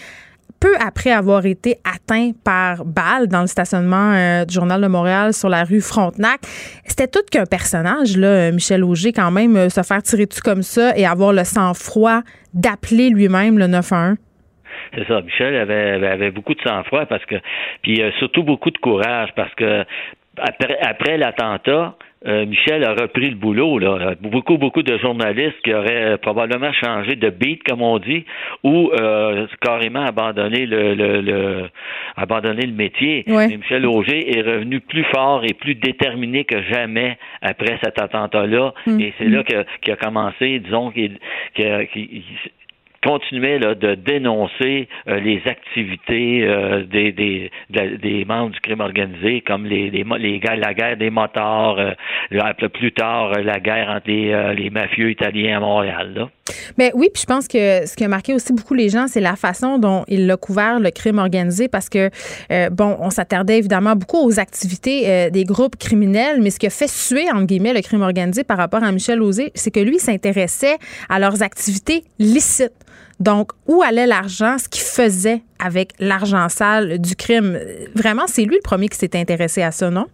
C: peu après avoir été atteint par balle dans le stationnement euh, du Journal de Montréal sur la rue Frontenac. C'était tout qu'un personnage, là, Michel Auger, quand même, euh, se faire tirer dessus comme ça et avoir le sang-froid d'appeler lui-même le 911.
O: C'est ça. Michel avait, avait, beaucoup de sang-froid parce que, puis euh, surtout beaucoup de courage parce que après l'attentat, euh, Michel a repris le boulot. Là. Beaucoup, beaucoup de journalistes qui auraient euh, probablement changé de beat, comme on dit, ou euh, carrément abandonné le, le, le, abandonné le métier. Michel Auger est revenu plus fort et plus déterminé que jamais après cet attentat-là. Mm. Et c'est là qu'il a commencé, disons, qu'il continuait là, de dénoncer euh, les activités euh, des, des, des, membres du crime organisé, comme les, les, les la guerre des motards, euh, plus tard la guerre entre les, les mafieux italiens à Montréal. Là.
C: Mais oui, puis je pense que ce qui a marqué aussi beaucoup les gens, c'est la façon dont il a couvert le crime organisé parce que, bon, on s'attardait évidemment beaucoup aux activités des groupes criminels, mais ce qui a fait suer, entre guillemets, le crime organisé par rapport à Michel Osé, c'est que lui s'intéressait à leurs activités licites. Donc, où allait l'argent, ce qu'il faisait avec l'argent sale du crime? Vraiment, c'est lui le premier qui s'est intéressé à ça, non?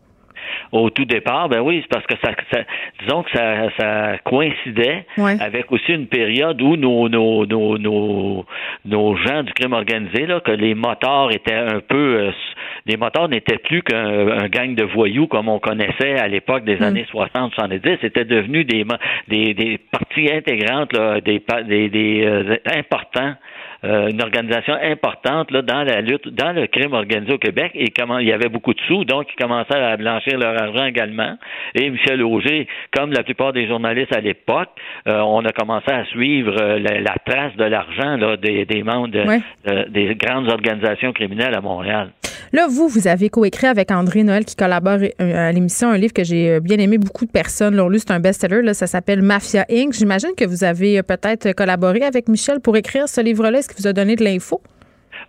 O: Au tout départ, ben oui, c'est parce que ça, disons que ça, ça coïncidait avec aussi une période où nos, nos, nos, nos, nos gens du crime organisé, là, que les motards étaient un peu, euh, les motards n'étaient plus qu'un gang de voyous comme on connaissait à l'époque des mm. années 60-70, c'était devenu des, des, des parties intégrantes, là, des, des, des euh, importants euh, une organisation importante là, dans la lutte, dans le crime organisé au Québec et comment il y avait beaucoup de sous, donc ils commençaient à blanchir leur également. Et Michel Auger, comme la plupart des journalistes à l'époque, euh, on a commencé à suivre euh, la, trace de l'argent des, des, membres des grandes organisations criminelles à Montréal.
C: Là, vous, vous avez coécrit avec André Noël qui collabore à l'émission un livre que j'ai bien aimé. Beaucoup de personnes l'ont lu. C'est un best-seller. Ça s'appelle Mafia Inc. J'imagine que vous avez peut-être collaboré avec Michel pour écrire ce livre-là. Est-ce qu'il vous a donné de l'info?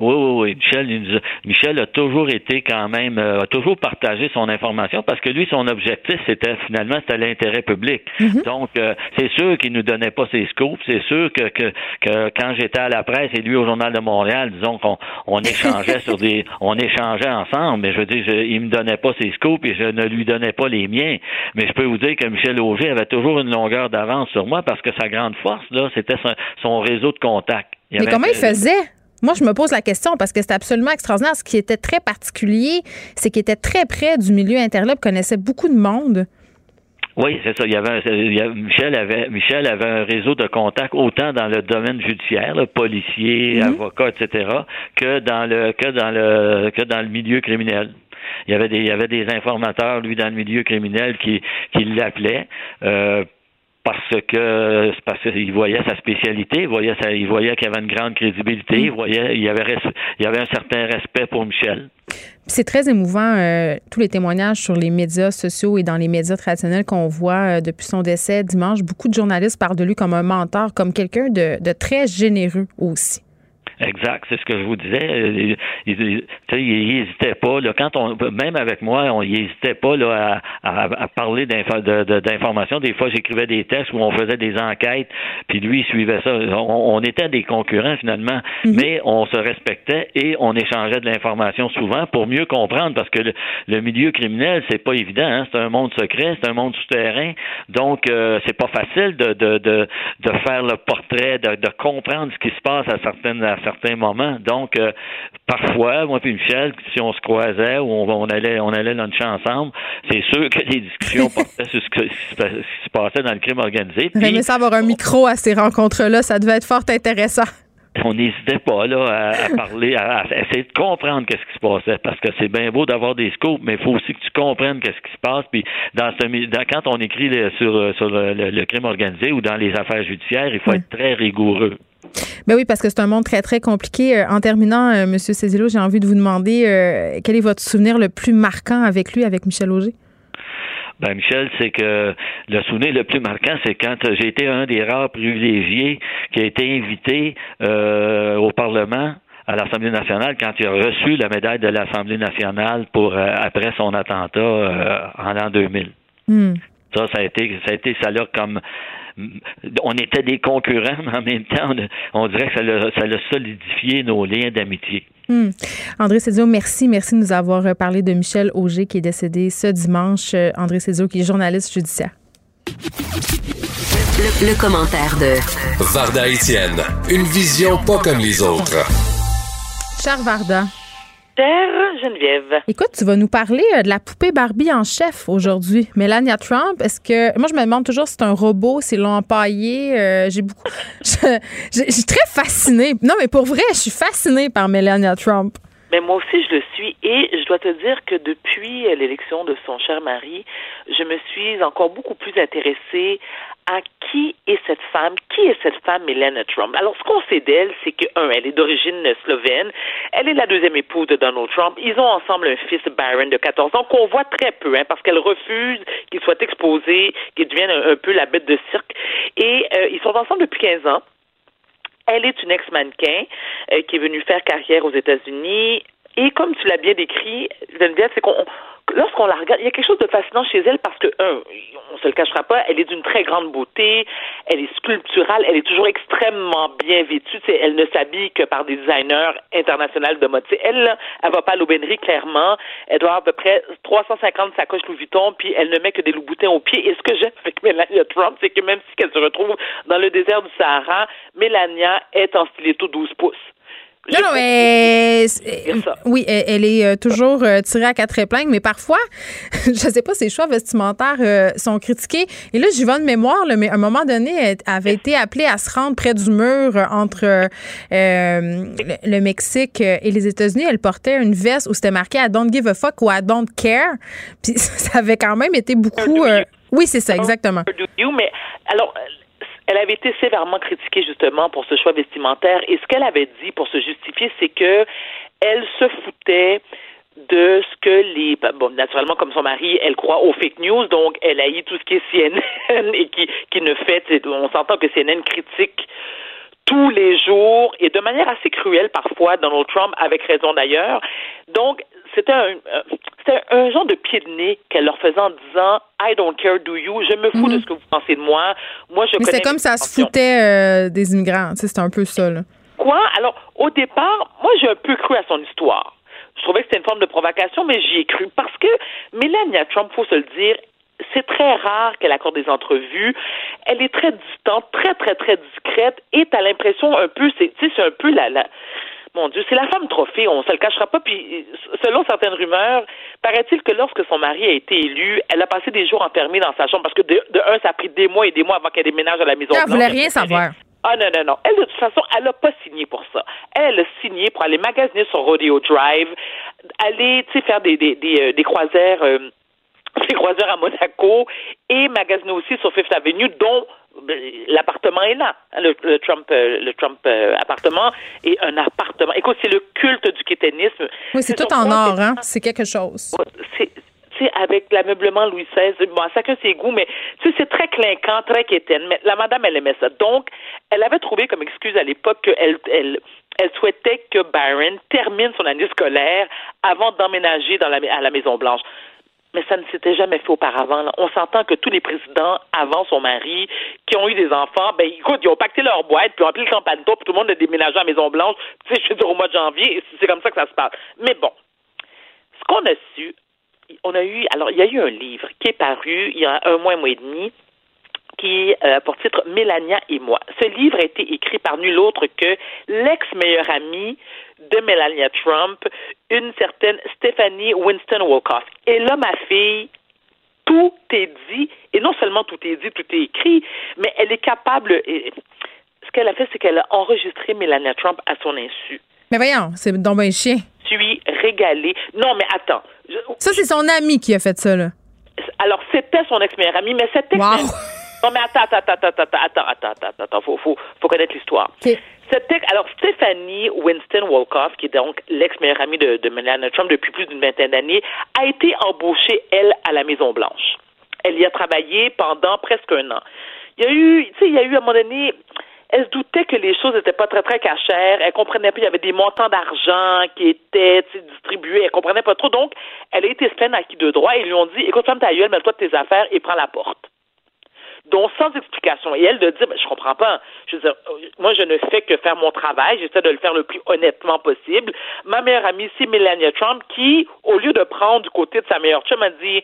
O: Oui, oui, oui. Michel, Michel a toujours été quand même, euh, a toujours partagé son information parce que lui, son objectif, c'était finalement, c'était l'intérêt public. Mhm. Donc, euh, c'est sûr qu'il nous donnait pas ses scoops. C'est sûr que, que, que quand j'étais à la presse et lui au Journal de Montréal, disons qu'on on échangeait sur des, on échangeait ensemble. Mais je veux dire, je, il me donnait pas ses scoops et je ne lui donnais pas les miens. Mais je peux vous dire que Michel Auger avait toujours une longueur d'avance sur moi parce que sa grande force, là, c'était son, son réseau de contacts.
C: Mais comment il faisait? Moi, je me pose la question parce que c'est absolument extraordinaire. Ce qui était très particulier, c'est qu'il était très près du milieu interlope, connaissait beaucoup de monde.
O: Oui, c'est ça. Il y avait, Michel avait Michel avait un réseau de contacts autant dans le domaine judiciaire, policier, mhm. avocat, etc., que dans le que dans le que dans le milieu criminel. Il y avait des il y avait des informateurs lui dans le milieu criminel qui qui l'appelaient. Euh, parce que parce qu'il voyait sa spécialité, il voyait il voyait qu'il y avait une grande crédibilité, il voyait il y avait il y avait un certain respect pour Michel.
C: C'est très émouvant euh, tous les témoignages sur les médias sociaux et dans les médias traditionnels qu'on voit euh, depuis son décès dimanche. Beaucoup de journalistes parlent de lui comme un mentor, comme quelqu'un de très généreux aussi.
O: Exact, c'est ce que je vous disais. Il, n'hésitait pas. Là, quand on, même avec moi, on n'hésitait pas là, à, à, parler d'informations. Des fois, j'écrivais des textes où on faisait des enquêtes, puis lui, il suivait ça. On, était des concurrents finalement, mhm. mais on se respectait et on échangeait de l'information souvent pour mieux comprendre, parce que le, milieu criminel, c'est pas évident. Hein? C'est un monde secret, c'est un monde souterrain, donc euh, c'est pas facile de, de, de, de faire le portrait, de, de comprendre ce qui se passe à certaines à certains moments. Donc, euh, parfois, moi et Michel, si on se croisait ou on, allait on allait luncher ensemble, c'est sûr que les discussions portaient sur ce, qui se passait dans le crime organisé.
C: J'aimais ça avoir un micro à ces rencontres-là, ça devait être fort intéressant
O: on n'hésitait pas là à, parler, à, essayer de comprendre qu'est-ce qui se passait, parce que c'est bien beau d'avoir des scopes, mais il faut aussi que tu comprennes qu'est-ce qui se passe. Puis dans, ce, quand on écrit sur, sur le, crime organisé ou dans les affaires judiciaires, il faut être très rigoureux.
C: Ben oui, parce que c'est un monde très, très compliqué. Euh, en terminant, euh, M. Cézillo, j'ai envie de vous demander euh, quel est votre souvenir le plus marquant avec lui, avec Michel Auger?
O: Ben Michel, c'est que le souvenir le plus marquant, c'est quand j'ai été un des rares privilégiés qui a été invité au Parlement à l'Assemblée nationale quand il a reçu la médaille de l'Assemblée nationale pour après son attentat en l'an 2000. Hmm. Ça, ça a été, ça a été, ça l'a comme on était des concurrents, mais en même temps, on, dirait que ça a, solidifié nos liens d'amitié.
C: Hmm. André Cézio, merci. Merci de nous avoir parlé de Michel Auger qui est décédé ce dimanche. Euh, André Cézio, qui est journaliste judiciaire.
I: Le, commentaire de
K: Varda Etienne, une vision pas comme les autres.
C: Cher Varda.
P: Geneviève.
C: Écoute, tu vas nous parler euh, de la poupée Barbie en chef aujourd'hui. Melania Trump, est-ce que. Moi, je me demande toujours si c'est un robot, s'ils l'ont empaillé. Euh, j'ai beaucoup. Je, suis très fascinée. Non, mais pour vrai, je suis fascinée par Melania Trump.
P: Mais moi aussi, je le suis. Et je dois te dire que depuis l'élection de son cher mari, je me suis encore beaucoup plus intéressée à qui est cette femme, qui est cette femme Melania Trump? Alors, ce qu'on sait d'elle, c'est que, un, elle est d'origine slovène, elle est la deuxième épouse de Donald Trump, ils ont ensemble un fils, Byron, de 14 ans, qu'on voit très peu, hein, parce qu'elle refuse qu'il soit exposé, qu'il devienne un, peu la bête de cirque. Et euh, ils sont ensemble depuis 15 ans. Elle est une ex-mannequin euh, qui est venue faire carrière aux États-Unis. Et comme tu l'as bien décrit, Geneviève, c'est qu'on lorsqu'on la regarde, il y a quelque chose de fascinant chez elle parce que, un, on se le cachera pas, elle est d'une très grande beauté, elle est sculpturale, elle est toujours extrêmement bien vêtue. elle ne s'habille que par des designers internationaux de mode. elle, elle va pas à l'aubainerie, clairement. Elle doit avoir à peu près 350 sacoches Louis Vuitton, puis elle ne met que des loups boutins aux pieds. Et ce que j'aime avec Melania Trump, c'est que même si elle se retrouve dans le désert du Sahara, Melania est en stiletto 12 pouces.
C: Non, non, mais oui, elle, est euh, toujours euh, tirée à quatre épingles, mais parfois, je sais pas, ses choix vestimentaires euh, sont critiqués. Et là, j'y vais de mémoire, mais à un moment donné, elle avait été appelée à se rendre près du mur entre le, Mexique et les États-Unis. Elle portait une veste où c'était marqué I don't give a fuck ou I don't care. Puis ça avait quand même été beaucoup. oui, c'est ça, exactement.
P: Mais alors, elle avait été sévèrement critiquée justement pour ce choix vestimentaire. Et ce qu'elle avait dit pour se justifier, c'est que elle se foutait de ce que les bon naturellement comme son mari elle croit aux fake news donc elle haït tout ce qui est CNN et qui qui ne fait on s'entend que CNN critique tous les jours et de manière assez cruelle parfois Donald Trump avec raison d'ailleurs. Donc c'était un, euh, c'était un genre de pied de nez qu'elle leur faisait en disant I don't care do you, je me fous de mhm. ce que vous pensez de moi. Moi je
C: Mais c'est comme ça se foutait euh, des immigrants, c'était un peu ça là.
P: Quoi? Alors au départ, moi j'ai un peu cru à son histoire. Je trouvais que c'était une forme de provocation, mais j'y ai cru parce que Melania Trump, faut se le dire, c'est très rare qu'elle accorde des entrevues. Elle est très distante, très, très, très discrète et t'as l'impression un peu, c'est, c'est un peu la, la, mon Dieu, c'est la femme trophée, on se le cachera pas. Puis, selon certaines rumeurs, paraît-il que lorsque son mari a été élu, elle a passé des jours enfermée dans sa chambre parce que de, un, ça a pris des mois et des mois avant qu'elle déménage à la maison.
C: Elle voulait rien savoir.
P: Ah non, non, non. Elle, de toute façon, elle n'a pas signé pour ça. Elle a signé pour aller magasiner sur Rodeo Drive, aller, tu sais, faire des, des, des, euh, des croisières, euh, des croisières à Monaco et magasiner aussi sur Fifth Avenue, dont l'appartement est là, le, Trump, euh, le Trump appartement et un appartement. Écoute, c'est le culte du kéténisme.
C: Oui, c'est tout en or, hein? C'est quelque chose.
P: C'est avec l'ameublement Louis XVI, bon, chacun ses goûts, mais c'est très clinquant, très quétaine. Mais la madame, elle aimait ça. Donc, elle avait trouvé comme excuse à l'époque qu'elle elle, elle souhaitait que Byron termine son année scolaire avant d'emménager dans la, à la Maison Blanche. Mais ça ne s'était jamais fait auparavant. On s'entend que tous les présidents avant son mari qui ont eu des enfants, ben écoute, ils ont pacté leur boîte, puis ont appelé le campanto, puis tout le monde a déménagé à Maison Blanche. Tu sais, je veux dire au mois de janvier, c'est comme ça que ça se passe. Mais bon, ce qu'on a su on a eu, alors il y a eu un livre qui est paru il y a un mois, un mois et demi, qui a euh, pour titre Mélania et moi. Ce livre a été écrit par nul autre que l'ex-meilleure amie de Melania Trump, une certaine Stephanie Winston Wolkoff. Et là, ma fille, tout est dit, et non seulement tout est dit, tout est écrit, mais elle est capable. Et, ce qu'elle a fait, c'est qu'elle a enregistré Melania Trump à son insu.
C: Mais voyons, c'est donc un chien.
P: Je suis régalée. Non, mais attends.
C: Ça, c'est son ami qui a fait ça, là.
P: Alors, c'était son ex-meilleur ami, mais c'était.
C: Wow.
P: Non, mais attends, attends, attends, attends, attends, attends, attends, attends, faut, faut, faut connaître l'histoire. C'était, alors, Stephanie Winston Wolkoff, qui est donc l'ex-meilleure amie de, de Melania Trump depuis plus d'une vingtaine d'années, a été embauchée, elle, à la Maison-Blanche. Elle y a travaillé pendant presque un an. Il y a eu, tu sais, il y a eu à un moment donné, elle se doutait que les choses n'étaient pas très, très cachères. Elle comprenait pas, il y avait des montants d'argent qui étaient distribués. Elle comprenait pas trop. Donc, elle a été se à qui de droit et ils lui ont dit, écoute, femme ta gueule, mets-toi de tes affaires et prends la porte. Donc, sans explication. Et elle de dire, ben, je comprends pas. Je veux dire, moi, je ne fais que faire mon travail. J'essaie de le faire le plus honnêtement possible. Ma meilleure amie, c'est Melania Trump, qui, au lieu de prendre du côté de sa meilleure chum, m'a dit,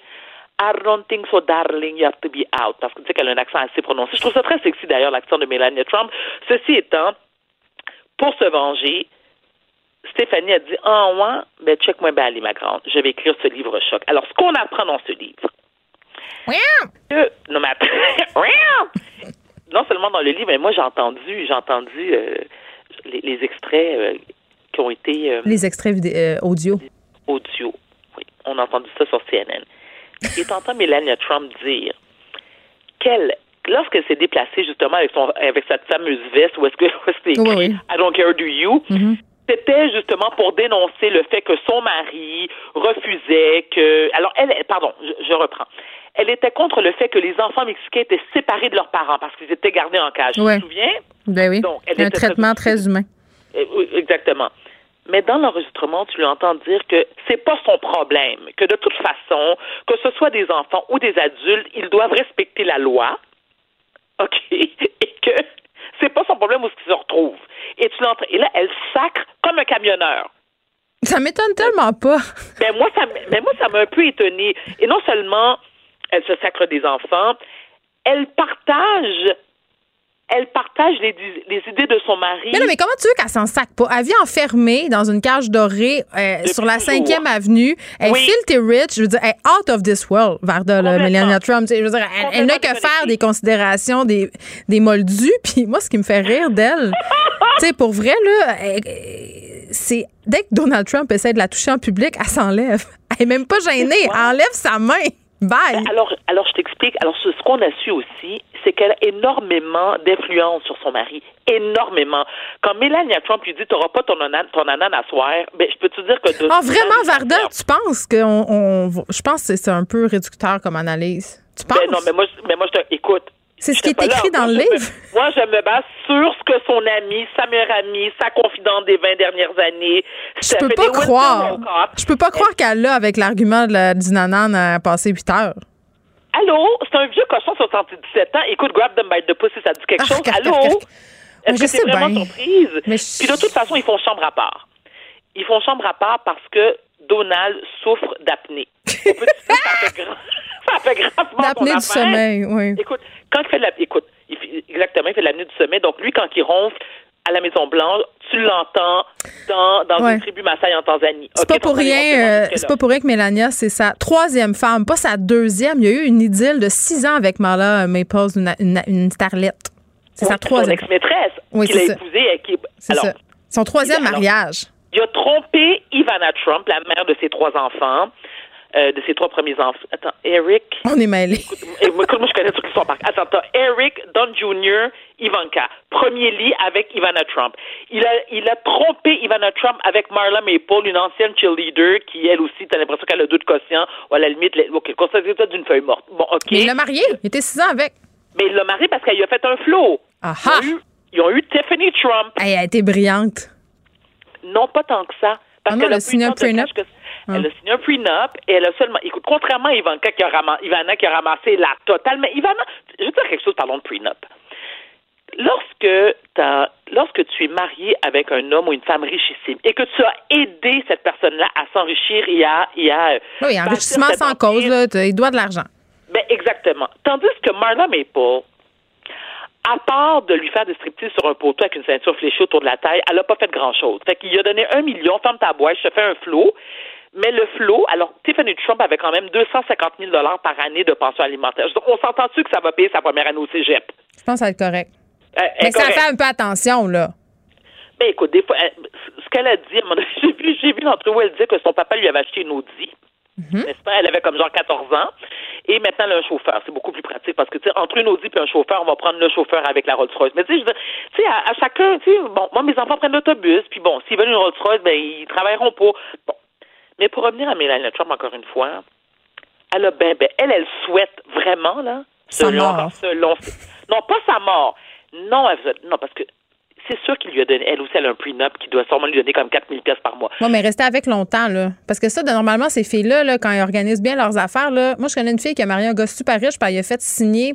P: I don't think so, darling, you have to be out. Parce que tu sais qu'elle a un accent assez prononcé. Je trouve ça très sexy, d'ailleurs, l'accent de Melania Trump. Ceci étant, pour se venger, Stéphanie a dit Ah, oh, ouais, ben, check-moi bien, ma grande. Je vais écrire ce livre choc. Alors, ce qu'on apprend dans ce livre. Que, non, mais non seulement dans le livre, mais moi, j'ai entendu, j'ai entendu euh, les, extraits euh, qui ont été. Euh,
C: les extraits audio.
P: Audio, oui. On a entendu ça sur CNN. Et t'entends Melania Trump dire qu'elle, lorsqu'elle s'est déplacée justement avec son avec cette fameuse veste où est-ce que c'était écrit I don't care do you, mm-hmm. C'était justement pour dénoncer le fait que son mari refusait que alors elle pardon, je, reprends. Elle était contre le fait que les enfants mexicains étaient séparés de leurs parents parce qu'ils étaient gardés en cage. Tu te souviens?
C: Ben oui. Donc, un traitement très humain.
P: Euh, exactement mais dans l'enregistrement, tu lui entends dire que c'est pas son problème, que de toute façon, que ce soit des enfants ou des adultes, ils doivent respecter la loi, OK, et que c'est pas son problème où ils se retrouvent. Et tu l'entends, et là, elle sacre comme un camionneur.
C: Ça m'étonne tellement pas.
P: Mais ben, moi, ça, mais moi, ça m'a un peu étonné. Et non seulement elle se sacre des enfants, elle partage elle partage les, les, idées de son mari.
C: Mais, non, mais comment tu veux qu'elle s'en sac pas? Elle vit enfermée dans une cage dorée euh, sur la 5e avenue. Elle est filthy rich. Je veux dire, elle est out of this world, Varda, Melania Trump. Je veux dire, elle, n'a que faire des considérations des, des moldus. Puis moi, ce qui me fait rire d'elle, tu sais, pour vrai, là, c'est dès que Donald Trump essaie de la toucher en public, elle s'enlève. Elle est même pas gênée. Elle enlève sa main. Bye.
P: Alors, alors je t'explique. Alors, ce, qu'on a su aussi, c'est qu'elle a énormément d'influence sur son mari. Énormément. Quand Melania Trump lui dit T'auras pas ton, anan, ton à soir, ben, je peux te dire que.
C: Ah, vraiment, Varda, tu penses que on, je pense que c'est un peu réducteur comme analyse. Tu penses?
P: Ben non, mais moi, mais moi je te. Écoute,
C: c'est ce qui est écrit dans le livre.
P: moi, je me base sur ce que son ami, sa meilleure amie, sa confidente des 20 dernières années.
C: Je peux pas croire. Je peux pas croire qu'elle a, avec l'argument de la, du nanan, a passé 8 heures.
P: Allô? C'est un vieux cochon 77 ans. Écoute, grab them by the pussy, ça dit quelque ah, chose. Allô? Est-ce que c'est vraiment surprise? Puis de toute façon, ils font chambre à part. Ils font chambre à part parce que Donald souffre d'apnée. ça fait, ça fait gravement
C: D'apnée du sommeil, oui.
P: Écoute, quand il fait la, écoute, il fait, exactement, il fait l'apnée du sommeil. Donc lui, quand il ronfle à la Maison Blanche, tu l'entends dans, dans une tribu Maasai en Tanzanie.
C: C'est pas pour rien, euh, c'est pas pour rien que Mélania, c'est sa troisième femme, pas sa deuxième. Il y a eu une idylle de six ans avec Marla Maples, une, une, une starlette. C'est sa troisième.
P: Son ex-maîtresse oui, qu'il a épousée. Qui,
C: alors, ça. Son troisième mariage.
P: Il a trompé Ivana Trump, la mère de ses trois enfants. Euh, de ses trois premiers enfants. Attends, Eric.
C: On est mêlés.
P: Écoute, moi, je connais toute l'histoire par Attends, attends, Eric, Don Jr., Ivanka. Premier lit avec Ivana Trump. Il a, il a trompé Ivana Trump avec Marla Maple, une ancienne cheerleader qui, elle aussi, t'as l'impression qu'elle a deux de quotient, ou à la limite, OK, constaté d'une feuille morte. Bon, OK.
C: Mais il l'a marié. Il était six ans avec.
P: Mais il l'a marié parce qu'elle lui a fait un flot.
C: Ah
P: ils, ont eu, ils ont eu Tiffany Trump.
C: Elle a été brillante.
P: Non, pas tant que ça. Parce
C: ah non, elle a signé un prenup.
P: Elle a signé un prenup et elle a seulement. Écoute, contrairement à Ivanka qui a ramassé, Ivana qui a ramassé la totale, mais Ivana, je vais te dire quelque chose, parlons de prenup. Lorsque, as, lorsque tu es marié avec un homme ou une femme richissime et que tu as aidé cette personne-là à s'enrichir et à. Et à
C: oui, enrichissement sans cause, là, il doit de l'argent.
P: Ben, exactement. Tandis que Marla Maple, à part de lui faire des striptease sur un poteau avec une ceinture fléchée autour de la taille, elle n'a pas fait grand-chose. Fait qu'il a donné un million, ferme ta boîte, je te fais un flot. Mais le flot, alors Tiffany Trump avait quand même 250 000 par année de pension alimentaire. On s'entend-tu que ça va payer sa première année au cégep?
C: Je pense que ça va être correct. Euh, mais ça fait un peu attention, là.
P: Ben écoute, des fois, ce qu'elle a dit, j'ai vu, j'ai vu l'entrevue, elle disait que son papa lui avait acheté une Audi. Mhm. N'est-ce pas? Elle avait comme genre 14 ans. Et maintenant, elle a un chauffeur. C'est beaucoup plus pratique parce que, tu sais, entre une Audi et un chauffeur, on va prendre le chauffeur avec la Rolls-Royce. Mais tu sais, à, à, chacun, tu sais, bon, moi, mes enfants prennent l'autobus, puis bon, s'ils veulent une Rolls-Royce, ben, ils travailleront pas. Bon. Mais pour revenir à Mélanie Trump, encore une fois, elle a ben, ben, elle, elle souhaite vraiment, là,
C: selon,
P: selon, non, pas sa mort. Non, elle, non, parce que c'est sûr qu'il lui a donné, elle aussi, elle a un prenup qui doit sûrement lui donner comme 4000 pièces par mois.
C: Oui, mais rester avec longtemps, là. Parce que ça, normalement, ces filles-là, là, quand elles organisent bien leurs affaires, là, moi, je connais une fille qui a marié un gars super riche, puis elle a fait signer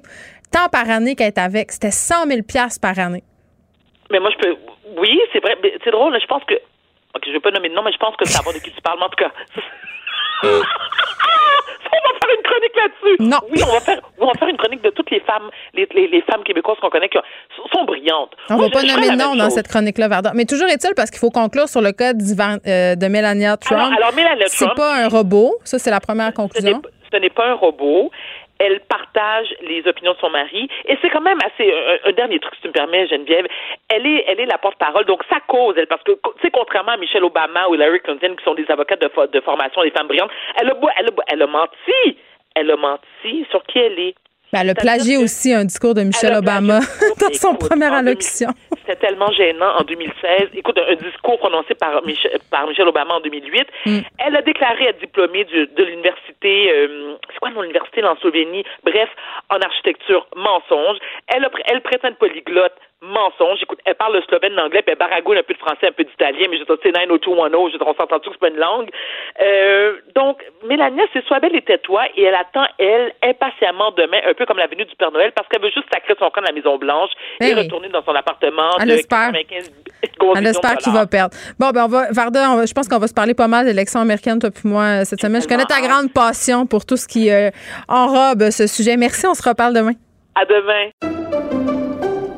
C: tant par année qu'elle est avec. C'était 100 000 pièces par année.
P: Mais moi, je peux. Oui, c'est vrai. C'est drôle, je pense que. Ok, je vais pas nommer de nom, mais je pense que ça va de qui tu parles, en tout cas. on va faire une chronique là-dessus.
C: Non.
P: Oui, on va faire, on va faire une chronique de toutes les femmes, les, les, femmes québécoises qu'on connaît qui sont brillantes.
C: On ne va pas nommer de nom dans cette chronique-là, Varda. Mais toujours est-il, parce qu'il faut conclure sur le cas euh, de Melania Trump.
P: Alors, alors Melania Trump.
C: C'est pas un robot. Ça, c'est la première conclusion.
P: Ce n'est pas un robot elle partage les opinions de son mari. Et c'est quand même assez un, dernier truc, si tu me permets, Geneviève. Elle est, elle est la porte-parole. Donc ça cause, elle, parce que tu sais, contrairement à Michelle Obama ou Larry Clinton, qui sont des avocats de, de formation, des femmes brillantes, elle a, elle, a, elle a menti. Elle a menti sur qui elle est.
C: Ben, elle a plagié aussi un discours de Michelle Obama dans son première allocution.
P: C'était tellement gênant en 2016. Écoute, un, discours prononcé par, Michel, par Michelle Obama en 2008. Mm. Elle a déclaré être diplômée de l'université, euh, c'est quoi l'université en Slovénie? Bref, en architecture, mensonge. Elle, a, elle prétend être polyglotte, mensonge. Écoute, elle parle le slovène, l'anglais, puis elle baragouine un peu de français, un peu d'italien, mais je sais, c'est 90210, je on s'entend tout que c'est pas une langue? Euh, donc, Mélania, c'est soit belle et tais-toi, et elle attend, elle, impatiemment demain, un peu comme la venue du Père Noël, parce qu'elle veut juste sacrer son camp à la Maison-Blanche et eh retourner dans son appartement
C: elle de espère. 95 Elle espère qu'il va perdre. Bon, ben, on va, Varda, je pense qu'on va se parler pas mal d'élections américaines, toi puis moi, euh, cette semaine. Je connais ta grande passion pour tout ce qui euh, enrobe ce sujet. Merci, on se reparle demain.
P: À demain.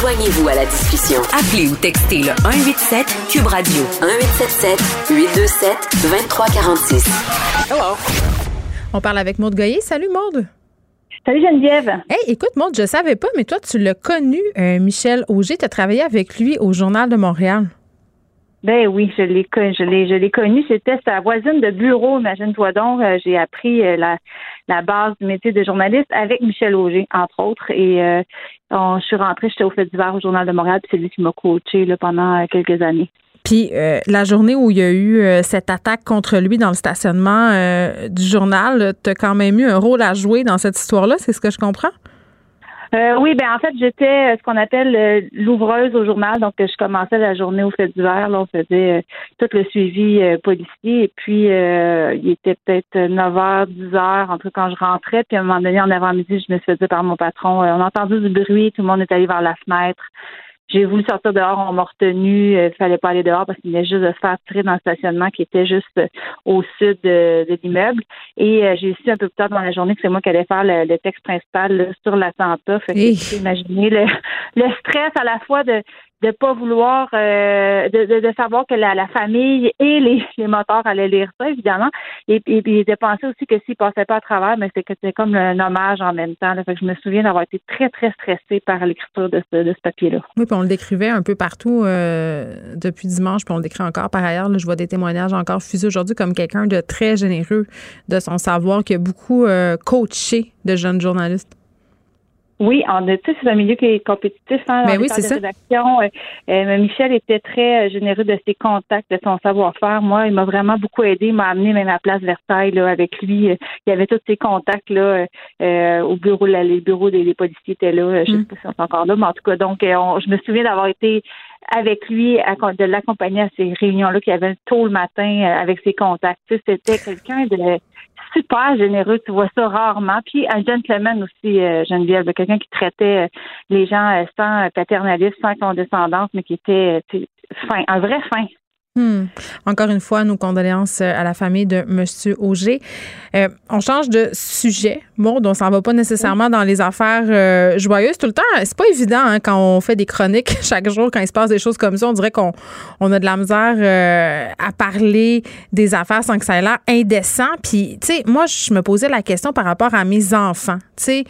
I: Joignez-vous à la discussion. Appelez ou textez le 187 Cube Radio 1877 827 2346.
C: Hello. On parle avec Maude Goyer. Salut Maude.
Q: Salut Geneviève.
C: Hey, écoute, Maude, je savais pas, mais toi, tu l'as connu, euh, Michel Auger. Tu as travaillé avec lui au Journal de Montréal.
Q: Ben oui, je l'ai je je l'ai connu. C'était sa voisine de bureau, imagine-toi donc. Euh, j'ai appris euh, la, base du métier de journaliste avec Michel Auger, entre autres. Et euh, je suis rentrée, j'étais au fait d'hiver au Journal de Montréal, puis c'est lui qui m'a coaché pendant quelques années.
C: Puis la journée où il y a eu cette attaque contre lui dans le stationnement du journal, tu as quand même eu un rôle à jouer dans cette histoire-là, c'est ce que je comprends?
Q: Euh, oui, ben en fait, j'étais euh, ce qu'on appelle euh, l'ouvreuse au journal. Donc, je commençais la journée au fait d'hiver. Là, on faisait tout le suivi policier. Et puis, il était peut-être 9 h, 10 h, entre quand je rentrais. Puis, à un moment donné, en avant-midi, je me suis fait par mon patron, on a entendu du bruit, tout le monde est allé vers la fenêtre. J'ai voulu sortir dehors, on m'a retenu. Il fallait pas aller dehors parce qu'il venait juste de se faire tirer dans le stationnement qui était juste au sud de, l'immeuble. Et j'ai su un peu plus tard dans la journée que c'est moi qui allais faire le, texte principal sur la Santa. Fait que, imaginez le, le stress à la fois de de pas vouloir euh, de, de, savoir que la, la famille et les, les, moteurs allaient lire ça évidemment. Et, et, de penser aussi que s'ils passaient pas à travers mais c'est que c'était comme un hommage en même temps là. Fait que je me souviens d'avoir été très très stressée par l'écriture de ce, de ce papier là
C: oui puis on le décrivait un peu partout euh, depuis dimanche puis on le décrit encore par ailleurs là, je vois des témoignages encore fusés aujourd'hui comme quelqu'un de très généreux de son savoir qui a beaucoup euh, coaché de jeunes journalistes
Q: oui, on a, c'est un milieu qui est compétitif. Hein,
C: ben oui, c'est ça.
Q: Euh, euh, Michel était très euh, généreux de ses contacts, de son savoir-faire. Moi, il m'a vraiment beaucoup aidé. Il m'a amené même à Place Versailles là, avec lui. Il y avait tous ses contacts là au bureau. Là, les bureaux des, policiers étaient là. Je ne sais mm. pas si sont encore là, mais en tout cas, donc je me souviens d'avoir été avec lui, de l'accompagner à ces réunions-là qu'il avait tôt le matin avec ses contacts. C'était quelqu'un de super généreux. Tu vois ça rarement. Puis un gentleman aussi, euh, Geneviève, quelqu'un qui traitait euh, les gens euh, sans paternalisme, sans condescendance, mais qui était fin, un vrai fin.
C: Hmm. Encore une fois, nos condoléances à la famille de M. Auger. on change de sujet. Bon, on s'en va pas nécessairement dans les affaires joyeuses tout le temps. C'est pas évident hein, quand on fait des chroniques chaque jour, quand il se passe des choses comme ça. On dirait qu'on on a de la misère à parler des affaires sans que ça ait l'air indécent. Puis, tu sais, moi, je me posais la question par rapport à mes enfants. Tu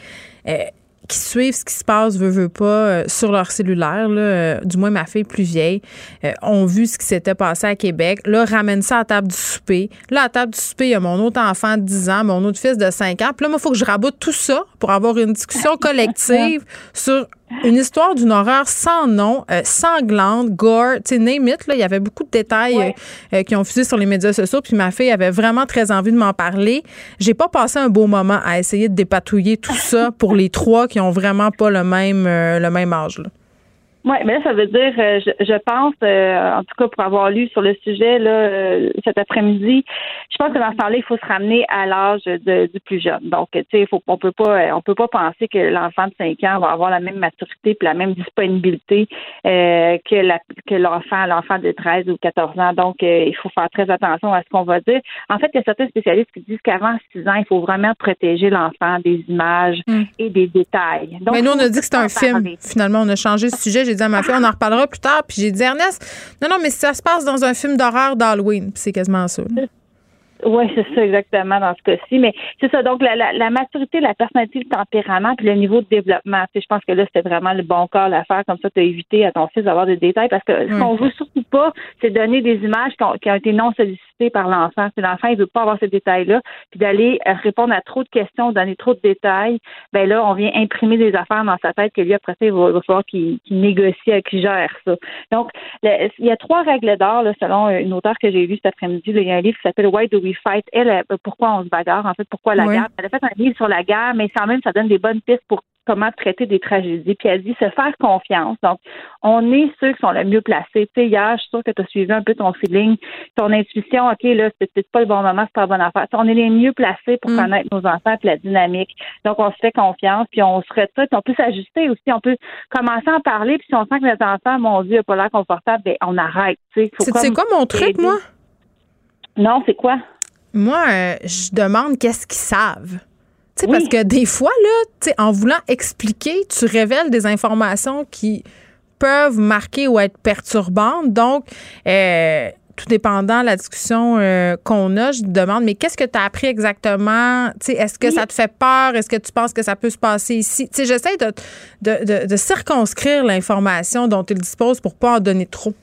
C: sais, qui suivent ce qui se passe, veut, veut pas, euh, sur leur cellulaire, là, euh, du moins ma fille plus vieille, euh, ont vu ce qui s'était passé à Québec. Là, ramène ça à la table du souper. Là, à la table du souper, il y a mon autre enfant de 10 ans, mon autre fils de 5 ans. Puis là, il faut que je raboute tout ça pour avoir une discussion collective sur une histoire d'une horreur sans nom, euh, sanglante, gore, tu sais, name it, là, il y avait beaucoup de détails euh, euh, qui ont fusé sur les médias sociaux, puis ma fille avait vraiment très envie de m'en parler. J'ai pas passé un beau moment à essayer de dépatouiller tout ça pour les trois qui ont vraiment pas le même, le même âge. Là.
Q: Oui, mais là, ça veut dire, euh, je, je pense, euh, en tout cas pour avoir lu sur le sujet là euh, cet après-midi, je pense que dans ce temps-là, il faut se ramener à l'âge du plus jeune. Donc, tu sais, faut, on peut pas, on peut pas penser que l'enfant de 5 ans va avoir la même maturité puis la même disponibilité que la, que l'enfant, l'enfant de 13 ou 14 ans. Donc, il faut faire très attention à ce qu'on va dire. En fait, il y a certains spécialistes qui disent qu'avant 6 ans, il faut vraiment protéger l'enfant des images hmm. et des détails.
C: Donc, mais nous, on a dit que c'était un film. Finalement, on a changé de sujet j'ai dit à ma fille, on en reparlera plus tard. Puis j'ai dit, Ernest, non, non, mais ça se passe dans un film d'horreur d'Halloween. c'est quasiment ça.
Q: Oui, c'est ça exactement dans ce cas-ci. Mais c'est ça. Donc, la, la, la, maturité, la personnalité, le tempérament, puis le niveau de développement. Tu sais, je pense que là, c'était vraiment le bon cas à faire. Comme ça, tu as évité à ton fils d'avoir des détails. Parce que ce qu'on veut surtout pas, c'est donner des images qui ont, qui ont été non sollicitées par l'enfant. Si l'enfant, il veut pas avoir ces détails-là, puis d'aller euh, répondre à trop de questions, donner trop de détails, ben là, on vient imprimer des affaires dans sa tête que lui, après ça, il va, falloir qu'il négocie, qu'il gère ça. Donc, il y a trois règles d'or, selon une auteure que j'ai lue cet après-midi. Il y a un livre qui s'appelle Why Do We fight? Elle, pourquoi on se bagarre, en fait, pourquoi la guerre? Elle a fait un livre sur la guerre, mais quand même, ça donne des bonnes pistes pour comment traiter des tragédies. Puis elle dit se faire confiance. Donc, on est ceux qui sont le mieux placés. Tu sais, hier, je suis sûre que tu as suivi un peu ton feeling, ton intuition. OK, là, c'est peut-être pas le bon moment, c'est pas la bonne affaire. on est les mieux placés pour mm. connaître nos enfants et la dynamique. Donc, on se fait confiance, puis on se retrouve, on peut s'ajuster aussi. On peut commencer à en parler, puis si on sent que notre enfant, mon Dieu, n'a pas l'air confortable, ben, on arrête.
C: C'est quoi mon truc, moi?
Q: Non, c'est quoi?
C: Moi, euh, je demande qu'est-ce qu'ils savent. Parce que des fois, là, en voulant expliquer, tu révèles des informations qui peuvent marquer ou être perturbantes. Donc, euh, tout dépendant de la discussion euh, qu'on a, je te demande, mais qu'est-ce que tu as appris exactement? Est-ce que ça te fait peur? Est-ce que tu penses que ça peut se passer ici? J'essaie de, de, de, circonscrire l'information dont il dispose pour pas en donner trop.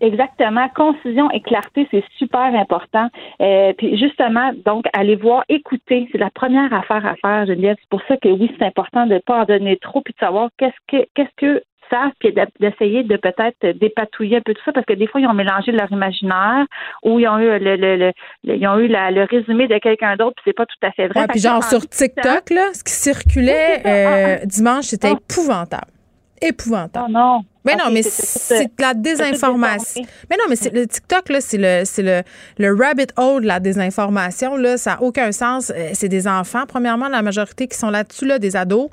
Q: Exactement. Concision et clarté, c'est super important. Euh, puis justement, donc, aller voir, écouter, c'est la première affaire à faire, Geneviève. C'est pour ça que oui, c'est important de ne pas en donner trop, puis de savoir qu'est-ce que qu'est-ce que ça, puis d'essayer de peut-être dépatouiller un peu tout ça, parce que des fois, ils ont mélangé leur imaginaire ou ils ont eu le, le, le, ils ont eu le résumé de quelqu'un d'autre, puis c'est pas tout à fait vrai.
C: Ouais, puis genre sur TikTok, là, ce qui circulait euh, dimanche, c'était ah. épouvantable. Épouvantable.
Q: Oh non.
C: Mais non, mais c'est de la désinformation. Mais non, mais c'est le TikTok là, c'est le c'est le, le rabbit hole de la désinformation là, ça n'a aucun sens. Euh, c'est des enfants, premièrement, la majorité qui sont là-dessus là, des ados.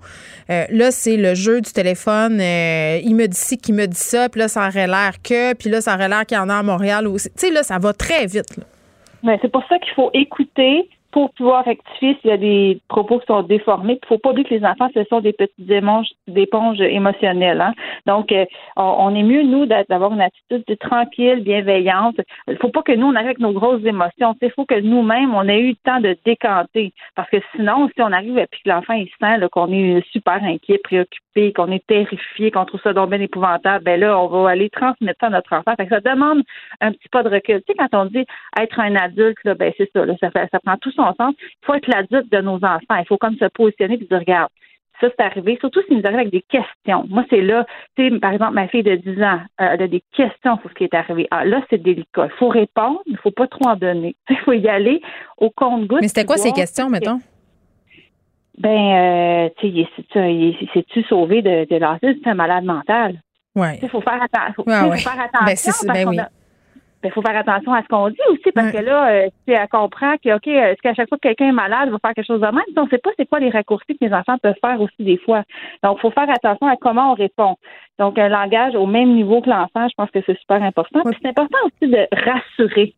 C: Euh, là, c'est le jeu du téléphone. Euh, il me dit ci, qui me dit ça, puis là, ça aurait l'air que, puis là, ça aurait l'air qu'il y en a à Montréal aussi. Tu sais, là, ça va très vite.
Q: Mais c'est pour ça qu'il faut écouter, pour pouvoir rectifier s'il y a des propos qui sont déformés. Il ne faut pas oublier que les enfants, ce sont des petites éponges, éponges émotionnelles. Hein. Donc, euh, on, est mieux, nous, d'avoir une attitude tranquille, bienveillante. Il ne faut pas que nous, on arrive avec nos grosses émotions. Il faut que nous-mêmes, on ait eu le temps de décanter. Parce que sinon, si on arrive et que l'enfant, il sent qu'on est super inquiet, préoccupé, qu'on est terrifié, qu'on trouve ça donc bien épouvantable, ben là, on va aller transmettre ça à notre enfant. ça demande un petit pas de recul. Tu sais, quand on dit être un adulte, là, ben c'est ça, ça, ça prend tout son il faut être l'adulte de nos enfants. Il faut comme se positionner et dire, regarde, ça, c'est arrivé, surtout s'ils nous arrivent avec des questions. Moi, c'est là, tu sais, par exemple, ma fille de 10 ans, euh, elle a des questions sur ce qui est arrivé. Ah, là, c'est délicat. Il faut répondre, il ne faut pas trop en donner. Il faut y aller au compte-goutte.
C: Mais c'était quoi ces questions, mettons?
Q: Ben, euh, tu sais, c'est-tu sauvé de, de l'asile? C'est un malade mental.
C: Oui.
Q: Il faut faire, ouais, faut faire attention. Ben, ben il ben, faut faire attention à ce qu'on dit aussi parce que là, euh, elle comprend que, OK, est-ce qu'à chaque fois que quelqu'un est malade, il va faire quelque chose de même? On ne sait pas c'est quoi les raccourcis que les enfants peuvent faire aussi des fois. Donc, il faut faire attention à comment on répond. Donc, un langage au même niveau que l'enfant, je pense que c'est super important. Puis c'est important aussi de rassurer.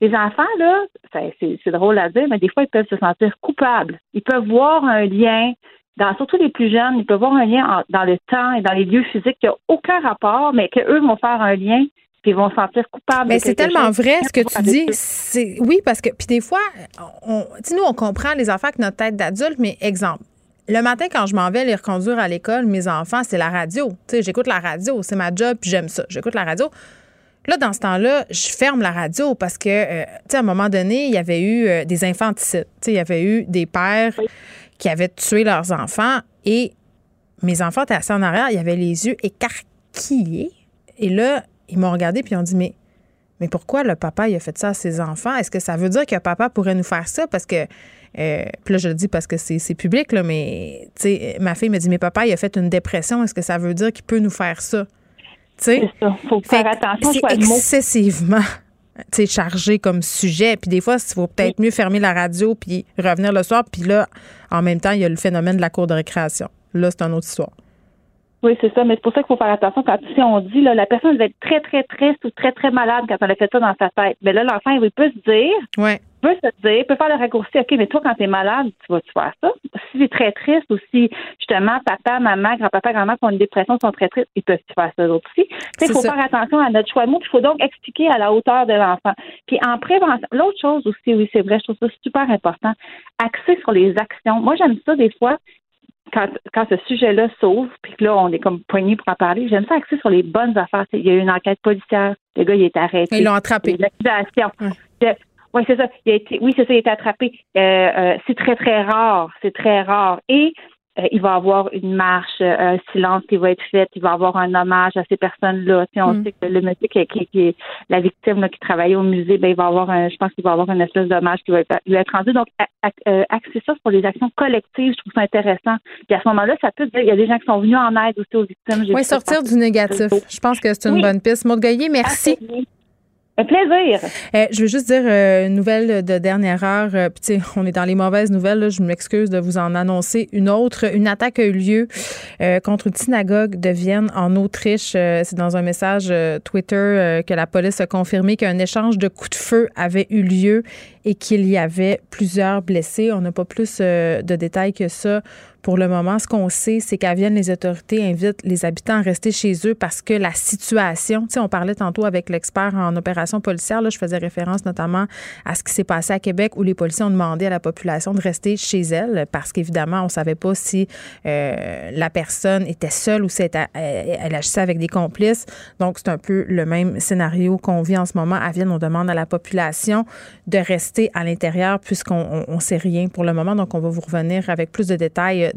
Q: Les enfants, là, c'est drôle à dire, mais des fois, ils peuvent se sentir coupables. Ils peuvent voir un lien dans, surtout les plus jeunes, ils peuvent voir un lien dans le temps et dans les lieux physiques qui n'a aucun rapport, mais qu'eux vont faire un lien ils vont se sentir coupables.
C: Mais c'est tellement vrai ce que tu dis. C'est oui parce que puis des fois, on, nous on comprend les enfants avec notre tête d'adulte, mais exemple. Le matin, quand je m'en vais les reconduire à l'école, mes enfants, c'est la radio. j'écoute la radio, c'est ma job, puis j'aime ça. J'écoute la radio. Là, dans ce temps-là, je ferme la radio parce que, euh, tu sais, à un moment donné, il y avait eu euh, des infanticides. Tu il y avait eu des pères qui avaient tué leurs enfants et mes enfants étaient assis en arrière, ils avaient les yeux écarquillés. Et là, ils m'ont regardé puis ils ont dit mais mais pourquoi le papa il a fait ça à ses enfants? Est-ce que ça veut dire que papa pourrait nous faire ça? Parce que euh, là je le dis parce que c'est public là mais sais ma fille me dit mais papa il a fait une dépression est-ce que ça veut dire qu'il peut nous faire ça?
Q: Tu sais faut faire attention
C: c'est excessivement chargé comme sujet. Puis des fois, il faut peut-être mieux fermer la radio puis revenir le soir. Puis là, en même temps, il y a le phénomène de la cour de récréation. Là, c'est une autre histoire.
Q: Oui, c'est ça, mais c'est pour ça qu'il faut faire attention quand si on dit là, la personne va être très, très triste ou très, très malade quand elle a fait ça dans sa tête. Mais là, l'enfant, il peut se dire,
C: ouais.
Q: Peut se dire, peut faire le raccourci, OK, mais toi, quand tu es malade, tu vas-tu faire ça? Si es très triste ou si justement papa, maman, grand-papa, grand-mère qui ont une dépression sont très tristes, ils peuvent faire ça aussi? Il faut faire attention à notre choix de mots, il faut donc expliquer à la hauteur de l'enfant. Puis en prévention, l'autre chose aussi, oui, c'est vrai, je trouve ça super important, axer sur les actions. Moi, j'aime ça des fois quand, quand ce sujet-là s'ouvre, puis que là, on est comme poigné pour en parler, j'aime ça axer sur les bonnes affaires. Il y a eu une enquête policière, le gars, il est arrêté.
C: Ils l'ont attrapé.
Q: L'accusation. Oui, c'est ça. Il a été, oui, c'est ça, il a été attrapé. Euh, euh, c'est très, très rare. C'est très rare. Et euh, il va y avoir une marche, euh, un silence qui va être fait, il va y avoir un hommage à ces personnes-là. Si on mm. sait que le monsieur qui, qui, est la victime qui travaillait au musée, ben il va avoir un, je pense qu'il va avoir une espèce d'hommage qui va être, lui être rendu. Donc, axer ça sur les actions collectives, je trouve ça intéressant. Puis à ce moment-là, ça peut dire, il y a des gens qui sont venus en aide aussi aux victimes.
C: Oui, sortir du négatif. Je pense que c'est une bonne piste. Maud Goyer, merci.
Q: Un plaisir.
C: Euh, je veux juste dire euh, une nouvelle de dernière heure. Euh, on est dans les mauvaises nouvelles. je m'excuse de vous en annoncer une autre. Une attaque a eu lieu contre une synagogue de Vienne en Autriche. C'est dans un message Twitter que la police a confirmé qu'un échange de coups de feu avait eu lieu et qu'il y avait plusieurs blessés. On n'a pas plus de détails que ça pour le moment, ce qu'on sait, c'est qu'à Vienne, les autorités invitent les habitants à rester chez eux parce que la situation, tu sais, on parlait tantôt avec l'expert en opération policière, là, je faisais référence notamment à ce qui s'est passé à Québec où les policiers ont demandé à la population de rester chez elle parce qu'évidemment, on ne savait pas si euh, la personne était seule ou si elle, elle agissait avec des complices. Donc, c'est un peu le même scénario qu'on vit en ce moment. À Vienne, on demande à la population de rester à l'intérieur puisqu'on ne sait rien pour le moment. Donc, on va vous revenir avec plus de détails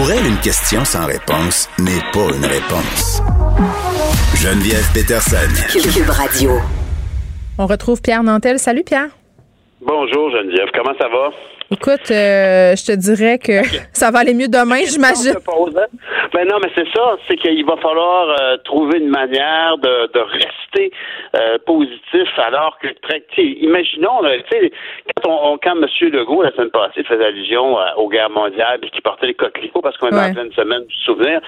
B: Pour elle, une question sans réponse n'est pas une réponse. Geneviève Peterson.
I: Cube Radio.
C: On retrouve Pierre Nantel. Salut Pierre.
R: Bonjour Geneviève, comment ça va?
C: Écoute, euh, je te dirais que ça va aller mieux demain, j'imagine.
R: Ben non, mais c'est ça, c'est qu'il va falloir euh, trouver une manière de, rester euh, positif alors que, imaginons, quand, on, quand M. Legault, la semaine passée, faisait allusion aux guerres mondiales et qui portait les coquelicots parce qu'on est en pleine semaine du souvenir,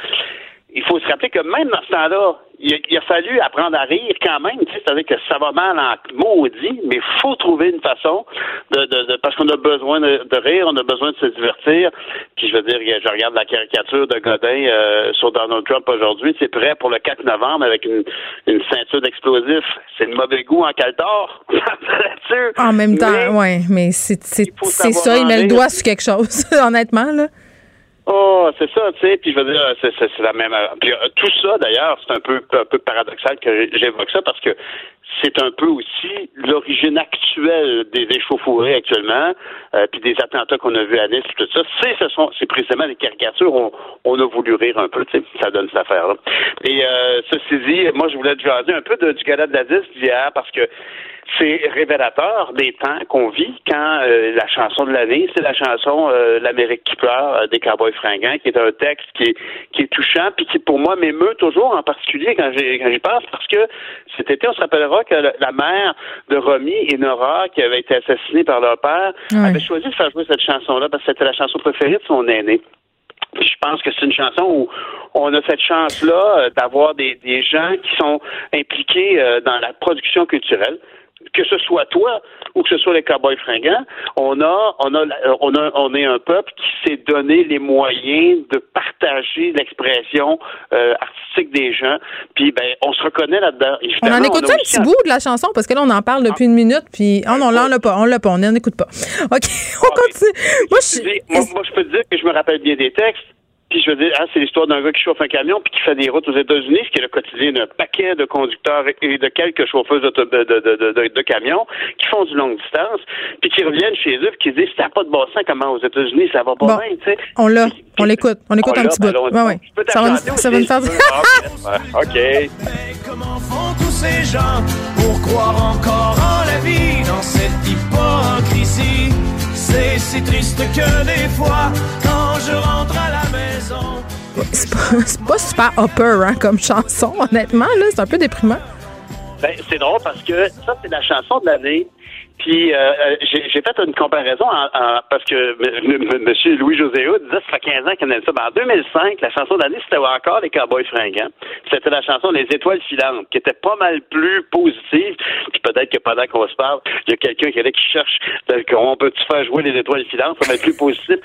R: il faut se rappeler que même dans ce temps-là, il a, fallu apprendre à rire quand même. C'est-à-dire que ça va mal en maudit, mais il faut trouver une façon de, de, parce qu'on a besoin de, rire, on a besoin de se divertir. Puis je veux dire, je regarde la caricature de Godin euh, sur Donald Trump aujourd'hui. C'est prêt pour le 4 novembre avec une, une ceinture d'explosifs. C'est le mauvais goût en caltor.
C: en même temps, oui, mais c'est ça, il met le doigt sur quelque chose, honnêtement, là.
R: Oh, c'est ça, tu sais, puis je veux dire, c'est, la même. Puis, euh, tout ça, d'ailleurs, c'est un peu, un peu paradoxal que j'évoque ça parce que c'est un peu aussi l'origine actuelle des échauffourées actuellement, euh, puis des attentats qu'on a vus à Nice, tout ça. C'est, ce sont, c'est précisément des caricatures. On, on a voulu rire un peu, tu sais, ça donne cette affaire-là. Et euh, ceci dit, moi, je voulais te jaser un peu du gala de la disque d'hier parce que c'est révélateur des temps qu'on vit quand euh, la chanson de l'année, c'est la chanson euh, L'Amérique qui pleure euh, des Cowboys fringants, qui est un texte qui est, qui est touchant, puis qui pour moi m'émeut toujours, en particulier quand j'y quand j'y pense, parce que cet été, on se rappellera que la mère de Romy et Nora, qui avait été assassinée par leur père, avait choisi de faire jouer cette chanson-là parce que c'était la chanson préférée de son aîné. Je pense que c'est une chanson où on a cette chance-là d'avoir des, des gens qui sont impliqués dans la production culturelle que ce soit toi ou que ce soit les cowboys fringants, on a, on a, on a, on est un peuple qui s'est donné les moyens de partager l'expression euh, artistique des gens. Puis ben, on se reconnaît là-dedans.
C: On en écoute un petit bout de la chanson parce que là on en parle depuis une minute. Puis oh non, là on l'a pas, on l'a pas, on n'en écoute pas. Ok, on ah, continue.
R: Moi je, moi, je peux te dire que je me rappelle bien des textes. Puis je veux dire, hein, c'est l'histoire d'un gars qui chauffe un camion puis qui fait des routes aux États-Unis, ce qui est le quotidien d'un paquet de conducteurs et de quelques chauffeuses de, de, de, camions qui font du longue distance, puis qui reviennent chez eux puis qui disent ça n'a pas de bon sens comment aux États-Unis ça va pas bien, tu sais.
C: On l'a, on l'écoute, on écoute un petit bout. Ouais, ouais. Ça va, ça va nous faire.
R: OK. Comment font tous ces gens pour croire encore en la vie dans cette hypocrisie? C'est si triste que des fois, quand je rentre à la maison.
C: C'est pas, pas, super upper hein, comme chanson, honnêtement. là C'est un peu déprimant.
R: Ben, c'est drôle parce que ça, c'est la chanson de l'année Puis euh, euh, j'ai fait une comparaison parce que M. Louis-José disait ça fait 15 ans qu'il aime ça. Ben, en 2005, la chanson d'année, c'était encore les Cowboys fringants. C'était la chanson Les Étoiles filantes, qui était pas mal plus positive. Puis peut-être que pendant qu'on se parle, il y a quelqu'un qui, qui cherche on peut-tu faire jouer les Étoiles filantes, ça va être plus positif.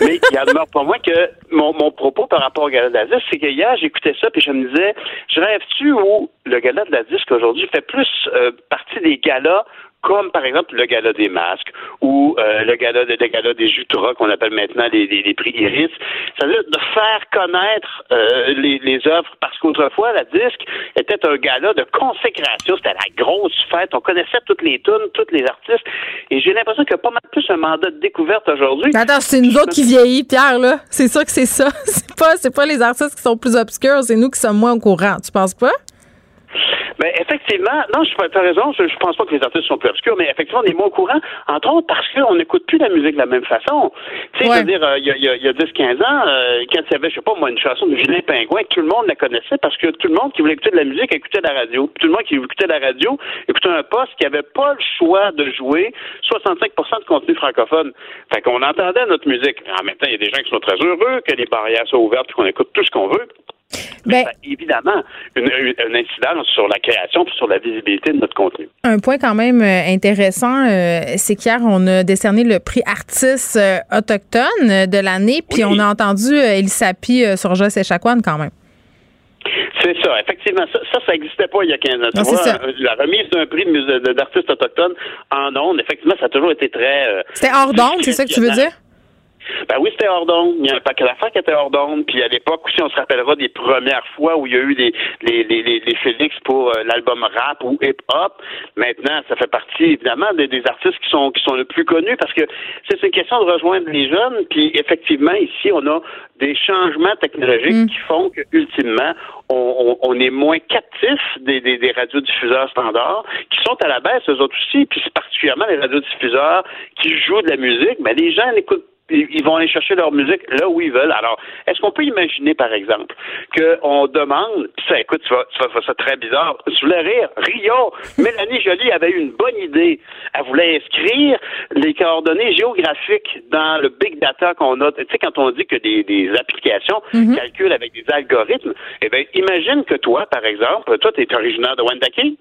R: Mais il y a demeure pour moi que mon, mon propos par rapport au Gala de la Disque, c'est que hier, j'écoutais ça, puis je me disais, je rêve-tu où le Gala de la Disque aujourd'hui fait plus euh, partie des galas comme par exemple le gala des masques ou euh, le gala de, le gala des Jutras qu'on appelle maintenant les, les, prix Iris. Ça veut dire de faire connaître euh, les, les œuvres parce qu'autrefois la disque était un gala de consécration, c'était la grosse fête, on connaissait toutes les tunes, tous les artistes. Et j'ai l'impression qu'il y a pas mal plus un mandat de découverte aujourd'hui.
C: Attends, c'est nous autres qui vieillit, Pierre là, c'est ça que c'est ça. C'est pas c'est pas les artistes qui sont plus obscurs, c'est nous qui sommes moins au courant, tu penses pas?
R: Mais ben, effectivement, non, je as raison, je, je pense pas que les artistes sont plus obscurs, mais effectivement, on est moins au courant, entre autres parce qu'on n'écoute plus la musique de la même façon. Tu sais, veux dire, euh, il y a, y a 10-15 ans, euh, quand il y avait, je sais pas moi, une chanson de Julien Pingouin, tout le monde la connaissait parce que tout le monde qui voulait écouter de la musique écoutait la radio. tout le monde qui écoutait la radio écoutait un poste qui avait pas le choix de jouer 65% de contenu francophone. Fait qu'on entendait notre musique. En même temps, il y a des gens qui sont très heureux que les barrières soient ouvertes et qu'on écoute tout ce qu'on veut. Ben, évidemment une, une, incidence sur la création et sur la visibilité de notre contenu.
C: Un point quand même euh, intéressant, euh, c'est qu'hier, on a décerné le prix artiste euh, autochtone de l'année, puis on a entendu Elisapi sur Joss et Chacoan quand même.
R: C'est ça, effectivement. Ça, ça n'existait pas il y a 15 ans. La remise d'un prix d'artiste autochtone en ondes, effectivement, ça a toujours été très...
C: C'était hors d'onde, c'est ça que tu veux dire?
R: Ben oui, c'était hors d'onde. Il y a un paquet d'affaires qui était hors d'onde. Puis à l'époque aussi, on se rappellera des premières fois où il y a eu les, les, les, les Félix pour euh, l'album rap ou hip-hop. Maintenant, ça fait partie évidemment des, des, artistes qui sont qui sont le plus connus parce que c'est une question de rejoindre les jeunes. Puis effectivement, ici, on a des changements technologiques mm. qui font que ultimement, on, on, est moins captif des, des, des, radiodiffuseurs standards qui sont à la baisse, eux autres aussi. Puis c'est particulièrement les radiodiffuseurs qui jouent de la musique. Mais les gens n'écoutent ils vont aller chercher leur musique là où ils veulent. Alors, est-ce qu'on peut imaginer, par exemple, qu'on demande, ça, écoute, tu vas, tu vas ça très bizarre, tu voulais rire, Rio, Mélanie Jolie avait eu une bonne idée. Elle voulait inscrire les coordonnées géographiques dans le big data qu'on a. Tu sais, quand on dit que des, des applications mhm. calculent avec des algorithmes, eh bien, imagine que toi, par exemple, toi, tu es originaire de Wendake.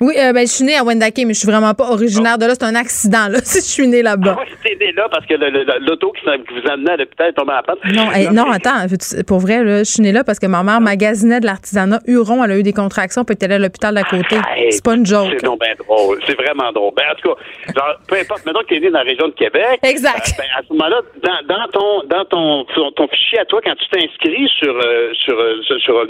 C: Oui, euh, ben, je suis née à Wendake, mais je suis vraiment pas originaire de là. C'est un accident, là, si je suis née là-bas.
R: Ah, oui, né là parce que l'auto qui, vous amenait à l'hôpital est tombée à la panne.
C: Non, non, attends. Pour vrai, là, je suis née là parce que ma mère magasinait de l'artisanat. Huron, elle a eu des contractions, puis elle était à l'hôpital d'à côté. c'est pas une joke.
R: C'est bien drôle. C'est vraiment drôle. Ben, en tout cas, genre, peu importe, maintenant que tu es né dans la région de Québec.
C: Exact.
R: Euh, ben, à ce moment-là, dans, dans, ton, dans ton, ton, fichier à toi, quand tu t'inscris sur, euh, sur, sur,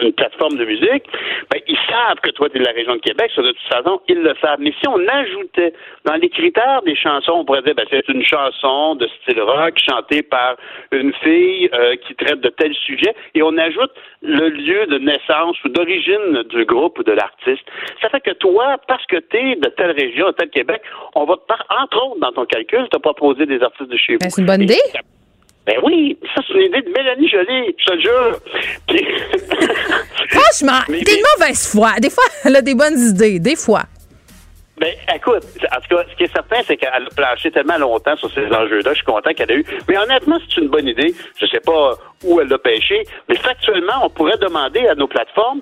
R: une, plateforme de musique, ben, ils savent que toi, tu es de la région de Québec. De toute façon, ils le savent. Mais si on ajoutait dans les critères des chansons, on pourrait dire ben, c'est une chanson de style rock chantée par une fille euh, qui traite de tel sujet, et on ajoute le lieu de naissance ou d'origine du groupe ou de l'artiste. Ça fait que toi, parce que tu es de telle région, de tel Québec, on va, par, entre autres, dans ton calcul, te proposer des artistes de chez
C: ben, vous. c'est une bonne idée.
R: Ben oui, ça c'est une idée de Mélanie Jolie, je te jure.
C: Franchement, t'es une mauvaise foi. Des fois, elle a des bonnes idées, des fois.
R: Ben, écoute, en tout cas, ce qui est certain, c'est qu'elle a planché tellement longtemps sur ces enjeux-là. Je suis content qu'elle ait eu. Mais honnêtement, c'est une bonne idée. Je sais pas où elle l'a pêché, mais factuellement, on pourrait demander à nos plateformes,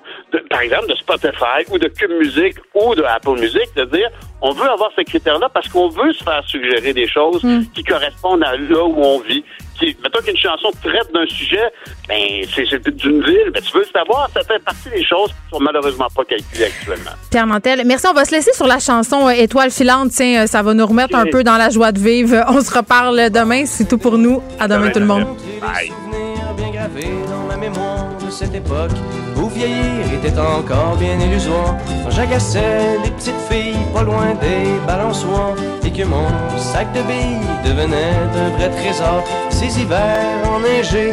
R: par exemple de Spotify ou de Cube Music ou de Apple Music, de dire on veut avoir ces critères-là parce qu'on veut se faire suggérer des choses hmm. qui correspondent à là où on vit. Qui, mettons qu'une chanson traite d'un sujet, ben, c'est d'une ville, ben, tu veux le savoir, ça fait partie des choses qui sont malheureusement pas calculées actuellement.
C: Pierre Mantel, merci. On va se laisser sur la chanson euh, Étoile filante. Tiens, euh, ça va nous remettre un peu dans la joie de vivre. On se reparle demain. C'est tout pour nous. À demain, tout le monde.
S: Bye cette époque où vieillir était encore bien illusoire. J'agaçais les petites filles pas loin des balançoires et que mon sac de billes devenait un vrai trésor. Ces hivers enneigés.